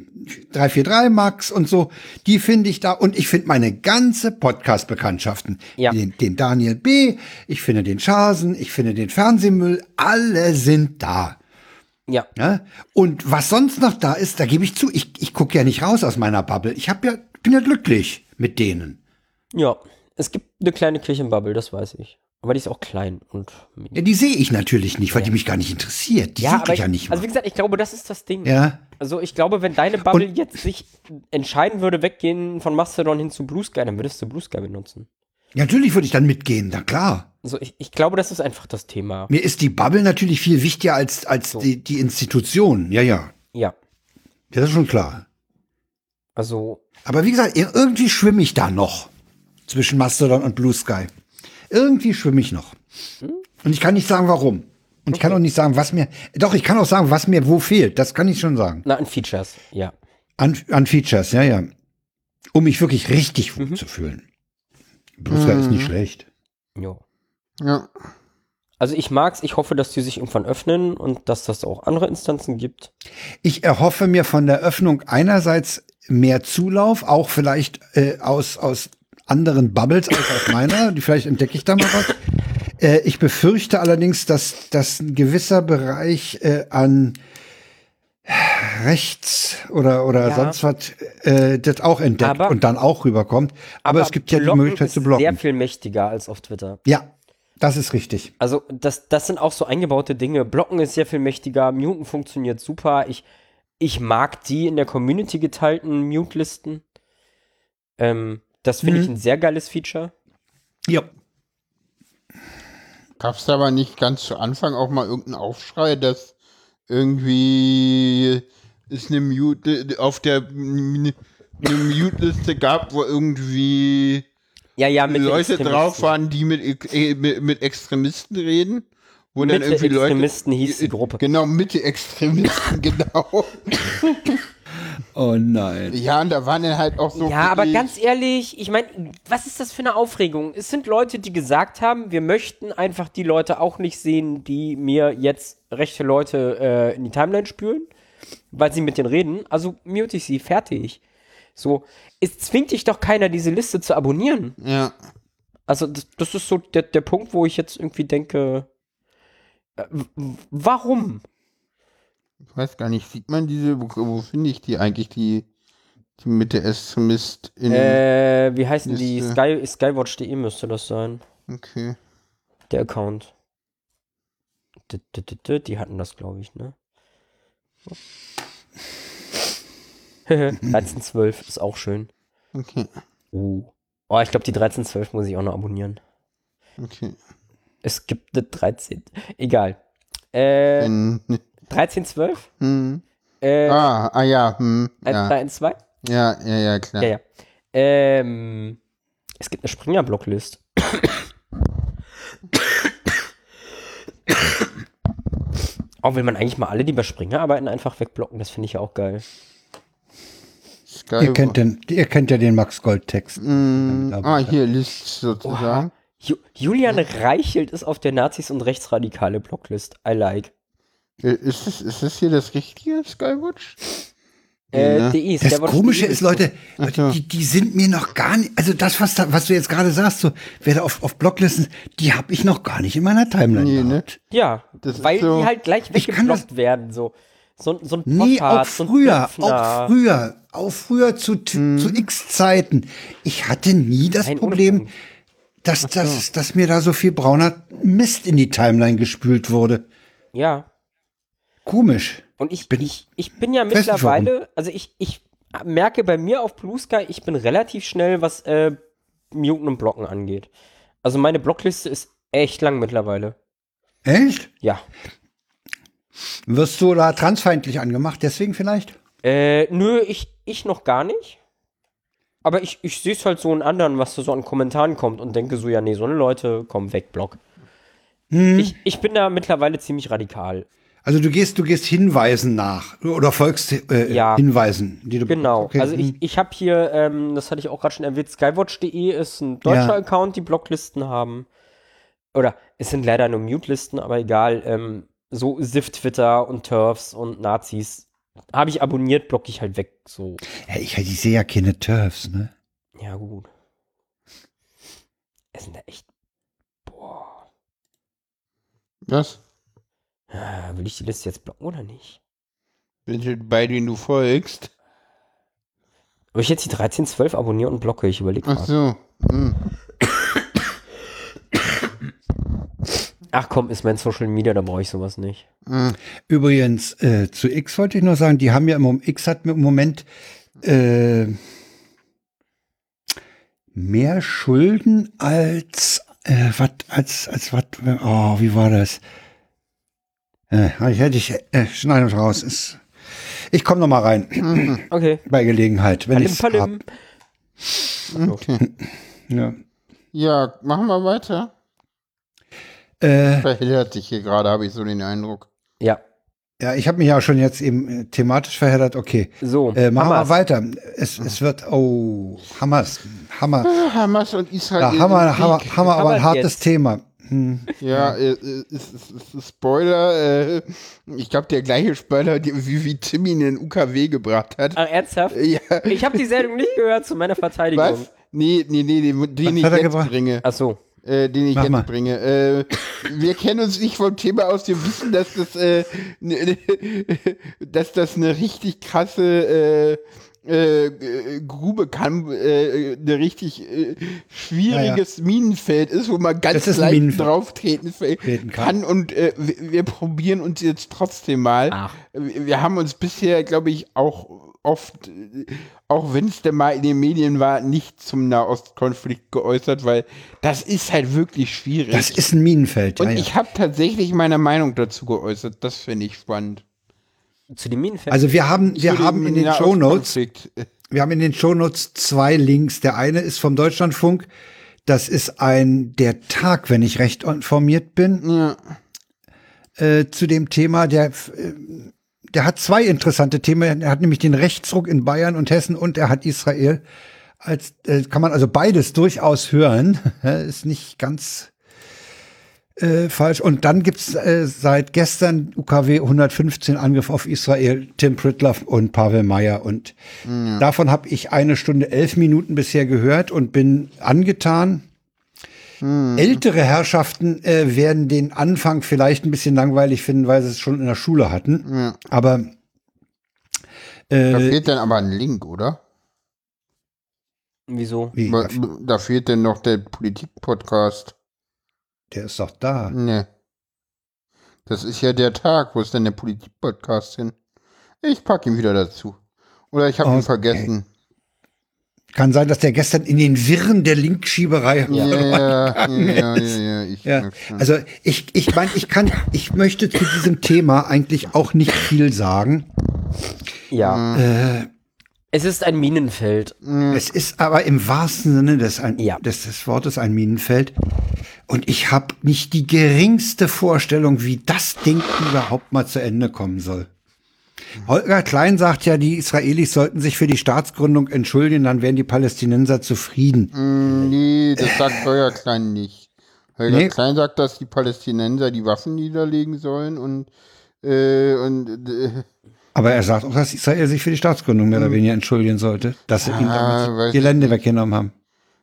343 Max und so, die finde ich da und ich finde meine ganze Podcast-Bekanntschaften, Ja. den, den Daniel B., ich finde den Schasen, ich finde den Fernsehmüll, alle sind da. ja, Ja? Und was sonst noch da ist, da gebe ich zu, ich, ich gucke ja nicht raus aus meiner Bubble. Ich hab ja, bin ja glücklich mit denen. ja. Es gibt eine kleine Kirchenbubble, das weiß ich. Aber die ist auch klein und. Ja, die sehe ich natürlich nicht, weil die mich gar nicht interessiert. Die suche ich ja nicht also wie mal. gesagt, ich glaube, das ist das Ding. Ja, Also ich glaube, wenn deine Bubble jetzt sich entscheiden würde, weggehen von Mastodon hin zu Blue Sky, dann würdest du Blue Sky benutzen. ja, natürlich würde ich dann mitgehen, na klar. Also ich, ich glaube, das ist einfach das Thema. Mir ist die Bubble natürlich viel wichtiger als, als die, die Institution. Ja, ja. Ja. Das ist schon klar. Also, Aber wie gesagt, ir- irgendwie schwimme ich da noch zwischen Mastodon und Blue Sky. Irgendwie schwimme ich noch. Und ich kann nicht sagen, warum. Und ich kann auch nicht sagen, was mir. Doch, ich kann auch sagen, was mir wo fehlt. Das kann ich schon sagen. na, an Features, ja. An, an Features, ja, ja. Um mich wirklich richtig wohl zu fühlen. Blue Sky ist nicht schlecht. Jo. ja. Also ich mag's, ich hoffe, dass die sich irgendwann öffnen und dass das auch andere Instanzen gibt. Ich erhoffe mir von der Öffnung einerseits mehr Zulauf, auch vielleicht äh, aus, aus anderen Bubbles als aus meiner. Die vielleicht entdecke ich da mal was. Äh, ich befürchte allerdings, dass, dass ein gewisser Bereich äh, an rechts oder, oder Ja. sonst was äh, das auch entdeckt Aber- und dann auch rüberkommt. Aber, es gibt ja die Möglichkeit zu blocken. sehr viel mächtiger als auf Twitter. Ja, das ist richtig. Also das, das sind auch so eingebaute Dinge. Blocken ist sehr viel mächtiger, Muten funktioniert super. Ich, ich mag die in der Community geteilten Mute-Listen. Ähm, das finde Mhm. ich ein sehr geiles Feature. Ja. Gab es aber nicht ganz zu Anfang auch mal irgendeinen Aufschrei, dass irgendwie es eine Mute auf der eine Mute-Liste gab, wo irgendwie Ja, ja, Leute Extremisten. drauf waren, die mit, äh, mit, mit Extremisten reden? Wo dann Mitte irgendwie Leute. Extremisten hieß die Gruppe. Genau, Mitte-Extremisten, genau. Oh nein. Ja, und da waren dann halt auch so. Ja, aber ganz ehrlich, ich meine, was ist das für eine Aufregung? Es sind Leute, die gesagt haben, wir möchten einfach die Leute auch nicht sehen, die mir jetzt rechte Leute äh, in die Timeline spülen, weil sie mit denen reden. Also mute ich sie, fertig. So, es zwingt dich doch keiner, diese Liste zu abonnieren. Ja. Also das, das ist so der, der Punkt, wo ich jetzt irgendwie denke, äh, warum? Ich weiß gar nicht, sieht man diese, wo, wo finde ich die eigentlich, die, die Mitte-Extremist in. Äh, wie heißen die? Liste. Sky, Skywatch.de müsste das sein. Okay. Der Account. Die hatten das, glaube ich, ne? 1312 ist auch schön. Okay. Oh. Oh, ich glaube, die 1312 muss ich auch noch abonnieren. Okay. Es gibt eine 13. Egal. Äh, 1312? hm. Äh, Ah, ah ja, hm, 1312? ja. Ja, ja, ja, klar. Ja, ja. Ähm, es gibt eine Springer-Blocklist. Auch will man eigentlich mal alle, die bei Springer arbeiten, einfach wegblocken. Das finde ich ja auch geil. Sky Ihr kennt, den, ihr kennt ja den Max Gold-Text. Hm, ah, hier, List sozusagen. Ju Julian Reichelt ist auf der Nazis- und Rechtsradikale Blocklist. I like. Äh, Ist das, ist das hier das richtige Skywatch? Äh, Ne? DE, Das Komische ist, Leute, Leute so. die, die sind mir noch gar nicht, also das, was, da, was du jetzt gerade sagst, so, wer da auf, auf Blocklisten, die habe ich noch gar nicht in meiner Timeline Nee, ne? gehabt. Ja, Das weil so- die halt gleich weggeblockt werden, so. So, so ein Nee, auch so früher, Döpfner. auch früher, auch früher zu, zu x Zeiten. Ich hatte nie das Nein, Problem, dass, dass, dass mir da so viel brauner Mist in die Timeline gespült wurde. Ja. Komisch. Und ich Bin- ich, ich bin ja mittlerweile, also ich, ich merke bei mir auf Blue Sky, ich bin relativ schnell, was äh, Muten und Blocken angeht. Also meine Blockliste ist echt lang mittlerweile. Echt? Ja. Wirst du da transfeindlich angemacht, deswegen vielleicht? Äh, nö, ich, ich noch gar nicht. Aber ich, ich sehe es halt so in anderen, was da so an Kommentaren kommt und denke so, ja, nee, so eine Leute, komm weg, Block. Hm. Ich, ich bin da mittlerweile ziemlich radikal. Also du gehst, du gehst Hinweisen nach oder folgst äh, Ja. Hinweisen, die du Genau. Okay, Also ich, hm. ich habe hier, ähm, das hatte ich auch gerade schon erwähnt, skywatch.de ist ein deutscher Ja. Account, die Blocklisten haben. Oder es sind leider nur Mute-Listen, aber egal. Ähm, so Sift-Twitter und Turfs und Nazis habe ich abonniert, blocke ich halt weg. So, ja, ich, ich sehe ja keine Turfs, ne? ja gut. Es sind da echt. Boah. Was? Ah, Will ich die Liste jetzt blocken oder nicht? Welche bei denen du folgst? Ob ich jetzt die 13, 12 abonniere und blocke, ich überlege Ach so. Hm. Ach komm, ist mein Social Media, da brauche ich sowas nicht. Hm. Übrigens, äh, zu X wollte ich noch sagen, die haben ja im Moment, X hat im Moment äh, mehr Schulden als äh, was als als was oh, wie war das? Äh, hätte ich äh, schneiden wir raus. Ist, ich komme noch mal rein Okay. bei Gelegenheit, wenn ich palim. Okay. ja. Ja, machen wir weiter. Äh, Verhindert sich hier gerade, habe ich so den Eindruck. Ja. ja, ich habe mich ja schon jetzt eben äh, thematisch verheddert. Okay, So, äh, machen Hamas. wir weiter. Es, es wird oh Hamas, Hammer. Ah, Hamas und Israel. Ja, Hammer. Hammer, Hammer, aber ein hartes jetzt. Thema. Hm. Ja, äh, äh, ist, ist, ist, ist Spoiler. Äh, ich glaube, der gleiche Spoiler, die, wie, wie Timmy in den UKW gebracht hat. Ach, ernsthaft? Ja, Ich habe die Sendung nicht gehört zu meiner Verteidigung. was? Nee, nee, nee, den, den ich jetzt gebracht? bringe. Ach so. Äh, den ich Mach jetzt mal. bringe. Äh, wir kennen uns nicht vom Thema aus, wir wissen, dass das, äh, ne, dass das eine richtig krasse äh, äh, Grube kann, äh, eine richtig äh, schwieriges Minenfeld ist, wo man ganz ein leicht drauf treten kann. kann. Und äh, wir, wir probieren uns jetzt trotzdem mal. Ach. Wir haben uns bisher, glaube ich, auch oft, äh, auch wenn es denn mal in den Medien war, nicht zum Nahostkonflikt geäußert, weil das ist halt wirklich schwierig. Das ist ein Minenfeld. Ja, Und ja. ich habe tatsächlich meine Meinung dazu geäußert. Das finde ich spannend. Zu den Minenfeldern. Also wir haben, wir Zu haben in den Shownotes, Nahostkonflikt. wir haben in den Shownotes zwei Links. Der eine ist vom Deutschlandfunk. Das ist ein der Tag, wenn ich recht informiert bin, Ja. äh, zu dem Thema. Der, äh, der hat zwei interessante Themen. Er hat nämlich den Rechtsruck in Bayern und Hessen und er hat Israel. Als äh, kann man also beides durchaus hören. ist nicht ganz äh, falsch. Und dann gibt's äh, seit gestern UKW 115 Angriff auf Israel, Tim Pritloff und Pavel Meyer. Und davon habe ich eine Stunde elf Minuten bisher gehört und bin angetan. Ältere Herrschaften äh, werden den Anfang vielleicht ein bisschen langweilig finden, weil sie es schon in der Schule hatten. Ja. Aber Da äh, fehlt dann aber ein Link, oder? Wieso? wie, Da, da fehlt dann noch der Politik-Podcast. Der ist doch da. Ne. Das ist ja der Tag. Wo ist denn der Politik-Podcast hin? Ich packe ihn wieder dazu. Oder ich habe ihn Okay. vergessen. Kann sein, dass der gestern in den Wirren der Linkschieberei Ja, ja, ja, ja, ja, ich Ja, also ich, ich meine, ich kann, ich möchte zu diesem Thema eigentlich auch nicht viel sagen. Ja. Äh, Es ist ein Minenfeld. es ist aber im wahrsten Sinne des, ein, Ja. des, des Wortes ein Minenfeld. Und ich habe nicht die geringste Vorstellung, wie das Ding überhaupt mal zu Ende kommen soll. Holger Klein sagt ja, die Israelis sollten sich für die Staatsgründung entschuldigen, dann wären die Palästinenser zufrieden. Mm, Nee, das sagt Holger Klein nicht. Holger Nee. Klein sagt, dass die Palästinenser die Waffen niederlegen sollen und, äh, und äh, Aber er sagt auch, dass Israel sich für die Staatsgründung mehr oder weniger entschuldigen sollte, dass sie ihm Ah, damit die ich Gelände weggenommen haben.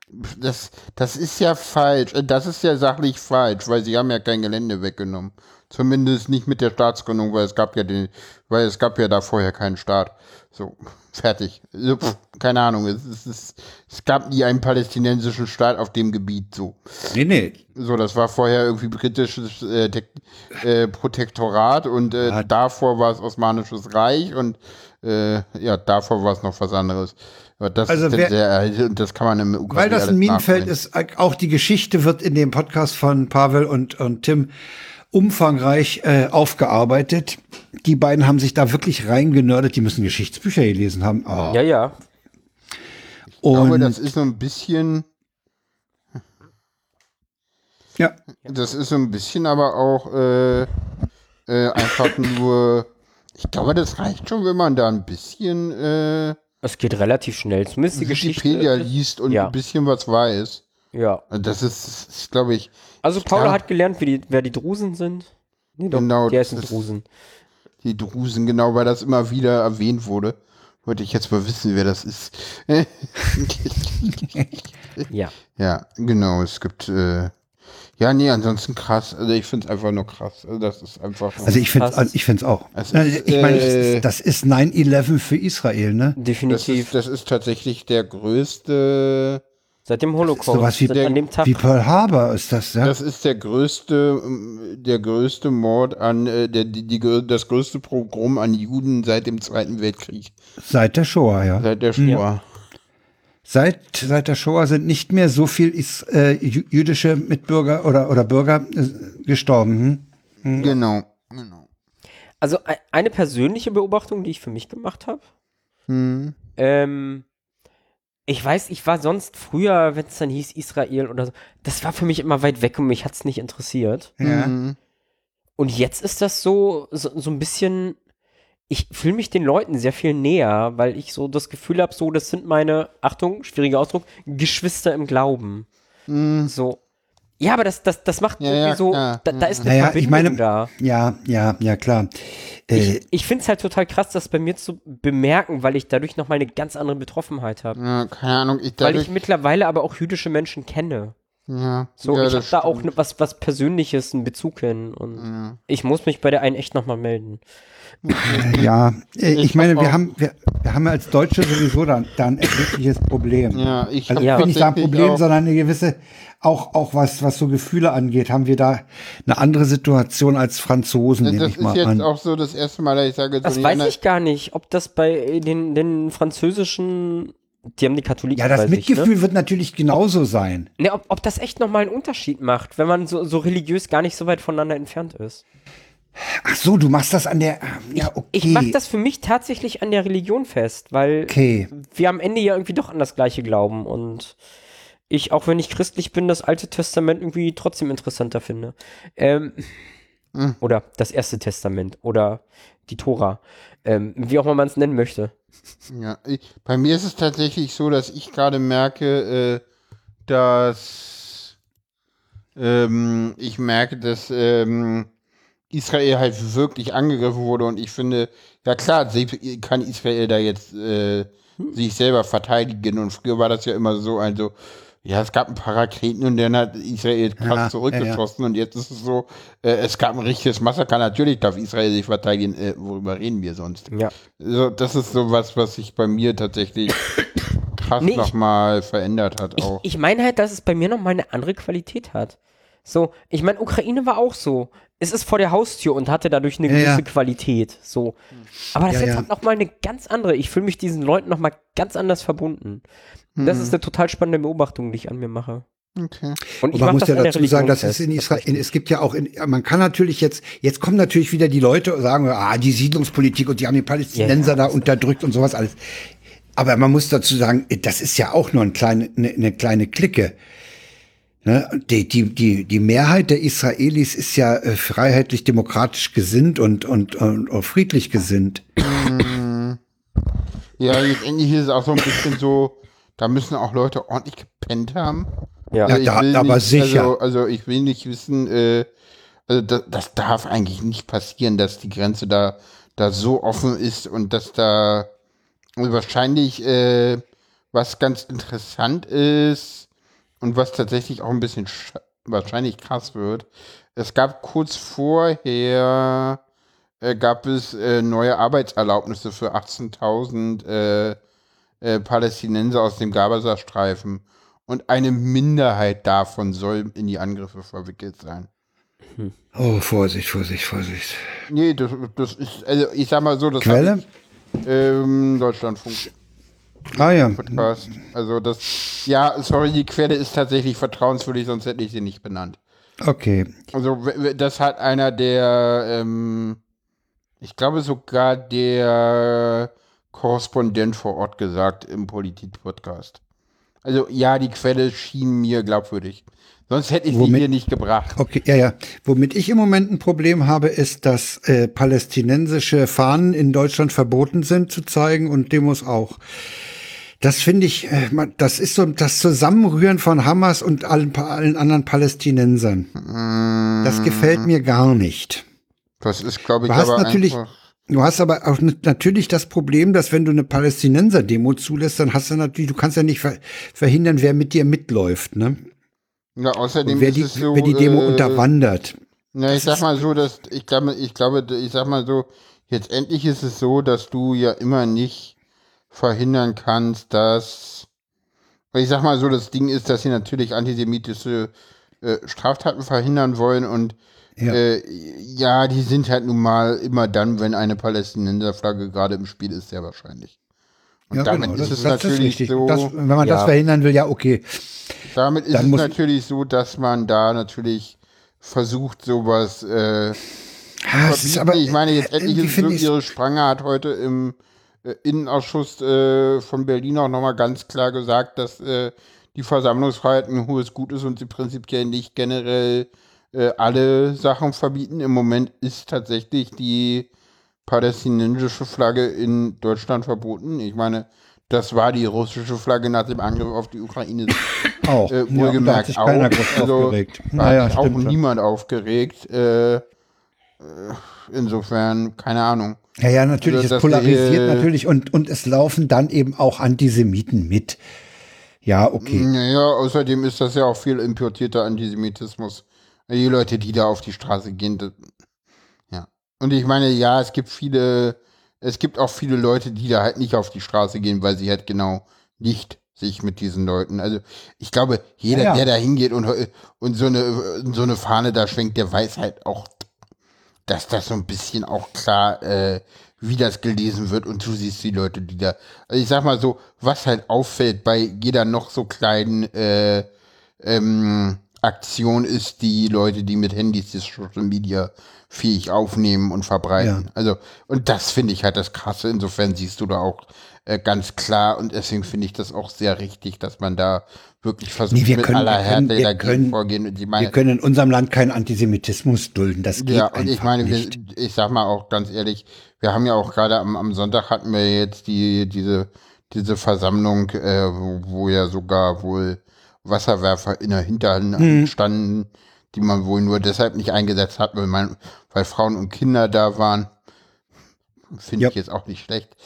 Das, das ist ja falsch. Äh, Das ist ja sachlich falsch, weil sie haben ja kein Gelände weggenommen. Zumindest nicht mit der Staatsgründung, weil es gab ja den, weil es gab ja da vorher keinen Staat. So, fertig. So, pff, keine Ahnung. Es, es, es, es gab nie einen palästinensischen Staat auf dem Gebiet. So, Nee, nee. so das war vorher irgendwie britisches äh, äh, Protektorat und äh, Ja. davor war es Osmanisches Reich und äh, ja, davor war es noch was anderes. Aber das Also ist wer- sehr, äh, das kann man im Ukraine Weil das ein Minenfeld ist, auch die Geschichte wird in dem Podcast von Pavel und, und Tim umfangreich äh, aufgearbeitet. Die beiden haben sich da wirklich reingenördet. Die müssen Geschichtsbücher gelesen haben. Oh. Ja, ja. Ich glaube, Und das ist so ein bisschen, ja, das ist so ein bisschen aber auch äh, äh, einfach nur, ich glaube, das reicht schon, wenn man da ein bisschen Es geht relativ schnell. Zumindest die Wikipedia Geschichte. liest und ja. ein bisschen was weiß. Ja. Das ist, das ist glaube ich, Also Paula glaub- hat gelernt, wie die, wer die Drusen sind. Nee, doch, Genau, die das heißen Drusen. die Drusen, genau, weil das immer wieder erwähnt wurde. Wollte ich jetzt mal wissen, wer das ist. Ja. ja, genau, es gibt, äh, ja, nee, ansonsten krass. Also ich finde es einfach nur krass. Also das ist einfach. also ich finde Krass. ich finde es auch. Es ist, ich meine, äh, das ist 9-11 für Israel, ne? das Definitiv. ist, das ist tatsächlich der größte, Seit dem Holocaust. sowas wie Seit der- an dem Tag. Wie Pearl Harbor ist das, ja? das ist der größte, der größte Mord an, äh, der, die, die, das größte Pogrom an Juden seit dem Zweiten Weltkrieg, Seit der Shoah, ja. seit der Shoah. Seit, seit der Shoah sind nicht mehr so viel is, äh, jü- jüdische Mitbürger oder, oder Bürger äh, gestorben. Hm? Genau, genau. Also e- eine persönliche Beobachtung, die ich für mich gemacht habe. Hm. Ähm, ich weiß, ich war sonst früher, wenn es dann hieß Israel oder so, das war für mich immer weit weg und mich hat es nicht interessiert. Ja. Hm. Und jetzt ist das so, so, so ein bisschen, ich fühle mich den Leuten sehr viel näher, weil ich so das Gefühl habe, so, das sind meine, Achtung, schwieriger Ausdruck, Geschwister im Glauben. Hm. So. Ja, aber das, das, das macht Ja, irgendwie ja, so, da, da ist eine Naja, Verbindung ich meine- da. Ja, ja, ja, klar. Äh, Ich, ich finde es halt total krass, das bei mir zu bemerken, weil ich dadurch nochmal eine ganz andere Betroffenheit habe. Ja, keine Ahnung, ich Weil dadurch, ich mittlerweile aber auch jüdische Menschen kenne. ja, So, ja, ich habe da auch ne, was, was Persönliches, einen Bezug hin. Und Ja. ich muss mich bei der einen echt nochmal melden. Ja, äh, ich, Ich meine, hab wir haben, wir, wir haben ja als Deutsche sowieso dann, dann ein wirkliches Problem. Ja, ich Also Ja. bin nicht sagen tatsächlich Problem, auch- sondern eine gewisse, auch, auch was, was so Gefühle angeht, haben wir da eine andere Situation als Franzosen, Das, nehme das ich ist mal jetzt an. auch so das erste Mal, dass ich sage, so Das nee, weiß na- ich gar nicht, ob das bei den, den französischen, die haben die Katholiken Ja, das bei sich, Mitgefühl ne? wird natürlich genauso sein. Ne, ob, ob das echt nochmal einen Unterschied macht, wenn man so, so religiös gar nicht so weit voneinander entfernt ist. Ach so, du machst das an der, ja, okay. Ich mache das für mich tatsächlich an der Religion fest, weil Okay. wir am Ende ja irgendwie doch an das Gleiche glauben und ich, auch wenn ich christlich bin, das Alte Testament irgendwie trotzdem interessanter finde. Ähm, Hm. Oder das Erste Testament oder die Tora. Ähm, wie auch immer man es nennen möchte. Ja, ich, bei mir ist es tatsächlich so, dass ich gerade merke, äh, dass ähm, ich merke, dass ähm, Israel halt wirklich angegriffen wurde und ich finde, ja klar, kann Israel da jetzt äh, sich selber verteidigen und früher war das ja immer so, also ja, es gab ein paar Raketen und dann hat Israel krass Ja, zurückgeschossen und jetzt ist es so, äh, es gab ein richtiges Massaker, natürlich darf Israel sich verteidigen, äh, worüber reden wir sonst? Ja. So, das ist so was, was sich bei mir tatsächlich krass Nee, ich- nochmal verändert hat Ich, auch. ich meine halt, dass es bei mir nochmal eine andere Qualität hat. So, ich meine, Ukraine war auch so. Es ist vor der Haustür und hatte dadurch eine Ja, gewisse ja. Qualität. So. Aber das Ja, jetzt ja. hat nochmal eine ganz andere. Ich fühle mich diesen Leuten nochmal ganz anders verbunden. Und Das Mhm. ist eine total spannende Beobachtung, die ich an mir mache. okay. Und ich man muss ja dazu sagen, dass es in Israel, in, es gibt ja auch, in, man kann natürlich jetzt, jetzt kommen natürlich wieder die Leute und sagen, ah, die Siedlungspolitik und die haben die Palästinenser da unterdrückt und sowas alles. Aber man muss dazu sagen, das ist ja auch nur ein kleine, eine, eine kleine Clique. Ne? Die, die, die, die Mehrheit der Israelis ist ja äh, freiheitlich-demokratisch gesinnt und, und, und, und friedlich gesinnt. Ja, letztendlich ist es auch so ein bisschen so, da müssen auch Leute ordentlich gepennt haben. Ja. Ja, ich da- aber nicht, sicher. Also, also ich will nicht wissen, äh, also das, das darf eigentlich nicht passieren, dass die Grenze da da so offen ist und dass da wahrscheinlich äh, was ganz interessant ist und was tatsächlich auch ein bisschen sch- wahrscheinlich krass wird. Es gab kurz vorher äh, gab es äh, neue Arbeitserlaubnisse für 18.000 äh, äh, Palästinenser aus dem Gazastreifen und eine Minderheit davon soll in die Angriffe verwickelt sein. Oh, Vorsicht, Vorsicht, Vorsicht. Nee, das, das ist, also ich sag mal so, das Quelle? ich, ähm, Deutschlandfunk Ah ja. Podcast. Also das, ja, sorry, die Quelle ist tatsächlich vertrauenswürdig, sonst hätte ich sie nicht benannt. Okay. Also das hat einer der, ähm, ich glaube sogar der Korrespondent vor Ort gesagt im Politik-Podcast. Also ja, die Quelle schien mir glaubwürdig. Sonst hätte ich sie Womit- hier nicht gebracht. Okay, ja, ja. Womit ich im Moment ein Problem habe, ist, dass äh, palästinensische Fahnen in Deutschland verboten sind zu zeigen und Demos auch. Das finde ich, äh, das ist so das Zusammenrühren von Hamas und allen, allen anderen Palästinensern. Das gefällt mir gar nicht. Das ist, glaube ich, Du hast aber natürlich, einfach. du hast aber auch natürlich das Problem, dass wenn du eine Palästinenser-Demo zulässt, dann hast du natürlich, du kannst ja nicht ver verhindern, wer mit dir mitläuft, ne? Ja, außerdem Und wer ist die, es so, wer die Demo äh, unterwandert. Na, ich sag mal so, dass ich glaube, ich glaube, ich sag mal so, jetzt endlich ist es so, dass du ja immer nicht verhindern kannst, dass weil ich sag mal so, das Ding ist, dass sie natürlich antisemitische äh, Straftaten verhindern wollen und Ja. äh, ja, die sind halt nun mal immer dann, wenn eine Palästinenserflagge gerade im Spiel ist, sehr wahrscheinlich. Und damit ist es natürlich so, Das, wenn man das Ja. verhindern will, ja, okay. damit ist Dann es muss- natürlich so, dass man da natürlich versucht, sowas äh, Ah, ist aber, ich meine, jetzt endlich irgendwie ist es so, ihre Spranger hat heute im äh, Innenausschuss äh, von Berlin auch nochmal ganz klar gesagt, dass äh, die Versammlungsfreiheit ein hohes Gut ist und sie prinzipiell nicht generell äh, alle Sachen verbieten. Im Moment ist tatsächlich die palästinensische Flagge in Deutschland verboten. Ich meine, das war die russische Flagge nach dem Angriff auf die Ukraine. auch. Äh, Ja, da wohlgemerkt hat sich auch. Also, aufgeregt. Naja, auch schon. niemand aufgeregt. Äh, äh, insofern, keine Ahnung. Ja, ja, natürlich, Also, es polarisiert natürlich und, und es laufen dann eben auch Antisemiten mit. Ja, okay. Naja, außerdem ist das ja auch viel importierter Antisemitismus. Die Leute, die da auf die Straße gehen, das, ja. Und ich meine, ja, es gibt viele, es gibt auch viele Leute, die da halt nicht auf die Straße gehen, weil sie halt genau nicht sich mit diesen Leuten, also ich glaube, jeder, Ja, ja. der da hingeht und, und so eine, so eine Fahne da schwenkt, der weiß halt auch, dass das so ein bisschen auch klar, äh, wie das gelesen wird und du siehst die Leute, die da, also ich sag mal so, was halt auffällt bei jeder noch so kleinen äh, ähm, Aktion ist die Leute, die mit Handys das Social Media fähig aufnehmen und verbreiten. Ja. Also, und das finde ich halt das Krasse. Insofern siehst du da auch äh, ganz klar und deswegen finde ich das auch sehr richtig, dass man da wirklich versucht, Nee, wir mit können- aller wir Härte wir dagegen können- vorgehen. Und ich Wir meine, können in unserem Land keinen Antisemitismus dulden. Das geht ja, und ich meine, wir, ich sag mal auch ganz ehrlich, wir haben ja auch gerade am, am Sonntag hatten wir jetzt die, diese, diese Versammlung, äh, wo, wo ja sogar wohl Wasserwerfer in der Hinterhand Hm. standen, die man wohl nur deshalb nicht eingesetzt hat, weil, man, weil Frauen und Kinder da waren. Finde Ja. ich jetzt auch nicht schlecht.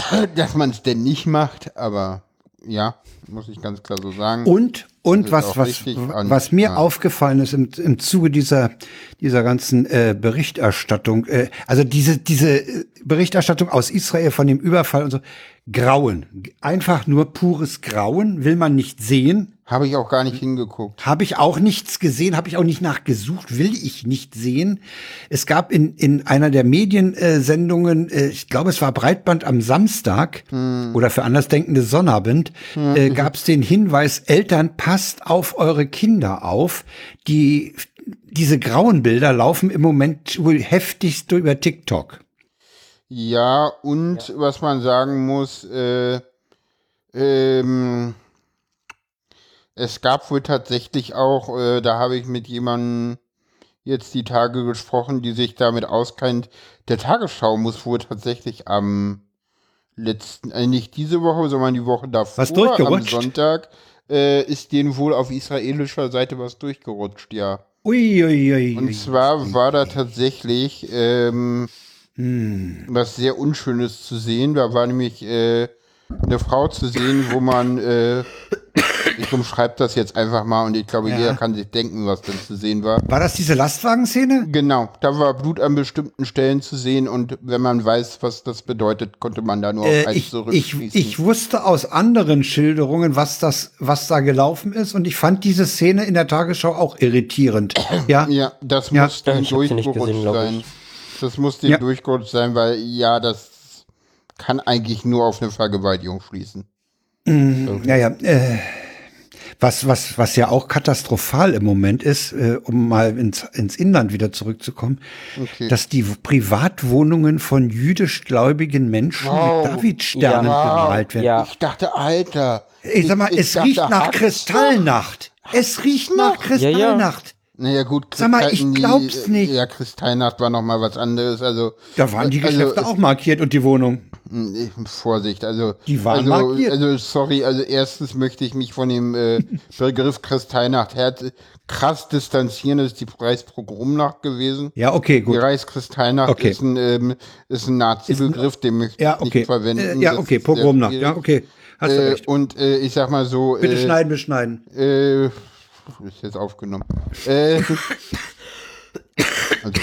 Dass man es denn nicht macht, aber ja, muss ich ganz klar so sagen. Und, und was, was, richtig was mir ja. aufgefallen ist im, im Zuge dieser, dieser ganzen äh, Berichterstattung, äh, also diese, diese äh, Berichterstattung aus Israel von dem Überfall und so, Grauen. Einfach nur pures Grauen, will man nicht sehen. Habe ich auch gar nicht hingeguckt. Habe ich auch nichts gesehen, habe ich auch nicht nachgesucht, will ich nicht sehen. Es gab in, in einer der Mediensendungen, äh, ich glaube, es war Breitband am Samstag oder für Andersdenkende Sonnabend, äh, gab es den Hinweis, Eltern, passt auf eure Kinder auf. Die, diese grauen Bilder laufen im Moment wohl heftigst über TikTok. Ja, und was man sagen muss, äh, ähm, es gab wohl tatsächlich auch, äh, da habe ich mit jemandem jetzt die Tage gesprochen, die sich damit auskennt. Der Tagesschau muss wohl tatsächlich am letzten, äh, nicht diese Woche, sondern die Woche davor, am? Sonntag, äh, ist denen wohl auf israelischer Seite was durchgerutscht, ja. Ui, ui, ui, Und ui. zwar war da tatsächlich, ähm, Hm. was sehr Unschönes zu sehen. Da war nämlich äh, eine Frau zu sehen, wo man, äh, ich umschreibe das jetzt einfach mal und ich glaube, Ja. jeder kann sich denken, was denn zu sehen war. War das diese Lastwagenszene? Genau, da war Blut an bestimmten Stellen zu sehen und wenn man weiß, was das bedeutet, konnte man da nur auf Äh, eins ich, ich, zurückschließen. ich wusste aus anderen Schilderungen, was das, was da gelaufen ist, und ich fand diese Szene in der Tagesschau auch irritierend. Ja, ja, das Ja. muss nicht durchgerutscht sein. Das muss dem Ja. durchgerutscht sein, weil ja, das kann eigentlich nur auf eine Vergewaltigung schließen. ja, ja. Äh, was, was, was ja auch katastrophal im Moment ist, äh, um mal ins, ins Inland wieder zurückzukommen, Okay. dass die Privatwohnungen von jüdisch-gläubigen Menschen Wow. mit Davidsternen Ja. bemalt werden. Ja. Ich dachte, Alter. Ich sag mal, ich es dachte, riecht nach Kristallnacht. Es riecht nach Kristallnacht. Naja, gut. Sag mal, ich glaub's nicht. Ja, Kristallnacht war noch mal was anderes. Also, Da waren die also, Geschäfte auch markiert und die Wohnung. äh, Vorsicht, also. Die waren also, markiert. also, sorry, also erstens möchte ich mich von dem äh, Begriff Kristallnacht her krass distanzieren. Das ist die Reichspogromnacht gewesen. Ja, okay, Die gut. Reichskristallnacht Okay. ist ein, ähm, ist ein Nazi-Begriff, den möchte ich Ja, okay. nicht verwenden. Äh, ja, okay, Pogromnacht. Ja, okay. Hast du Äh, recht. und äh, ich sag mal so. Bitte äh, schneiden, beschneiden. Äh, ist jetzt aufgenommen. Äh, also,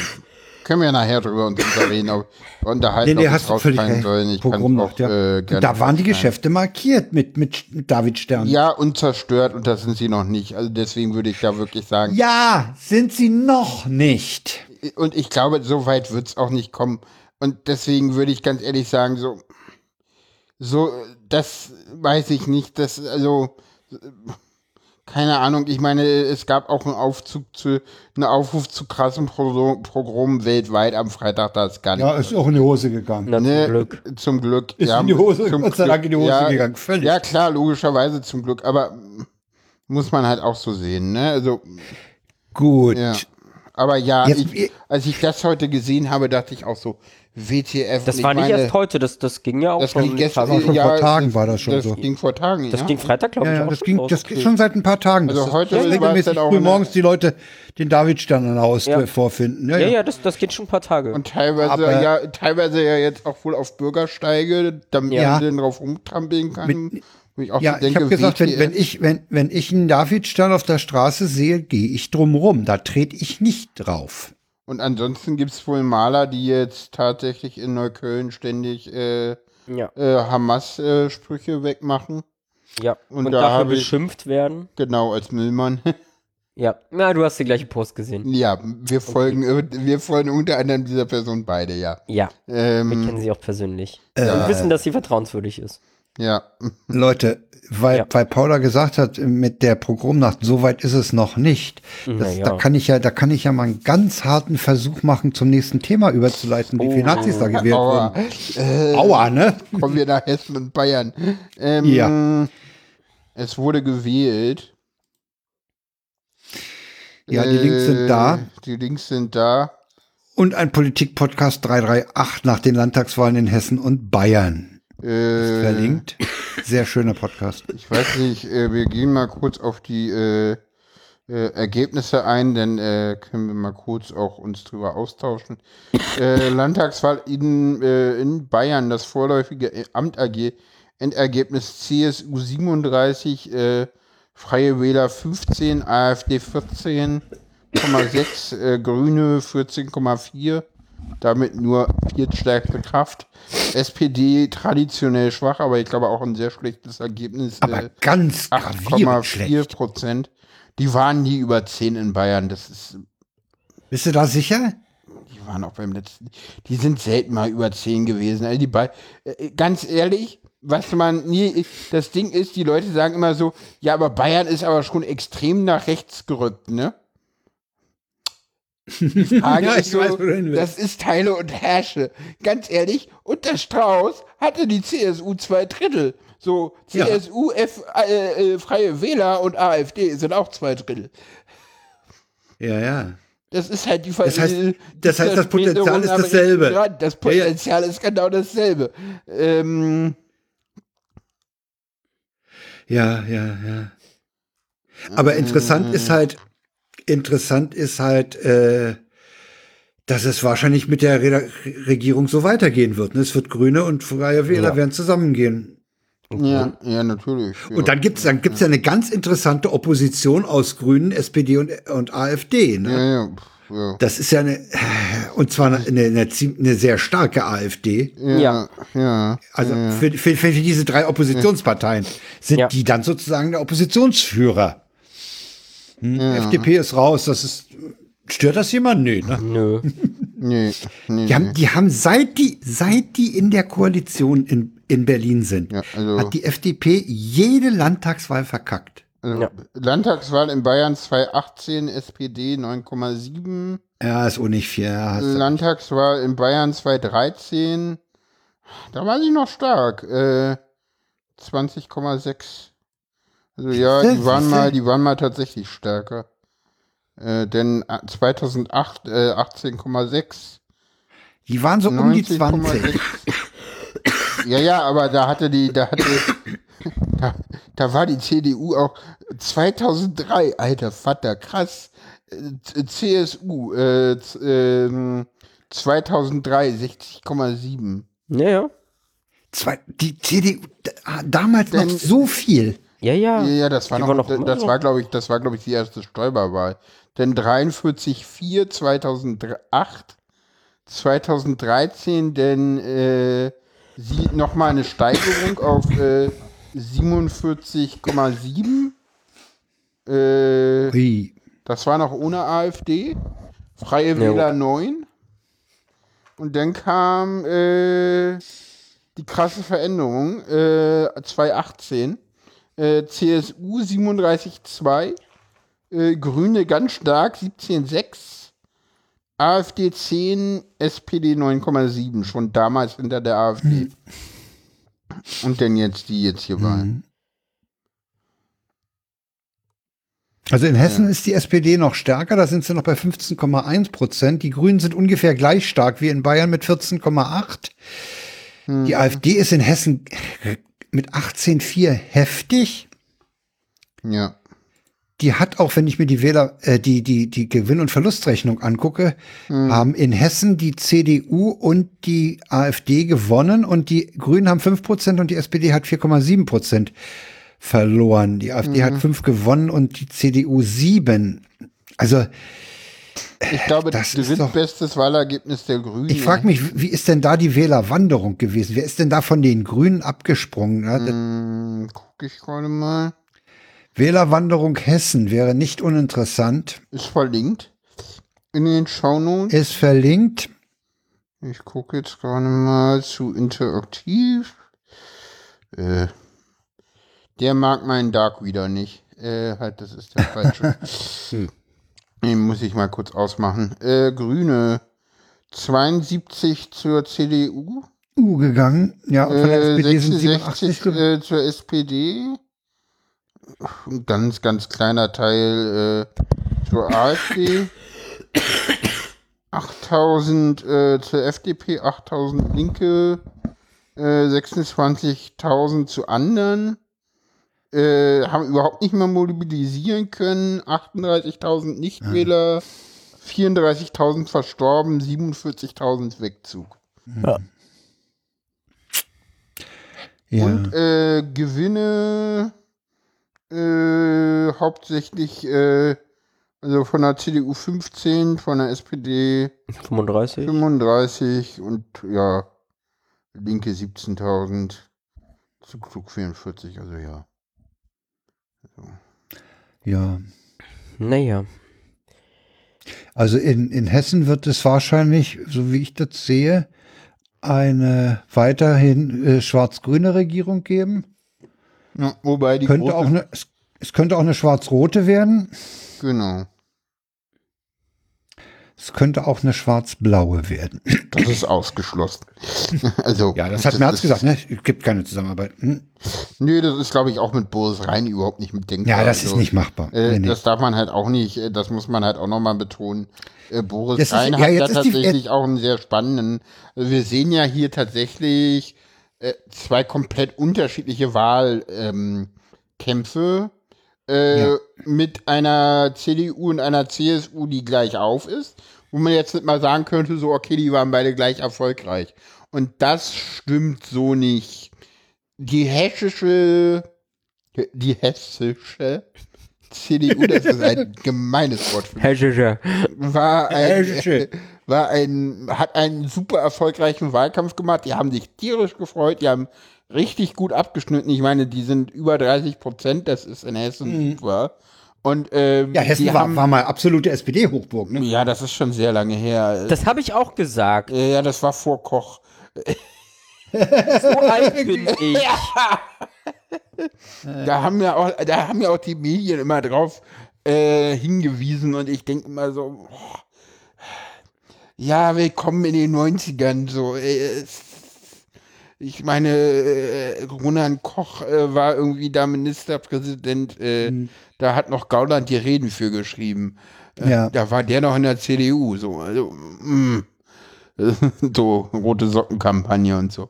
können wir nachher drüber uns unterreden, ob, unterhalten, Nee, nee, ob es völlig sollen. Ich kann Pogromnacht, auch, ja. äh, da waren die. Geschäfte markiert mit, mit, mit Davidstern. Ja, und zerstört und das sind sie noch nicht. Also deswegen würde ich da wirklich sagen. ja, sind sie noch nicht. Und ich glaube, so weit wird es auch nicht kommen. Und deswegen würde ich ganz ehrlich sagen, so, so, das weiß ich nicht. Das, also, keine Ahnung. Ich meine, es gab auch einen Aufzug zu, einen Aufruf zu krassen Pro Programmen weltweit am Freitag, da ist gar nicht. Ja, ist auch in die Hose gegangen. Na, Ne, zum Glück. Zum Glück. Ist ja, in die Hose, zum Gott sei Dank in die Hose ja, gegangen, völlig. Ja, klar, logischerweise zum Glück. Aber muss man halt auch so sehen, ne? Also, Gut. ja. Aber ja, Jetzt- ich, als ich das heute gesehen habe, dachte ich auch so, WTF. Das war ich nicht meine, erst heute, das, das ging ja auch Das schon. ging gestern, paar Wochen. schon ja, vor Tagen war das schon das so. ging vor Tagen, Das ja. ging Freitag, glaube Ja, ich, ja, auch das schon ging, raus. das geht schon seit ein paar Tagen. Also heute das war es regelmäßig dann auch früh morgens die Leute den Davidstern an Haus Ja. äh, vorfinden. Ja, Ja, ja. ja, das, das geht schon ein paar Tage. Und teilweise Aber- ja, teilweise ja jetzt auch wohl auf Bürgersteige, damit Ja. man den drauf rumtrampeln kann. Wo ich auch Ja, so ich denke, habe gesagt, wenn, wenn ich wenn wenn ich einen Davidstern auf der Straße sehe, gehe ich drum rum. Da trete ich nicht drauf. Und ansonsten gibt es wohl Maler, die jetzt tatsächlich in Neukölln ständig äh, ja, äh, Hamas-Sprüche wegmachen. ja. und Und, da dafür habe ich- beschimpft werden. Genau, als Müllmann. Ja. Na, du hast die gleiche Post gesehen. ja, wir folgen, äh, wir folgen unter anderem dieser Person beide, ja. Ja, wir Ähm, kennen sie auch persönlich. Äh, Und wissen, dass sie vertrauenswürdig ist. ja. Leute, weil, Ja. weil Paula gesagt hat, mit der Pogromnacht, so weit ist es noch nicht. Das, Na ja. Da kann ich ja, da kann ich ja mal einen ganz harten Versuch machen, zum nächsten Thema überzuleiten, wie viele Nazis da gewählt Aua. wurden. Aua, ne? Kommen wir nach Hessen und Bayern. Ähm, Ja. Es wurde gewählt. Ja, die Links sind da. Äh, Die Links sind da. Und ein Politik-Podcast 338 nach den Landtagswahlen in Hessen und Bayern. Äh, Verlinkt. Sehr schöner Podcast. Ich weiß nicht, äh, wir gehen mal kurz auf die äh, äh, Ergebnisse ein, dann äh, können wir mal kurz auch uns drüber austauschen. äh, Landtagswahl in, in Bayern, das vorläufige Amt AG, Endergebnis CSU 37, äh, Freie Wähler 15, AfD 14,6, äh, Grüne 14,4, damit nur viertstärkste Kraft. SPD traditionell schwach, aber ich glaube auch ein sehr schlechtes Ergebnis. Aber äh, ganz gravierend 8,4 schlecht. Prozent. Die waren nie über 10 in Bayern. Das ist, Bist du da sicher? die waren auch beim letzten. Die sind selten mal über 10 gewesen. Also die Bay äh, ganz ehrlich, was man nie. Das Ding ist, die Leute sagen immer so, ja, aber Bayern ist aber schon extrem nach rechts gerückt, ne? Die Frage Ja, ist so, weiß, das ist Teile und Herrsche. Ganz ehrlich, unter Strauß hatte die CSU zwei Drittel. So, Ja. CSU, F, äh, äh, Freie Wähler und AfD sind auch zwei Drittel. Ja, ja. Das ist halt die Das heißt- das heißt, das Potenzial ist dasselbe. Das Ja, ja. Potenzial ist genau dasselbe. Ähm, Ja, ja, ja. Aber interessant ist halt, interessant ist halt, äh, dass es wahrscheinlich mit der Re Regierung so weitergehen wird. Ne? Es wird Grüne und Freie Wähler Ja. werden zusammengehen. Ja, ja, natürlich. Ja. Und dann gibt's dann gibt's ja eine ganz interessante Opposition aus Grünen, SPD und, und AfD. Ne? ja, ja, ja. Das ist ja eine, und zwar eine, eine, eine, sehr starke AfD. Ja, ja. Also für, für, für diese drei Oppositionsparteien sind Ja. die dann sozusagen der Oppositionsführer. Hm, FDP ist raus, das ist, stört das jemand? Nee, ne? Nö. Nee, nee, Die haben, die haben seit die, seit die in der Koalition in, in Berlin sind, Ja, also- hat die FDP jede Landtagswahl verkackt. Also, Ja. Landtagswahl in Bayern 2018, SPD 9,7. Ja, ist. Ja, du- Landtagswahl in Bayern 2013. Da war sie noch stark. Äh, 20,6. Also ja, die waren mal, die waren mal tatsächlich stärker. Äh, denn äh, 2008 äh, 18,6. Die waren so um die 20. 19,6. Ja, ja, aber da hatte die, da hatte, da, da war die CDU auch 2003, alter Vater, krass. Äh, CSU, äh, ähm, 2003, 60,7. Ja, ja. Zwei, die CDU, da- damals Denn- noch so viel. Ja, ja. Ja, ja, das war Die noch, war noch das war, glaube ich, das war, glaube ich, die erste Stoiberwahl. Denn 43,4 2008, 2013, denn äh, sie nochmal eine Steigerung auf äh, 47,7. Äh, das war noch ohne AfD. Freie Ja. Wähler 9. Und dann kam äh, die krasse Veränderung, äh, 2018. Äh, CSU 37,2. Äh, Grüne ganz stark 17,6. AfD 10, SPD 9,7. Schon damals hinter der AfD. Und dann jetzt die jetzt hier waren. Also in Hessen ist die SPD noch stärker, da sind sie noch bei 15,1 Prozent. Die Grünen sind ungefähr gleich stark wie in Bayern mit 14,8. Die AfD ist in Hessen mit 18,4 heftig. Ja. Die hat auch, wenn ich mir die Wähler, äh, die, die, die Gewinn- und Verlustrechnung angucke, haben in Hessen die CDU und die AfD gewonnen und die Grünen haben 5 Prozent und die SPD hat 4,7 Prozent verloren. Die AfD hat 5 gewonnen und die CDU 7. Also, Ich glaube, Das ist doch- drittbestes Wahlergebnis der Grünen. ich frage mich, wie ist denn da die Wählerwanderung gewesen? Wer ist denn da von den Grünen abgesprungen? Ja, das- Hm, guck ich gerade mal. Wählerwanderung Hessen wäre nicht uninteressant. Ist verlinkt in den Shownotes. Ist verlinkt. Ich gucke jetzt gerade mal zu interaktiv. Äh, der mag meinen Dark wieder nicht. Äh, halt, das ist der falsche. Den muss ich mal kurz ausmachen. Äh, Grüne 72 zur CDU. U gegangen. Ja, und von der Äh, SPD sind 66 87 ge- äh, zur SPD. Ein ganz, ganz kleiner Teil äh, zur AfD. 8000 äh, zur FDP, 8000 Linke, äh, 26.000 zu anderen. Äh, haben überhaupt nicht mehr mobilisieren können. 38.000 Nichtwähler, 34.000 verstorben, 47.000 Wegzug. ja. Und äh, Gewinne äh, hauptsächlich äh, also von der CDU 15, von der SPD 35. 35 und ja, Linke 17.000, Zugzug 44, also ja. Ja. Naja. Also in, in Hessen wird es wahrscheinlich, so wie ich das sehe, eine weiterhin äh, schwarz-grüne Regierung geben. ja wobei die Könnte auch eine, es, es könnte auch eine schwarz-rote werden. genau, Es könnte auch eine schwarz-blaue werden. das ist ausgeschlossen. also Ja, das hat Merz gesagt, ne? Es gibt keine Zusammenarbeit. Hm? Nö, das ist glaube ich auch mit Boris Rhein überhaupt nicht mit denkbar. Ja, das Also, ist nicht machbar. Äh, Nee, nee. Das darf man halt auch nicht, äh, das muss man halt auch nochmal betonen. Äh, Boris ist- Rhein ja, hat ist die- tatsächlich auch einen sehr spannenden. Also wir sehen ja hier tatsächlich äh, zwei komplett unterschiedliche Wahlkämpfe ähm, äh, Ja. mit einer CDU und einer CSU, die gleich auf ist. wo man jetzt nicht mal sagen könnte, so, okay, die waren beide gleich erfolgreich. Und das stimmt so nicht. Die hessische, die hessische CDU, das ist ein gemeines Wort für mich, Hessische. war ein, Hessische. war ein, hat einen super erfolgreichen Wahlkampf gemacht. Die haben sich tierisch gefreut, die haben richtig gut abgeschnitten. Ich meine, die sind über 30 Prozent, das ist in Hessen super. Und ähm, Ja, Hessen war, haben, war mal absolute SPD-Hochburg, ne? ja, das ist schon sehr lange her. Das habe ich auch gesagt. Ja, das war vor Koch. So alt bin ich. Da haben ja auch, da haben ja auch die Medien immer drauf äh, hingewiesen und ich denke immer so, boah, ja, willkommen in den 90ern. So, äh, ich meine, äh, Ronan Koch äh, war irgendwie da Ministerpräsident, äh, da hat noch Gauland die Reden für geschrieben. Äh, Ja. Da war der noch in der CDU, so, also, mm, so rote Sockenkampagne und so.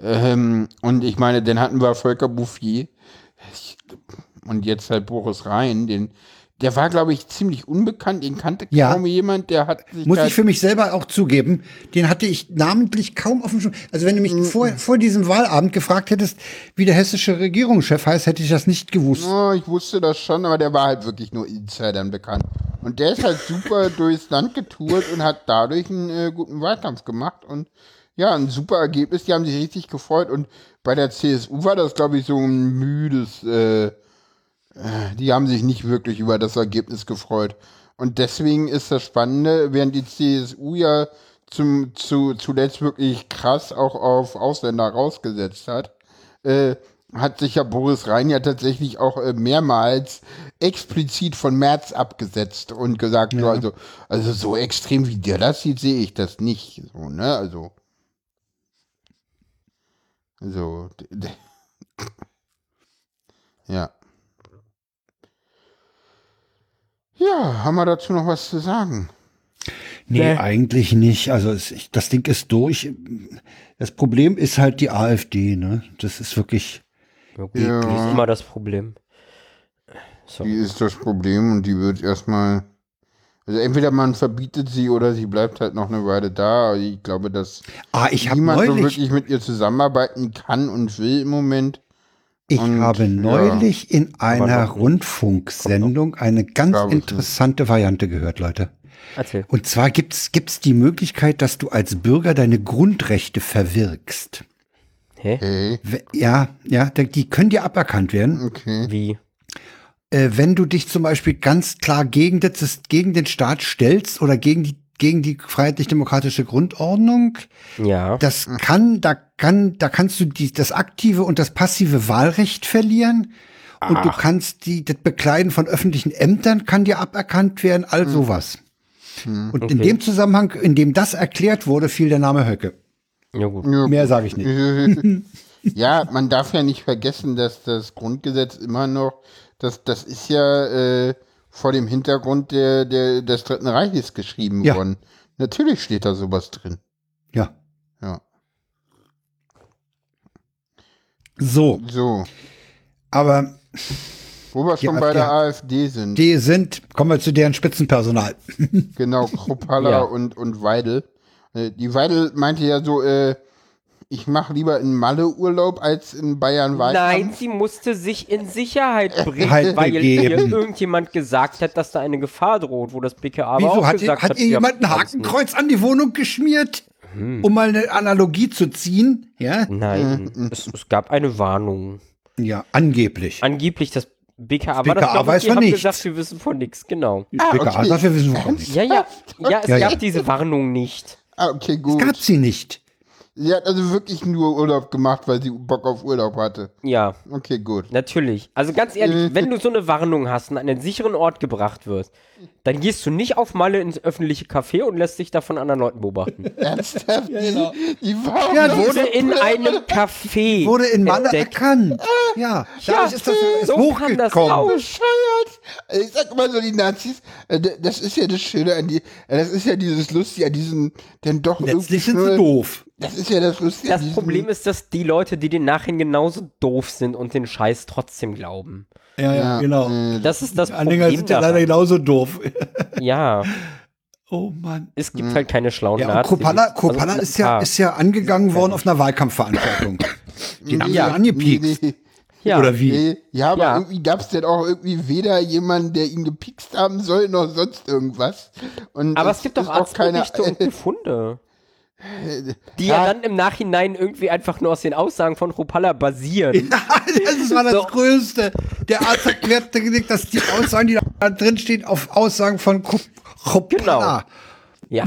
Ähm, und ich meine, dann hatten wir Volker Bouffier und jetzt halt Boris Rhein, den, der war, glaube ich, ziemlich unbekannt, den kannte Ja. kaum jemand, der hat sich Muss halt, ich für mich selber auch zugeben, den hatte ich namentlich kaum auf dem Schirm. Also wenn du mich vor, vor diesem Wahlabend gefragt hättest, wie der hessische Regierungschef heißt, hätte ich das nicht gewusst. Oh, ich wusste das schon, aber der war halt wirklich nur Insidern bekannt. Und der ist halt super durchs Land getourt und hat dadurch einen äh, guten Wahlkampf gemacht und ja, ein super Ergebnis. Die haben sich richtig gefreut und bei der CSU war das, glaube ich, so ein müdes, äh, die haben sich nicht wirklich über das Ergebnis gefreut. Und deswegen ist das Spannende, während die CSU ja zum, zu, zuletzt wirklich krass auch auf Ausländer rausgesetzt hat, äh, hat sich ja Boris Rhein ja tatsächlich auch äh, mehrmals explizit von Merz abgesetzt und gesagt, so, also, also so extrem wie der das sieht, sehe ich das nicht. So, ne? Also. Also. d- d- Ja. Ja, haben wir dazu noch was zu sagen? Nee, Nee. eigentlich nicht. Also es, ich, das Ding ist durch. Das Problem ist halt die AfD, ne? Das ist wirklich. Ja, gut, Ja. Das ist immer das Problem. So. Die ist das Problem und die wird erstmal. Also entweder man verbietet sie oder sie bleibt halt noch eine Weile da. Ich glaube, dass Ah, ich niemand so wirklich mit ihr zusammenarbeiten kann und will im Moment. Ich und, habe ja. neulich in einer. Rundfunksendung eine ganz interessante Variante gehört, Leute. Erzähl. Und zwar gibt's gibt's die Möglichkeit, dass du als Bürger deine Grundrechte verwirkst. Hä? Ja, ja, die können dir aberkannt werden. okay. Wie? äh, wenn du dich zum Beispiel ganz klar gegen, das, gegen den Staat stellst oder gegen die, gegen die freiheitlich-demokratische Grundordnung, Ja. das kann, da kann, da kannst du die, das aktive und das passive Wahlrecht verlieren. Und du kannst die, das Bekleiden von öffentlichen Ämtern kann dir aberkannt werden, all sowas. Und in Okay. dem Zusammenhang, in dem das erklärt wurde, fiel der Name Höcke. Ja, gut. Ja, Mehr sage ich nicht. Ja, man darf ja nicht vergessen, dass das Grundgesetz immer noch, das, das ist ja äh, vor dem Hintergrund der, der, des Dritten Reiches geschrieben Ja. worden. Natürlich steht da sowas drin. Ja. Ja. So, So, aber wo wir schon bei der AfD AfD sind. die sind, kommen wir zu deren Spitzenpersonal. Genau, Kruppalla Ja. und, und Weidel. Äh, Die Weidel meinte ja so, äh, ich mache lieber in Malle Urlaub als in Bayern Nein, Wahlkampf. sie musste sich in Sicherheit bringen, Halt weil ihr irgendjemand gesagt hat, dass da eine Gefahr droht, wo das BKA aber Wieso auch hat, gesagt hat hat, ihr jemand ein nicht. Hakenkreuz an die Wohnung geschmiert? Um mal eine Analogie zu ziehen? Ja? Nein, es, es gab eine Warnung. Ja, angeblich. Angeblich das BKA, war das, BKA glaub weiß ich, die von haben nichts. gesagt, wir wissen von nichts, genau. Ah, BKA, okay. dafür wissen wir auch nicht. Ja, ja, ja, es Ja, gab ja. diese Warnung nicht. Ah, okay, gut. Gab sie nicht. Sie hat also wirklich nur Urlaub gemacht, weil sie Bock auf Urlaub hatte. Ja, Okay, gut. natürlich. Also ganz ehrlich, wenn du so eine Warnung hast und an einen sicheren Ort gebracht wirst, dann gehst du nicht auf Malle ins öffentliche Café und lässt dich da von anderen Leuten beobachten. Ernsthaft? ja, genau. Die war Ja, die Wurde in einem Café Wurde in Malle entdeckt. erkannt. Ja, dadurch ist das ist so kann das hochgekommen. auch. Also Ich sag immer so, die Nazis, äh, das ist ja das Schöne an die, äh, das ist ja dieses Lustige an diesen, denn doch Letztlich sind sie doof. Das ist ja das Lustige an Das Problem ist, dass die Leute, die den Nachhinein genauso doof sind und den Scheiß trotzdem glauben. Ja, ja, Ja, genau. äh, Das ist das Anhänger Problem sind ja leider genauso doof. Ja, Oh Mann. Es gibt halt keine schlauen Ja, Nazis. Kopala, Kopala Also, ist, ja, ist ja angegangen worden auf einer Wahlkampfveranstaltung. Den haben sie Ja. angepiekst. Ja. Oder wie? nee. Ja, aber Ja. irgendwie gab es denn auch irgendwie weder jemanden, der ihn gepikst haben soll, noch sonst irgendwas. Und Aber es gibt doch auch keine. Arztberichte und Befunde. Die Ja. ja dann im Nachhinein irgendwie einfach nur aus den Aussagen von Rupalla basieren. das war das So. Größte. Der Arzt erklärte, dass die Aussagen, die da drin stehen, auf Aussagen von Kopala. Ja.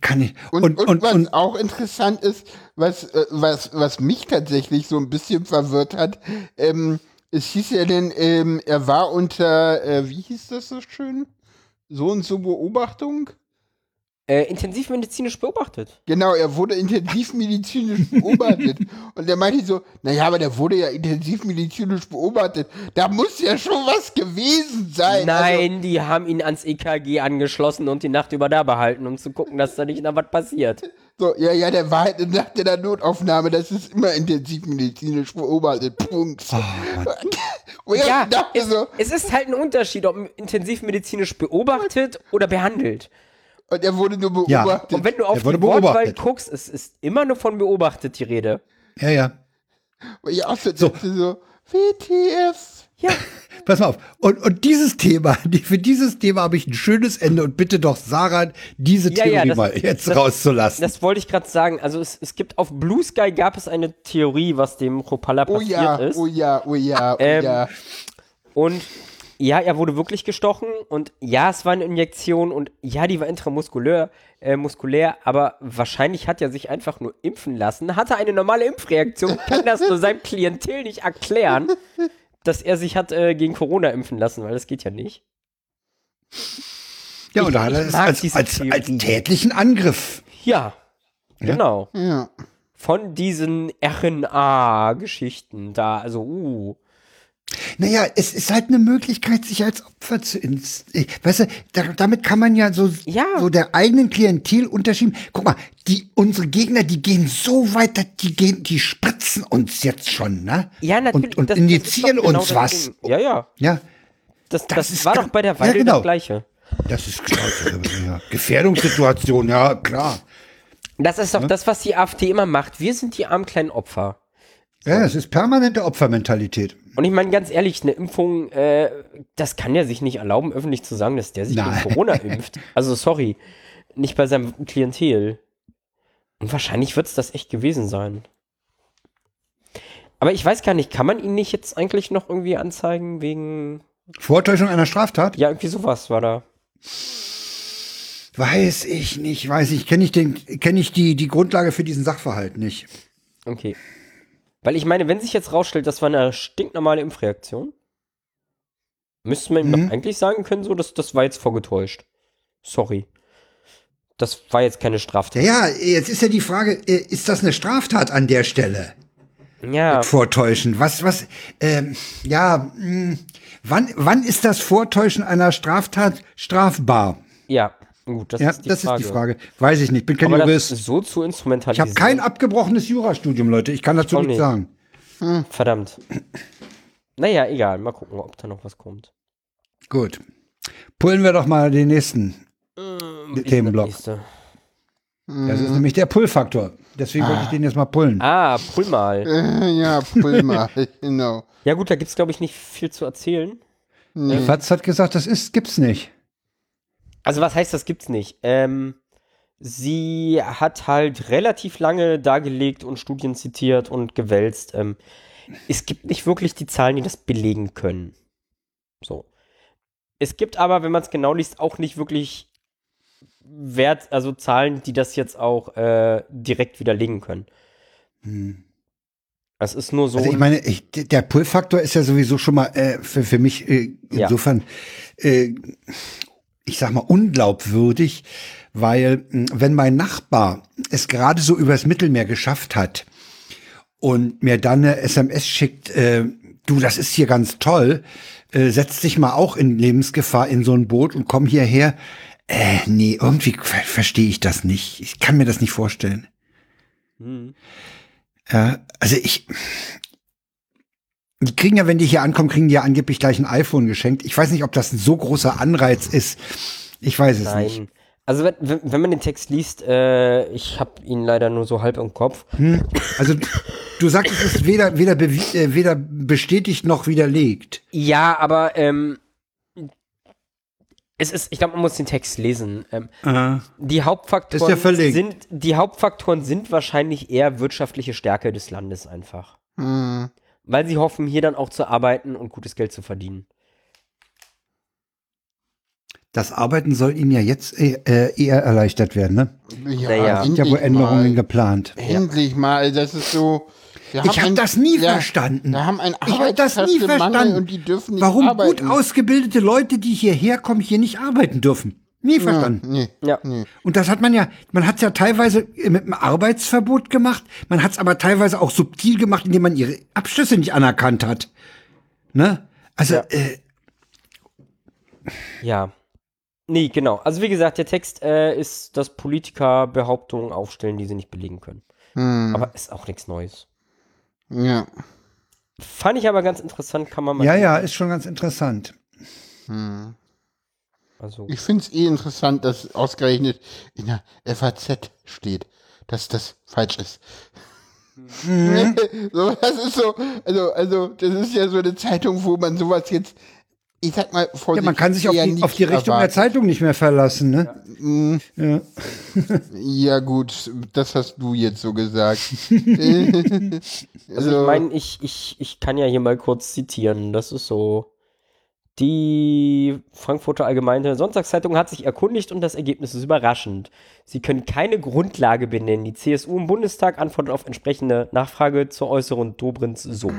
Kann ich. Und, Und, und, und, was und, auch interessant ist, was, äh, was, was mich tatsächlich so ein bisschen verwirrt hat, ähm, es hieß ja denn, ähm, er war unter, äh, wie hieß das so schön? So und so Beobachtung? Äh, intensivmedizinisch beobachtet. Genau, er wurde intensivmedizinisch beobachtet. Und der meinte so, naja, aber der wurde ja intensivmedizinisch beobachtet. Da muss ja schon was gewesen sein. Also, Nein, die haben ihn ans EKG angeschlossen und die Nacht über da behalten, um zu gucken, dass da nicht noch was passiert. So, ja, ja, der war halt eine Nacht in der Notaufnahme. Das ist immer intensivmedizinisch beobachtet. Punkt. Ich Ja, dachte es, so, es ist halt ein Unterschied, ob intensivmedizinisch beobachtet oder behandelt. Und er wurde nur Ja. beobachtet. Und wenn du auf die Wortwahl guckst, es ist immer nur von beobachtet die Rede. ja, ja. Wo ich auch so, So. so, WTF. Ja, Pass mal auf. Und, und dieses Thema, die, für dieses Thema habe ich ein schönes Ende und bitte doch Sarah, diese Ja, Theorie ja, das- mal jetzt das- rauszulassen. das wollte ich gerade sagen. Also es, es gibt auf Blue Sky gab es eine Theorie, was dem Oh passiert ja, ist. oh ja, oh ja, oh Ähm, ja. Und ja, er wurde wirklich gestochen und ja, es war eine Injektion und ja, die war intramuskulär, äh, muskulär, aber wahrscheinlich hat er sich einfach nur impfen lassen, hatte eine normale Impfreaktion, kann das nur seinem Klientel nicht erklären, dass er sich hat äh, gegen Corona impfen lassen, weil das geht ja nicht. ja, und da hat er es als, als, als tätlichen Angriff. Ja, genau. ja. Von diesen RNA-Geschichten da, also, uh. Naja, es ist halt eine Möglichkeit, sich als Opfer zu ins, äh, weißt du, da, damit kann man ja so, Ja. so der eigenen Klientel unterschieben. Guck mal, die, unsere Gegner, die gehen so weiter, die gehen, die spritzen uns jetzt schon, ne? Ja, natürlich. Und, und das- das injizieren doch genau uns das was. Ding. Ja, ja. Ja, Das, Das das, war doch bei der Ja, Weide genau. das Gleiche. das ist ja. Gefährdungssituation, ja, klar. Das ist doch das, was die AfD immer macht. Wir sind die armen kleinen Opfer. Ja, es ist permanente Opfermentalität. Und ich meine ganz ehrlich, eine Impfung, äh, das kann er sich nicht erlauben, öffentlich zu sagen, dass der sich Nein. gegen Corona impft. Also sorry, nicht bei seinem Klientel. Und wahrscheinlich wird es das echt gewesen sein. Aber ich weiß gar nicht, kann man ihn nicht jetzt eigentlich noch irgendwie anzeigen wegen, Vortäuschung einer Straftat? ja, irgendwie sowas war da. Weiß ich nicht, weiß ich. Kenne ich, den, kenn ich die, die Grundlage für diesen Sachverhalt nicht. Okay. Weil ich meine, wenn sich jetzt rausstellt, das war eine stinknormale Impfreaktion, müsste man ihm Mhm. doch eigentlich sagen können, so, dass das war jetzt vorgetäuscht. Sorry. Das war jetzt keine Straftat. Ja, ja, jetzt ist ja die Frage, äh, ist das eine Straftat an der Stelle? Ja, Vortäuschen. Was, was, ähm, ja, mh, wann, wann ist das Vortäuschen einer Straftat strafbar? ja, gut, das ja, ist die das Frage. ist die Frage. Weiß ich nicht, bin kein Aber Jurist. das so zu Ich instrumentalisieren. habe kein abgebrochenes Jurastudium, Leute. Ich kann dazu nichts nicht. sagen. Verdammt. Naja, egal. Mal gucken, ob da noch was kommt. Gut. Pullen wir doch mal den nächsten ist Themenblock. das nächste? Das ist nämlich der Pull-Faktor. Deswegen wollte ich den jetzt mal pullen. Ah, pull mal. Ja, pull mal, genau. Ja gut, da gibt's glaube ich nicht viel zu erzählen. Nee. Fatz hat gesagt, das ist, gibt's nicht. Also was heißt, das gibt's nicht? Ähm, sie hat halt relativ lange dargelegt und Studien zitiert und gewälzt. Ähm, es gibt nicht wirklich die Zahlen, die das belegen können. So. Es gibt aber, wenn man es genau liest, auch nicht wirklich Wert, also Zahlen, die das jetzt auch äh, direkt widerlegen können. Es ist nur so. Also ich meine, ich, der Pull-Faktor ist ja sowieso schon mal äh, für, für mich äh, Ja. insofern, äh, ich sag mal, unglaubwürdig, weil mh, wenn mein Nachbar es gerade so übers Mittelmeer geschafft hat und mir dann eine SMS schickt, äh, du, das ist hier ganz toll, äh, setz dich mal auch in Lebensgefahr in so ein Boot und komm hierher. Äh, nee, irgendwie ver verstehe ich das nicht. Ich kann mir das nicht vorstellen. Hm. Ja, also ich. Die kriegen ja, wenn die hier ankommen, kriegen die ja angeblich gleich ein iPhone geschenkt. Ich weiß nicht, ob das ein so großer Anreiz ist. Ich weiß es nicht. Nein. Also wenn, wenn man den Text liest, äh, ich habe ihn leider nur so halb im Kopf. Hm? Also du sagst, es ist weder, weder, äh, weder bestätigt noch widerlegt. Ja, aber ähm, es ist, ich glaube, man muss den Text lesen. Ähm, die Hauptfaktoren Ist ja sind, die Hauptfaktoren sind wahrscheinlich eher wirtschaftliche Stärke des Landes einfach. Hm. Weil sie hoffen, hier dann auch zu arbeiten und gutes Geld zu verdienen. Das Arbeiten soll ihnen ja jetzt äh, äh, eher erleichtert werden, ne? Ja, Naja. Sind ja wohl endlich Änderungen mal. geplant. Endlich mal, das ist so. wir Ich habe ein- das nie ja, verstanden. Wir haben einen Ich habe das nie verstanden. und die dürfen nicht Warum arbeiten. gut ausgebildete Leute, die hierher kommen, hier nicht arbeiten dürfen. Nie ja, verstanden. nee, Ja. nee. Und das hat man ja, man hat es ja teilweise mit einem Arbeitsverbot gemacht, man hat es aber teilweise auch subtil gemacht, indem man ihre Abschlüsse nicht anerkannt hat. Ne? Also, Ja. äh, Ja. Nee, genau. Also wie gesagt, der Text äh, ist, dass Politiker Behauptungen aufstellen, die sie nicht belegen können. Hm, Aber ist auch nichts Neues. ja. Fand ich aber ganz interessant, kann man mal. ja, ja, ist schon ganz interessant. Hm. Also, Ich finde es eh interessant, dass ausgerechnet in der FAZ steht, dass das falsch ist. Mhm. so, das ist so, also, also, das ist ja so eine Zeitung, wo man sowas jetzt, ich sag mal, vor Ja, man kann sich auf die, auf die Richtung der erwarten. Zeitung nicht mehr verlassen, ne? Mm, Ja. Ja, gut, das hast du jetzt so gesagt. also ich meine, ich, ich, ich kann ja hier mal kurz zitieren. Das ist so. Die Frankfurter Allgemeine Sonntagszeitung hat sich erkundigt und das Ergebnis ist überraschend. Sie können keine Grundlage benennen. Die CSU im Bundestag antwortet auf entsprechende Nachfrage zur Äußerung Dobrins so.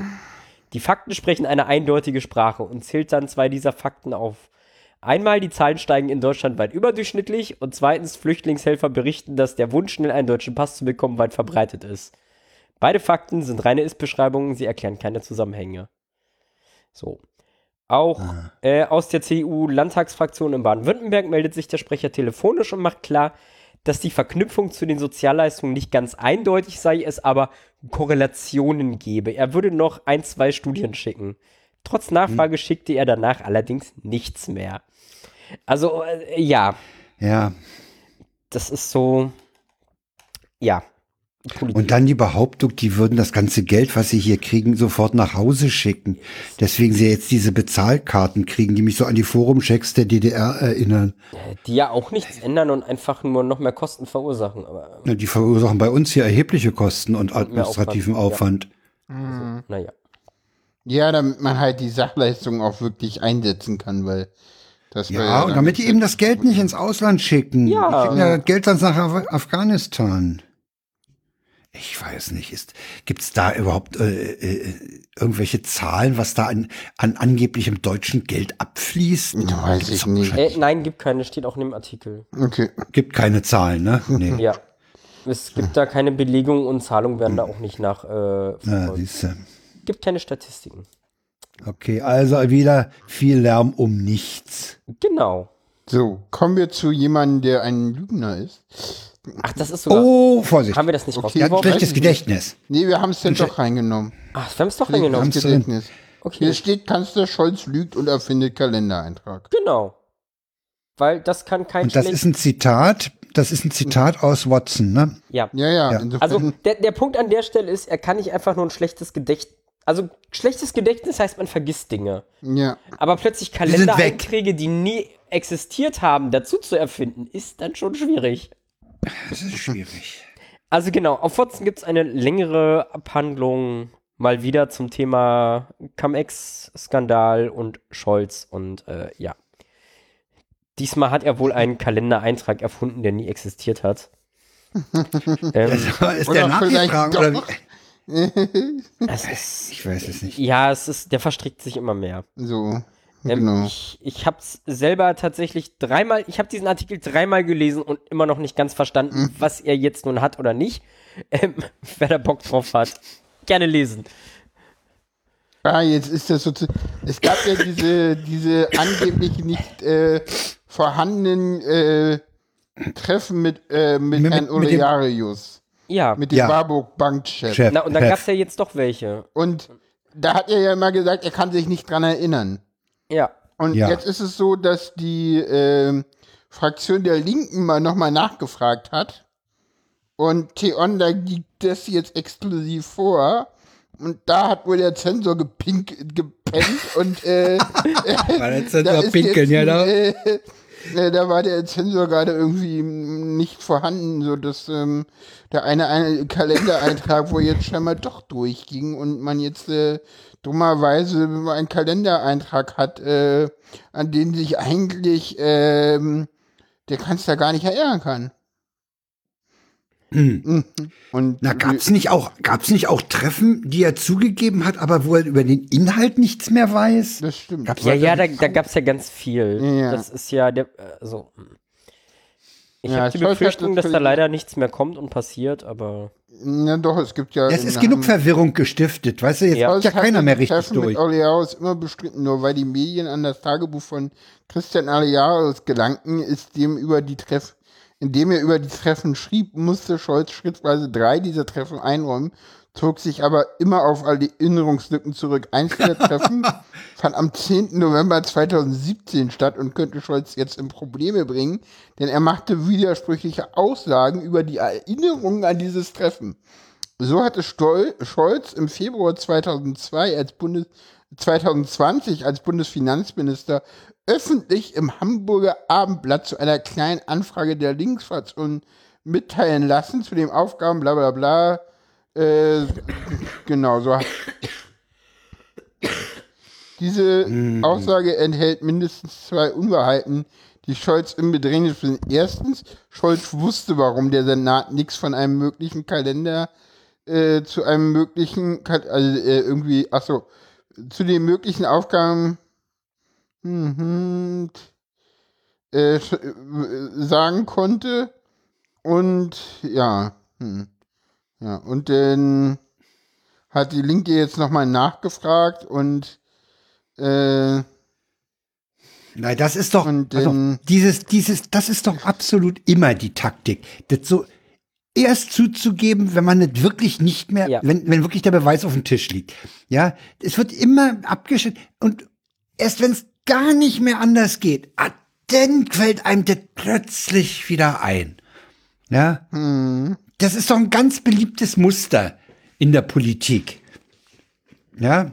Die Fakten sprechen eine eindeutige Sprache und zählt dann zwei dieser Fakten auf. Einmal, die Zahlen steigen in Deutschland weit überdurchschnittlich und zweitens, Flüchtlingshelfer berichten, dass der Wunsch, schnell einen deutschen Pass zu bekommen, weit verbreitet ist. Beide Fakten sind reine Ist-Beschreibungen, sie erklären keine Zusammenhänge. So. Auch äh, aus der CDU-Landtagsfraktion in Baden-Württemberg meldet sich der Sprecher telefonisch und macht klar, dass die Verknüpfung zu den Sozialleistungen nicht ganz eindeutig sei, es aber Korrelationen gebe. Er würde noch ein, zwei Studien schicken. Trotz Nachfrage schickte er danach allerdings nichts mehr. Also, äh, ja, Ja. das ist so, ja. Politik. Und dann die Behauptung, die würden das ganze Geld, was sie hier kriegen, sofort nach Hause schicken. Deswegen sie jetzt diese Bezahlkarten kriegen, die mich so an die Forumchecks der DDR erinnern. die ja auch nichts ändern und einfach nur noch mehr Kosten verursachen. Aber Ja, Die verursachen bei uns hier erhebliche Kosten und administrativen Aufwand, Aufwand. naja. ja, damit man halt die Sachleistungen auch wirklich einsetzen kann, weil das war Ja, und damit die eben das Geld nicht ins Ausland schicken. Ja. Die schicken ja das Geld dann nach Af Afghanistan. Ich weiß nicht, ist, gibt's da überhaupt äh, äh, irgendwelche Zahlen, was da an, an angeblichem deutschen Geld abfließt? Ja, weiß Gibt's ich nicht. Äh, nein, gibt keine, steht auch in dem Artikel. Okay. Gibt keine Zahlen, ne? Nee. Ja. Es gibt da keine Belegung und Zahlungen werden da auch nicht nach. Äh, Ja, verfolgt. siehste. gibt keine Statistiken. Okay, also wieder viel Lärm um nichts. Genau. So, kommen wir zu jemandem, der ein Lügner ist. Ach, das ist sogar. Oh, Vorsicht. Haben wir das nicht Okay. Hat ein rausgeworfen? schlechtes Gedächtnis. Nee, wir haben es dann doch reingenommen. Ach, wir haben es doch reingenommen. Gedächtnis. Okay. Hier steht, Kanzler Scholz lügt und erfindet Kalendereintrag. Genau. Weil das kann kein Und das ist ein Zitat, das ist ein Zitat aus Watson, ne? Ja. Ja, ja, Ja. Also der, der Punkt an der Stelle ist, er kann nicht einfach nur ein schlechtes Gedächtnis. Also schlechtes Gedächtnis heißt, man vergisst Dinge. ja. Aber plötzlich. Kalendereinträge, die nie existiert haben, dazu zu erfinden, ist dann schon schwierig. Das ist schwierig. Also genau, auf Watson gibt es eine längere Abhandlung mal wieder zum Thema Cum-Ex-Skandal und Scholz und äh, ja. Diesmal hat er wohl einen Kalendereintrag erfunden, der nie existiert hat. ähm, ist der nachgetragen? Oder ist, Ich weiß es nicht. ja, es ist, der verstrickt sich immer mehr. So. Ähm, Genau. Ich, ich habe es selber tatsächlich dreimal, ich habe diesen Artikel dreimal gelesen und immer noch nicht ganz verstanden, Mhm. was er jetzt nun hat oder nicht. Ähm, wer da Bock drauf hat, gerne lesen. Ah, jetzt ist das so zu. Es gab ja diese, diese angeblich nicht äh, vorhandenen äh, Treffen mit, äh, mit, Mit- Herrn Olearius, Ja, mit dem Ja. Warburg-Bankchef. Chef. na und dann Chef. gab es ja jetzt doch welche. Und da hat er ja immer gesagt, er kann sich nicht dran erinnern. Ja, Und Ja. jetzt ist es so, dass die ähm, Fraktion der Linken mal nochmal nachgefragt hat. Und T-On, da liegt das jetzt exklusiv vor. Und da hat wohl der Zensor gepink, gepennt und äh, War der da Zensor pinkeln, ja, da. Äh, äh, da war der Zensor gerade irgendwie nicht vorhanden, so dass ähm, der eine, eine Kalendereintrag wohl jetzt scheinbar doch durchging und man jetzt äh, dummerweise einen Kalendereintrag hat, äh, an den sich eigentlich ähm, der Kanzler gar nicht erinnern kann. Mhm. Und Na, gab's nicht auch, gab's nicht auch Treffen, die er zugegeben hat, aber wo er über den Inhalt nichts mehr weiß? das stimmt. Gab's Ja, ja, da, da gab es ja ganz viel. Ja. Das ist ja der, also. Ich Ja, habe die Befürchtung, dass da leider nichts mehr kommt und passiert, aber Ja, doch, es gibt ja. Es ist genug Verwirrung gestiftet, weißt du, jetzt Ja. kommt ja keiner mehr richtig Treffen durch. Mit Olearos immer bestritten, nur weil die Medien an das Tagebuch von Christian Olearos gelangten, ist dem über die Treff, indem er über die Treffen schrieb, musste Scholz schrittweise drei dieser Treffen einräumen, zog sich aber immer auf all die Erinnerungslücken zurück. Eins dieser Treffen fand am 10. November 2017 statt und könnte Scholz jetzt in Probleme bringen, denn er machte widersprüchliche Aussagen über die Erinnerungen an dieses Treffen. So hatte Stoll, Scholz im Februar 2002 als Bundes, 2020 als Bundesfinanzminister öffentlich im Hamburger Abendblatt zu einer kleinen Anfrage der Linksfraktion mitteilen lassen zu den Aufgaben, bla bla bla. Äh, genau, so. Diese Aussage enthält mindestens zwei Unwahrheiten, die Scholz im Bedrängnis bringen. Erstens, Scholz wusste, warum der Senat nichts von einem möglichen Kalender äh, zu einem möglichen, also äh, irgendwie, ach so, zu den möglichen Aufgaben mhm, äh, sagen konnte. Und ja, hm, ja, und dann hat die Linke jetzt nochmal nachgefragt und äh, Nein, das ist doch, Und also, dieses, dieses, das ist doch absolut immer die Taktik. Das so erst zuzugeben, wenn man nicht wirklich nicht mehr, Ja. wenn, wenn wirklich der Beweis auf dem Tisch liegt. Ja, es wird immer abgeschnitten und erst wenn es gar nicht mehr anders geht, ah, dann fällt einem das plötzlich wieder ein. Ja, das ist doch ein ganz beliebtes Muster in der Politik. Ja,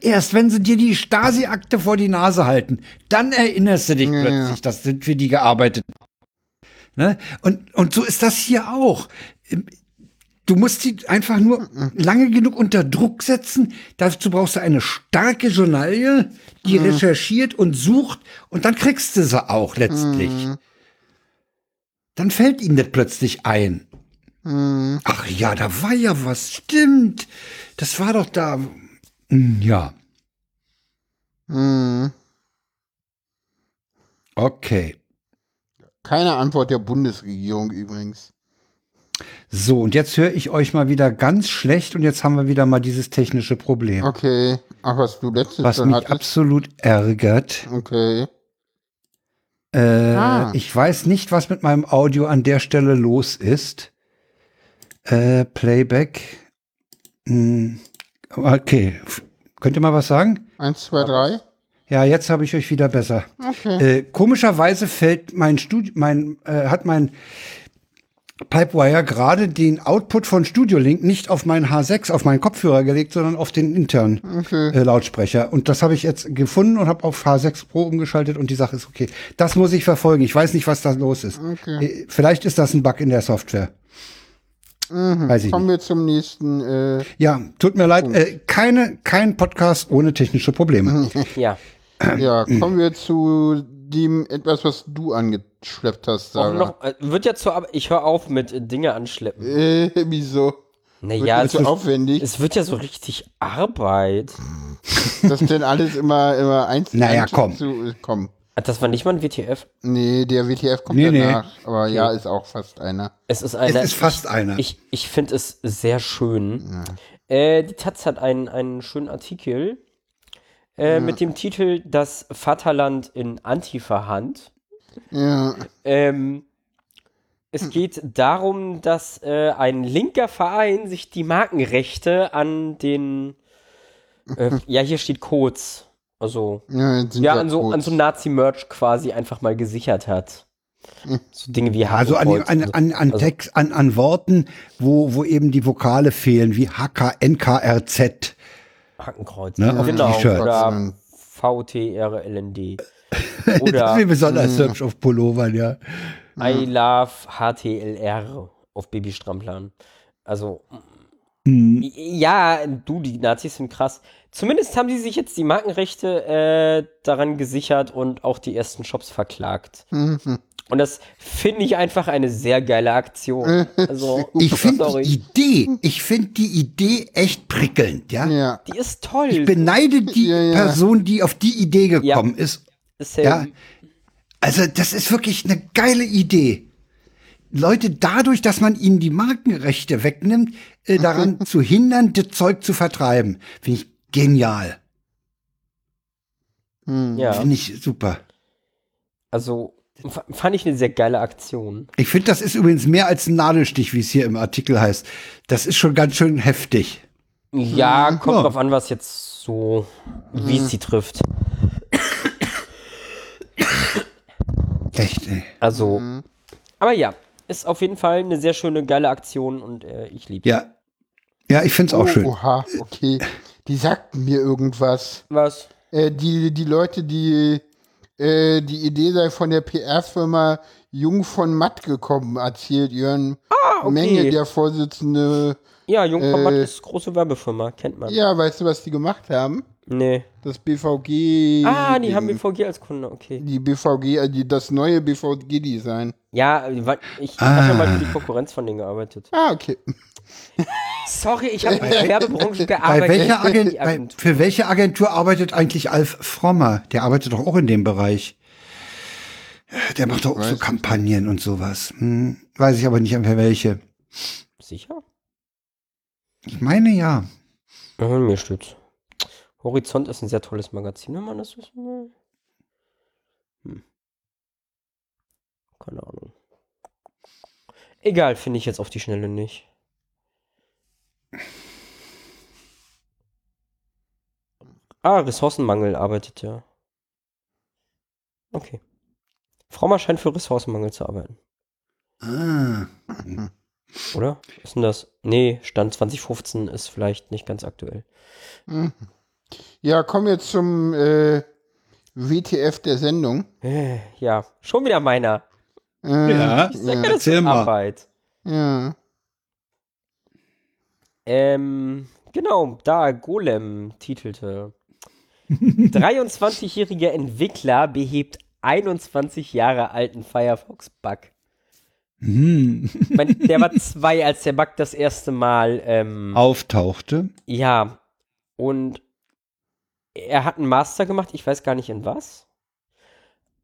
Erst wenn sie dir die Stasi-Akte vor die Nase halten, dann erinnerst du dich Ja, plötzlich, dass du für die gearbeitet. Ne? Und, und so ist das hier auch. Du musst sie einfach nur lange genug unter Druck setzen. Dazu brauchst du eine starke Journalie, die recherchiert und sucht und dann kriegst du sie auch letztlich. Dann fällt ihnen das plötzlich ein. Ach ja, da war ja was, stimmt. Das war doch da. Hm, Ja, hm, okay. keine Antwort der Bundesregierung übrigens. So, und jetzt höre ich euch mal wieder ganz schlecht und jetzt haben wir wieder mal dieses technische Problem, Okay, ach was du letztes was mich hattest. absolut ärgert. Okay. Äh, Ah. Ich weiß nicht, was mit meinem Audio an der Stelle los ist. Äh, Playback. Hm, okay, könnt ihr mal was sagen? Eins, zwei, drei. Ja, jetzt habe ich euch wieder besser. Okay. Äh, komischerweise fällt mein Studio, mein, äh, hat mein Pipewire gerade den Output von Studio Link nicht auf meinen H6, auf meinen Kopfhörer gelegt, sondern auf den internen äh, Lautsprecher. Und das habe ich jetzt gefunden und habe auf H6 Pro umgeschaltet und die Sache ist okay. Das muss ich verfolgen. Ich weiß nicht, was da los ist. Äh, vielleicht ist das ein Bug in der Software. Weiß ich Kommen nicht. wir zum nächsten. Äh, Ja, tut mir leid. Äh, keine, kein Podcast ohne technische Probleme. ja. ja, kommen wir zu dem etwas, was du angeschleppt hast, Auch Sarah. noch, äh, wird ja zur Ab ich höre auf mit äh, Dinge anschleppen. Äh, wieso? Naja, Wird es, zu aufwendig, es wird ja so richtig Arbeit. das denn alles immer, immer einzeln Naja, komm. Zu, komm. Das war nicht mal ein WTF. Nee, der WTF kommt Nee, nee. danach. Aber ja, ist auch fast einer. Es ist Es eine. ist fast einer. Ich, ich finde es sehr schön. Äh, die Taz hat einen, einen schönen Artikel äh, mit dem Titel Das Vaterland in Antifa-Hand. Ja. Ähm, es geht darum, dass äh, ein linker Verein sich die Markenrechte an den, äh, ja, hier steht Codes, also Ja, ja, an so, an so Nazi-Merch quasi einfach mal gesichert hat. So Dinge wie Also an, an, an, an, Also, Text, an, an Worten, wo, wo eben die Vokale fehlen, wie HK, NKRZ. Hakenkreuz. Ne, auf genau. T-Shirts. Oder VTRLND. das Oder ist besonders hübsch auf Pullovern, ja. I love HTLR auf Babystramplern. Also, Mhm. ja, du, die Nazis sind krass. Zumindest haben sie sich jetzt die Markenrechte äh, daran gesichert und auch die ersten Shops verklagt. Mhm. Und das finde ich einfach eine sehr geile Aktion. Also, Ich finde die Idee, ich finde die Idee echt prickelnd, ja. Ja. Die ist toll. Ich beneide die Ja, ja. Person, die auf die Idee gekommen ist. Ist Ja. Also, das ist wirklich eine geile Idee. Leute dadurch, dass man ihnen die Markenrechte wegnimmt, äh, daran zu hindern, das Zeug zu vertreiben. Finde ich genial. ja. Finde ich super. Also, fand ich eine sehr geile Aktion. Ich finde, das ist übrigens mehr als ein Nadelstich, wie es hier im Artikel heißt. Das ist schon ganz schön heftig. Ja, kommt Ja. drauf an, was jetzt so, wie es sie trifft. Echt, ey. Also, aber ja, ist auf jeden Fall eine sehr schöne, geile Aktion und äh, ich liebe Ja. Ja, ich finde es auch schön. Oha, okay. Die sagten mir irgendwas. Was? Äh, die, die Leute, die äh, die Idee sei von der PR-Firma Jung von Matt gekommen, erzählt Jörn Ah, okay. Menge, der Vorsitzende. Ja, Jungformat Äh, ist große Werbefirma, kennt man. Ja, weißt du, was die gemacht haben? Nee. Das BVG. Ah, die haben. BVG als Kunde, okay. die BVG, äh, die, das neue BVG-Design. Ja, ich Ah. habe ja mal für die Konkurrenz von denen gearbeitet. Ah, okay. Sorry, ich habe in der Werbebranche Bei gearbeitet. welcher nicht in Agent, bei, für welche Agentur arbeitet eigentlich Alf Frommer? Der arbeitet doch auch in dem Bereich. Der macht doch auch so Kampagnen und sowas. Hm, weiß ich aber nicht, für welche. Sicher? Ich meine ja. Ja, mir steht's. Horizont ist ein sehr tolles Magazin, wenn man das wissen will. Hm. Keine Ahnung. Egal, finde ich jetzt auf die Schnelle nicht. Ah, Ressourcenmangel arbeitet ja. Okay. Frommer scheint für Ressourcenmangel zu arbeiten, Ah. oder? Was ist denn das? Nee, Stand 2015 ist vielleicht nicht ganz aktuell. Mhm. Ja, kommen wir zum äh, WTF der Sendung. Äh, Ja, schon wieder meiner. Äh, Ja, Sehr ja. geile erzähl mal. Arbeit. ja. Ähm, genau, da Golem titelte. 23-jähriger Entwickler behebt 21 Jahre alten Firefox-Bug. Hm. Ich mein, der war zwei, als der Bug das erste Mal, ähm, Auftauchte. ja, und er hat einen Master gemacht, ich weiß gar nicht in was.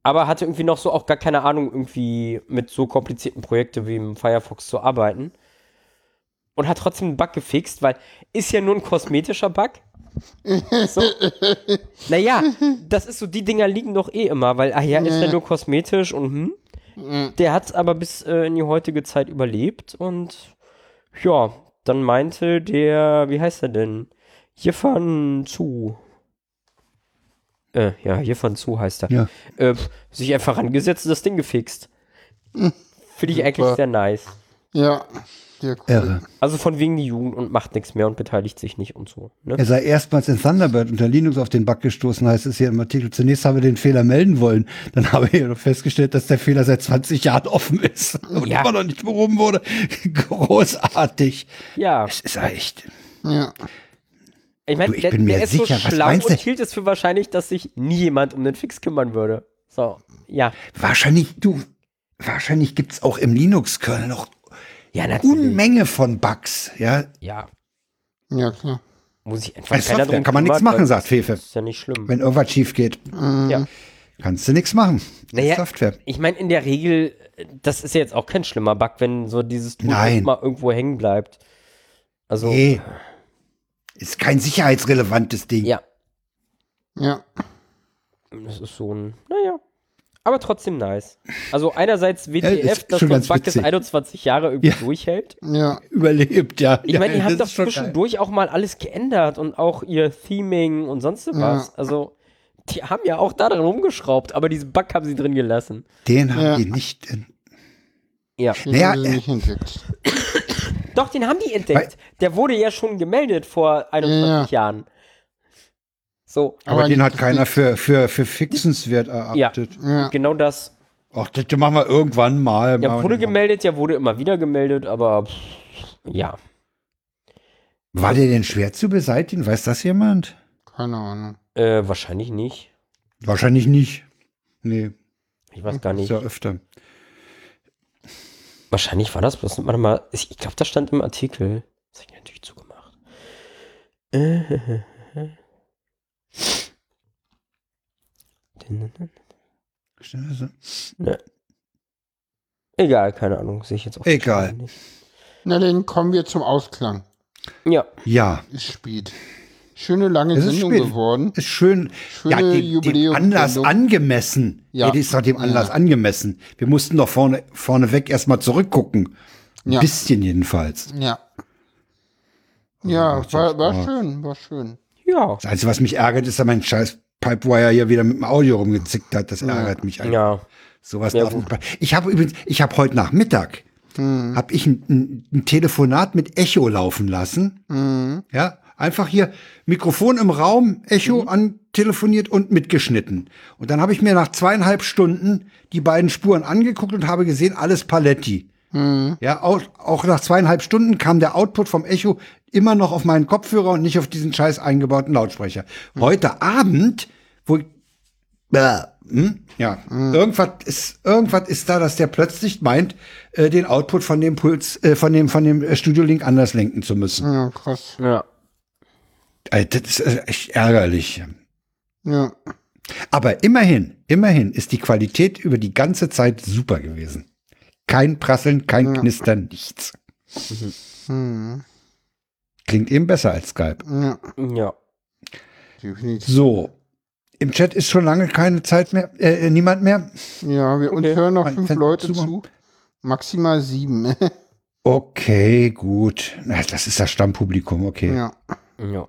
Aber hatte irgendwie noch so auch gar keine Ahnung, irgendwie mit so komplizierten Projekten wie im Firefox zu arbeiten. Und hat trotzdem einen Bug gefixt, weil ist ja nur ein kosmetischer Bug. So. naja, das ist so, die Dinger liegen doch eh immer, weil, ah ja, ist ja nur kosmetisch und hm. Der hat es aber bis äh, in die heutige Zeit überlebt und ja, dann meinte der, wie heißt er denn? Jifan Zu. Äh, ja, Jifan Zu heißt er. Ja. Äh, sich einfach rangesetzt und das Ding gefixt. Finde ich eigentlich Super. sehr nice. Ja, sehr cool. Irre. Also von wegen die Jugend und macht nichts mehr und beteiligt sich nicht und so. Ne? Er sei erstmals in Thunderbird unter Linux auf den Bug gestoßen, heißt es hier im Artikel. Zunächst habe er den Fehler melden wollen. Dann habe er jedoch festgestellt, dass der Fehler seit 20 Jahren offen ist und Ja. immer noch nicht behoben wurde. Großartig. Ja, Es ist echt. Ja. Ich meine, der, bin mir der ist sicher, so schlau und hielt es für wahrscheinlich, dass sich nie jemand um den Fix kümmern würde. So, ja. Wahrscheinlich, du, wahrscheinlich gibt's auch im Linux-Kernel noch Ja, natürlich. Unmenge von Bugs. Ja, Ja, Ja, klar. muss ich einfach Bei keiner Software drum kann man nichts machen, sagt Fefe. Das ist ja nicht schlimm. Wenn irgendwas schief geht, ja. kannst du nichts machen. Naja, Software. ich meine, in der Regel, das ist ja jetzt auch kein schlimmer Bug, wenn so dieses Tool mal irgendwo hängen bleibt. Also, Nee. Ist kein sicherheitsrelevantes Ding. ja, Ja. das ist so ein, naja. Aber trotzdem nice. Also einerseits WTF, ist dass ganz Bug das witzig. 21 Jahre irgendwie Ja. durchhält. Ja. Überlebt, ja. Ich meine, ja, ihr habt doch zwischendurch auch mal alles geändert und auch ihr Theming und sonst was. Also Die haben ja auch da drin rumgeschraubt, aber diesen Bug haben sie drin gelassen. Den haben Ja. die nicht. In Ja. Den Naja, haben sie äh. Doch, den haben die entdeckt. Der wurde ja schon gemeldet vor 21 Jahren. So, aber, Aber den hat das keiner für, für, für fixenswert erachtet. Ja. genau das. Ach, das machen wir irgendwann mal. Ja, wurde gemeldet, ja, wurde immer wieder gemeldet, aber pff, ja. War der denn schwer zu beseitigen? Weiß das jemand? Keine Ahnung. Äh, wahrscheinlich nicht. Wahrscheinlich nicht. Nee, Ich weiß gar ist nicht. ja öfter. Wahrscheinlich war das bloß. Warte mal, ich ich glaube, das stand im Artikel. Das habe ich natürlich zugemacht. Äh, Egal, keine Ahnung, sehe ich jetzt auch Egal. nicht. Na, dann kommen wir zum Ausklang. Ja, Ja, Ist spät. Schöne lange Sendung spät. geworden. ist schön. Schöne ja, dem, dem. Anlass angemessen. Ja. Ja. das ist doch dem Anlass Ja. angemessen. Wir mussten doch vorne, vorneweg erstmal zurückgucken. Ein Ja. bisschen jedenfalls. Ja. Ja, macht war, war schön, war schön. ja, Das Einzige, was mich ärgert, ist, dass mein scheiß Pipewire hier wieder mit dem Audio rumgezickt hat. Das ärgert mich einfach. ja. Sowas Ja, darf gut. nicht passieren. Ich habe übrigens, ich habe heute Nachmittag, Hm. habe ich ein, ein, ein Telefonat mit Echo laufen lassen. Mhm. Ja, einfach hier Mikrofon im Raum, Echo Mhm. antelefoniert und mitgeschnitten. Und dann habe ich mir nach zweieinhalb Stunden die beiden Spuren angeguckt und habe gesehen, alles Paletti. Mhm. Ja, auch, auch nach zweieinhalb Stunden kam der Output vom Echo immer noch auf meinen Kopfhörer und nicht auf diesen scheiß eingebauten Lautsprecher. Mhm. Heute Abend, wo Bäh, hm? ja, Mhm. irgendwas ist irgendwas ist da, dass der plötzlich meint, äh, den Output von dem Puls, äh, von dem von dem äh, Studio Link anders lenken zu müssen. Ja, krass. Ja. Äh, das ist äh, echt ärgerlich. Ja. Aber immerhin, immerhin ist die Qualität über die ganze Zeit super gewesen. Kein Prasseln, kein Ja. Knistern, nichts. Mhm. Klingt eben besser als Skype. Ja, Ja. So. Im Chat ist schon lange keine Zeit mehr, äh, niemand mehr. Ja, wir uns Okay. hören noch fünf Leute zu. Maximal sieben. Okay, gut. Na, das ist das Stammpublikum, okay. ja. Ja.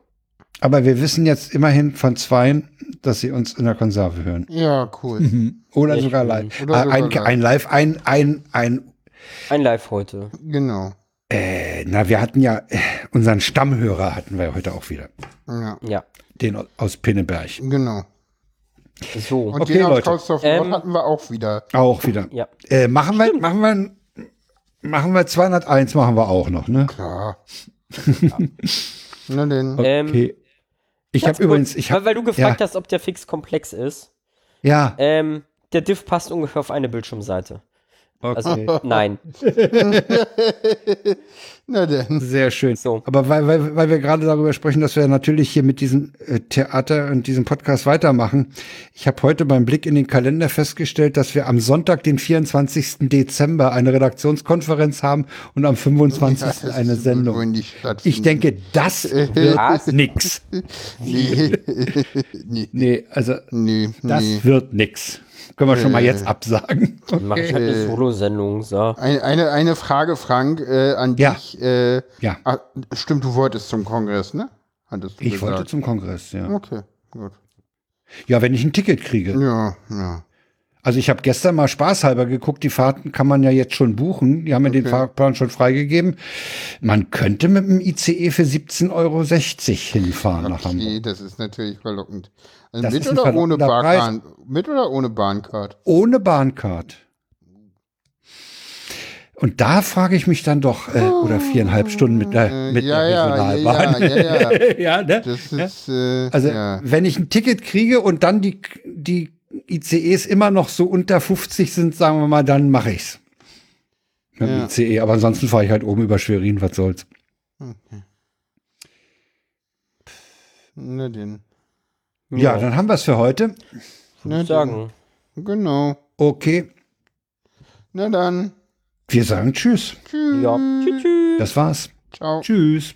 Aber wir wissen jetzt immerhin von zweien, dass sie uns in der Konserve hören. Ja, cool. Mhm. Oder Sehr sogar live. Oder Ah, sogar ein, live. ein Live, ein, ein, ein, Ein Live heute. Genau. äh, na, wir hatten ja, äh, unseren Stammhörer hatten wir heute auch wieder. Ja, Ja. Den aus Pinneberg. genau. So. Und Okay, den aus Leute. Kausdorf Ähm, hatten wir auch wieder. Auch wieder. Ja. Äh, machen wir, machen wir, machen wir 201 machen wir auch noch, ne? Klar. Na denn. Ähm, Okay. Ich habe übrigens, ich weil, habe, weil du gefragt ja. hast, ob der Fix komplex ist. ja, Ähm, der Diff passt ungefähr auf eine Bildschirmseite. Also okay. nein. Na denn. Sehr schön. So. Aber weil, weil, weil wir gerade darüber sprechen, dass wir natürlich hier mit diesem äh, Theater und diesem Podcast weitermachen. Ich habe heute beim Blick in den Kalender festgestellt, dass wir am Sonntag, den 24. Dezember, eine Redaktionskonferenz haben und am 25. Das eine Sendung. Ich denke, das wird nix. Nee. nee. Nee, also Nee. das nee. wird nix. Können wir schon mal Äh. jetzt absagen. Mach ich halt eine Solo-Sendung. So. Eine, eine, eine Frage, Frank, äh, an Ja. dich. Äh, Ja. ah, stimmt, du wolltest zum Kongress, ne? Hattest du Ich gesagt. wollte zum Kongress, ja. Okay, gut. Ja, wenn ich ein Ticket kriege. Ja, ja. Also ich habe gestern mal spaßhalber geguckt, die Fahrten kann man ja jetzt schon buchen. Die haben ja den Okay. Fahrplan schon freigegeben. Man könnte mit dem ICE für 17,60 Euro hinfahren nach Okay, Hamburg. das ist natürlich verlockend. Also mit oder ohne. Bahncard? Mit oder ohne Bahncard? Ohne Bahncard. Und da frage ich mich dann doch, äh, oder viereinhalb Stunden mit der, Äh, mit ja, Regionalbahn. ja, ja, ja. ja, ne? Das ist, äh, Also wenn ich ein Ticket kriege und dann die, die ICEs immer noch so unter 50 sind, sagen wir mal, dann mache ich's. Mit Ja. ICE, aber ansonsten fahre ich halt oben über Schwerin, was soll's. Na denn. Ja, dann haben wir es für heute. Na sagen. denn. Genau. Okay, Na dann. wir sagen Tschüss. Tschüss. Ja. Tschüss. tschüss. Das war's. Ciao. Tschüss.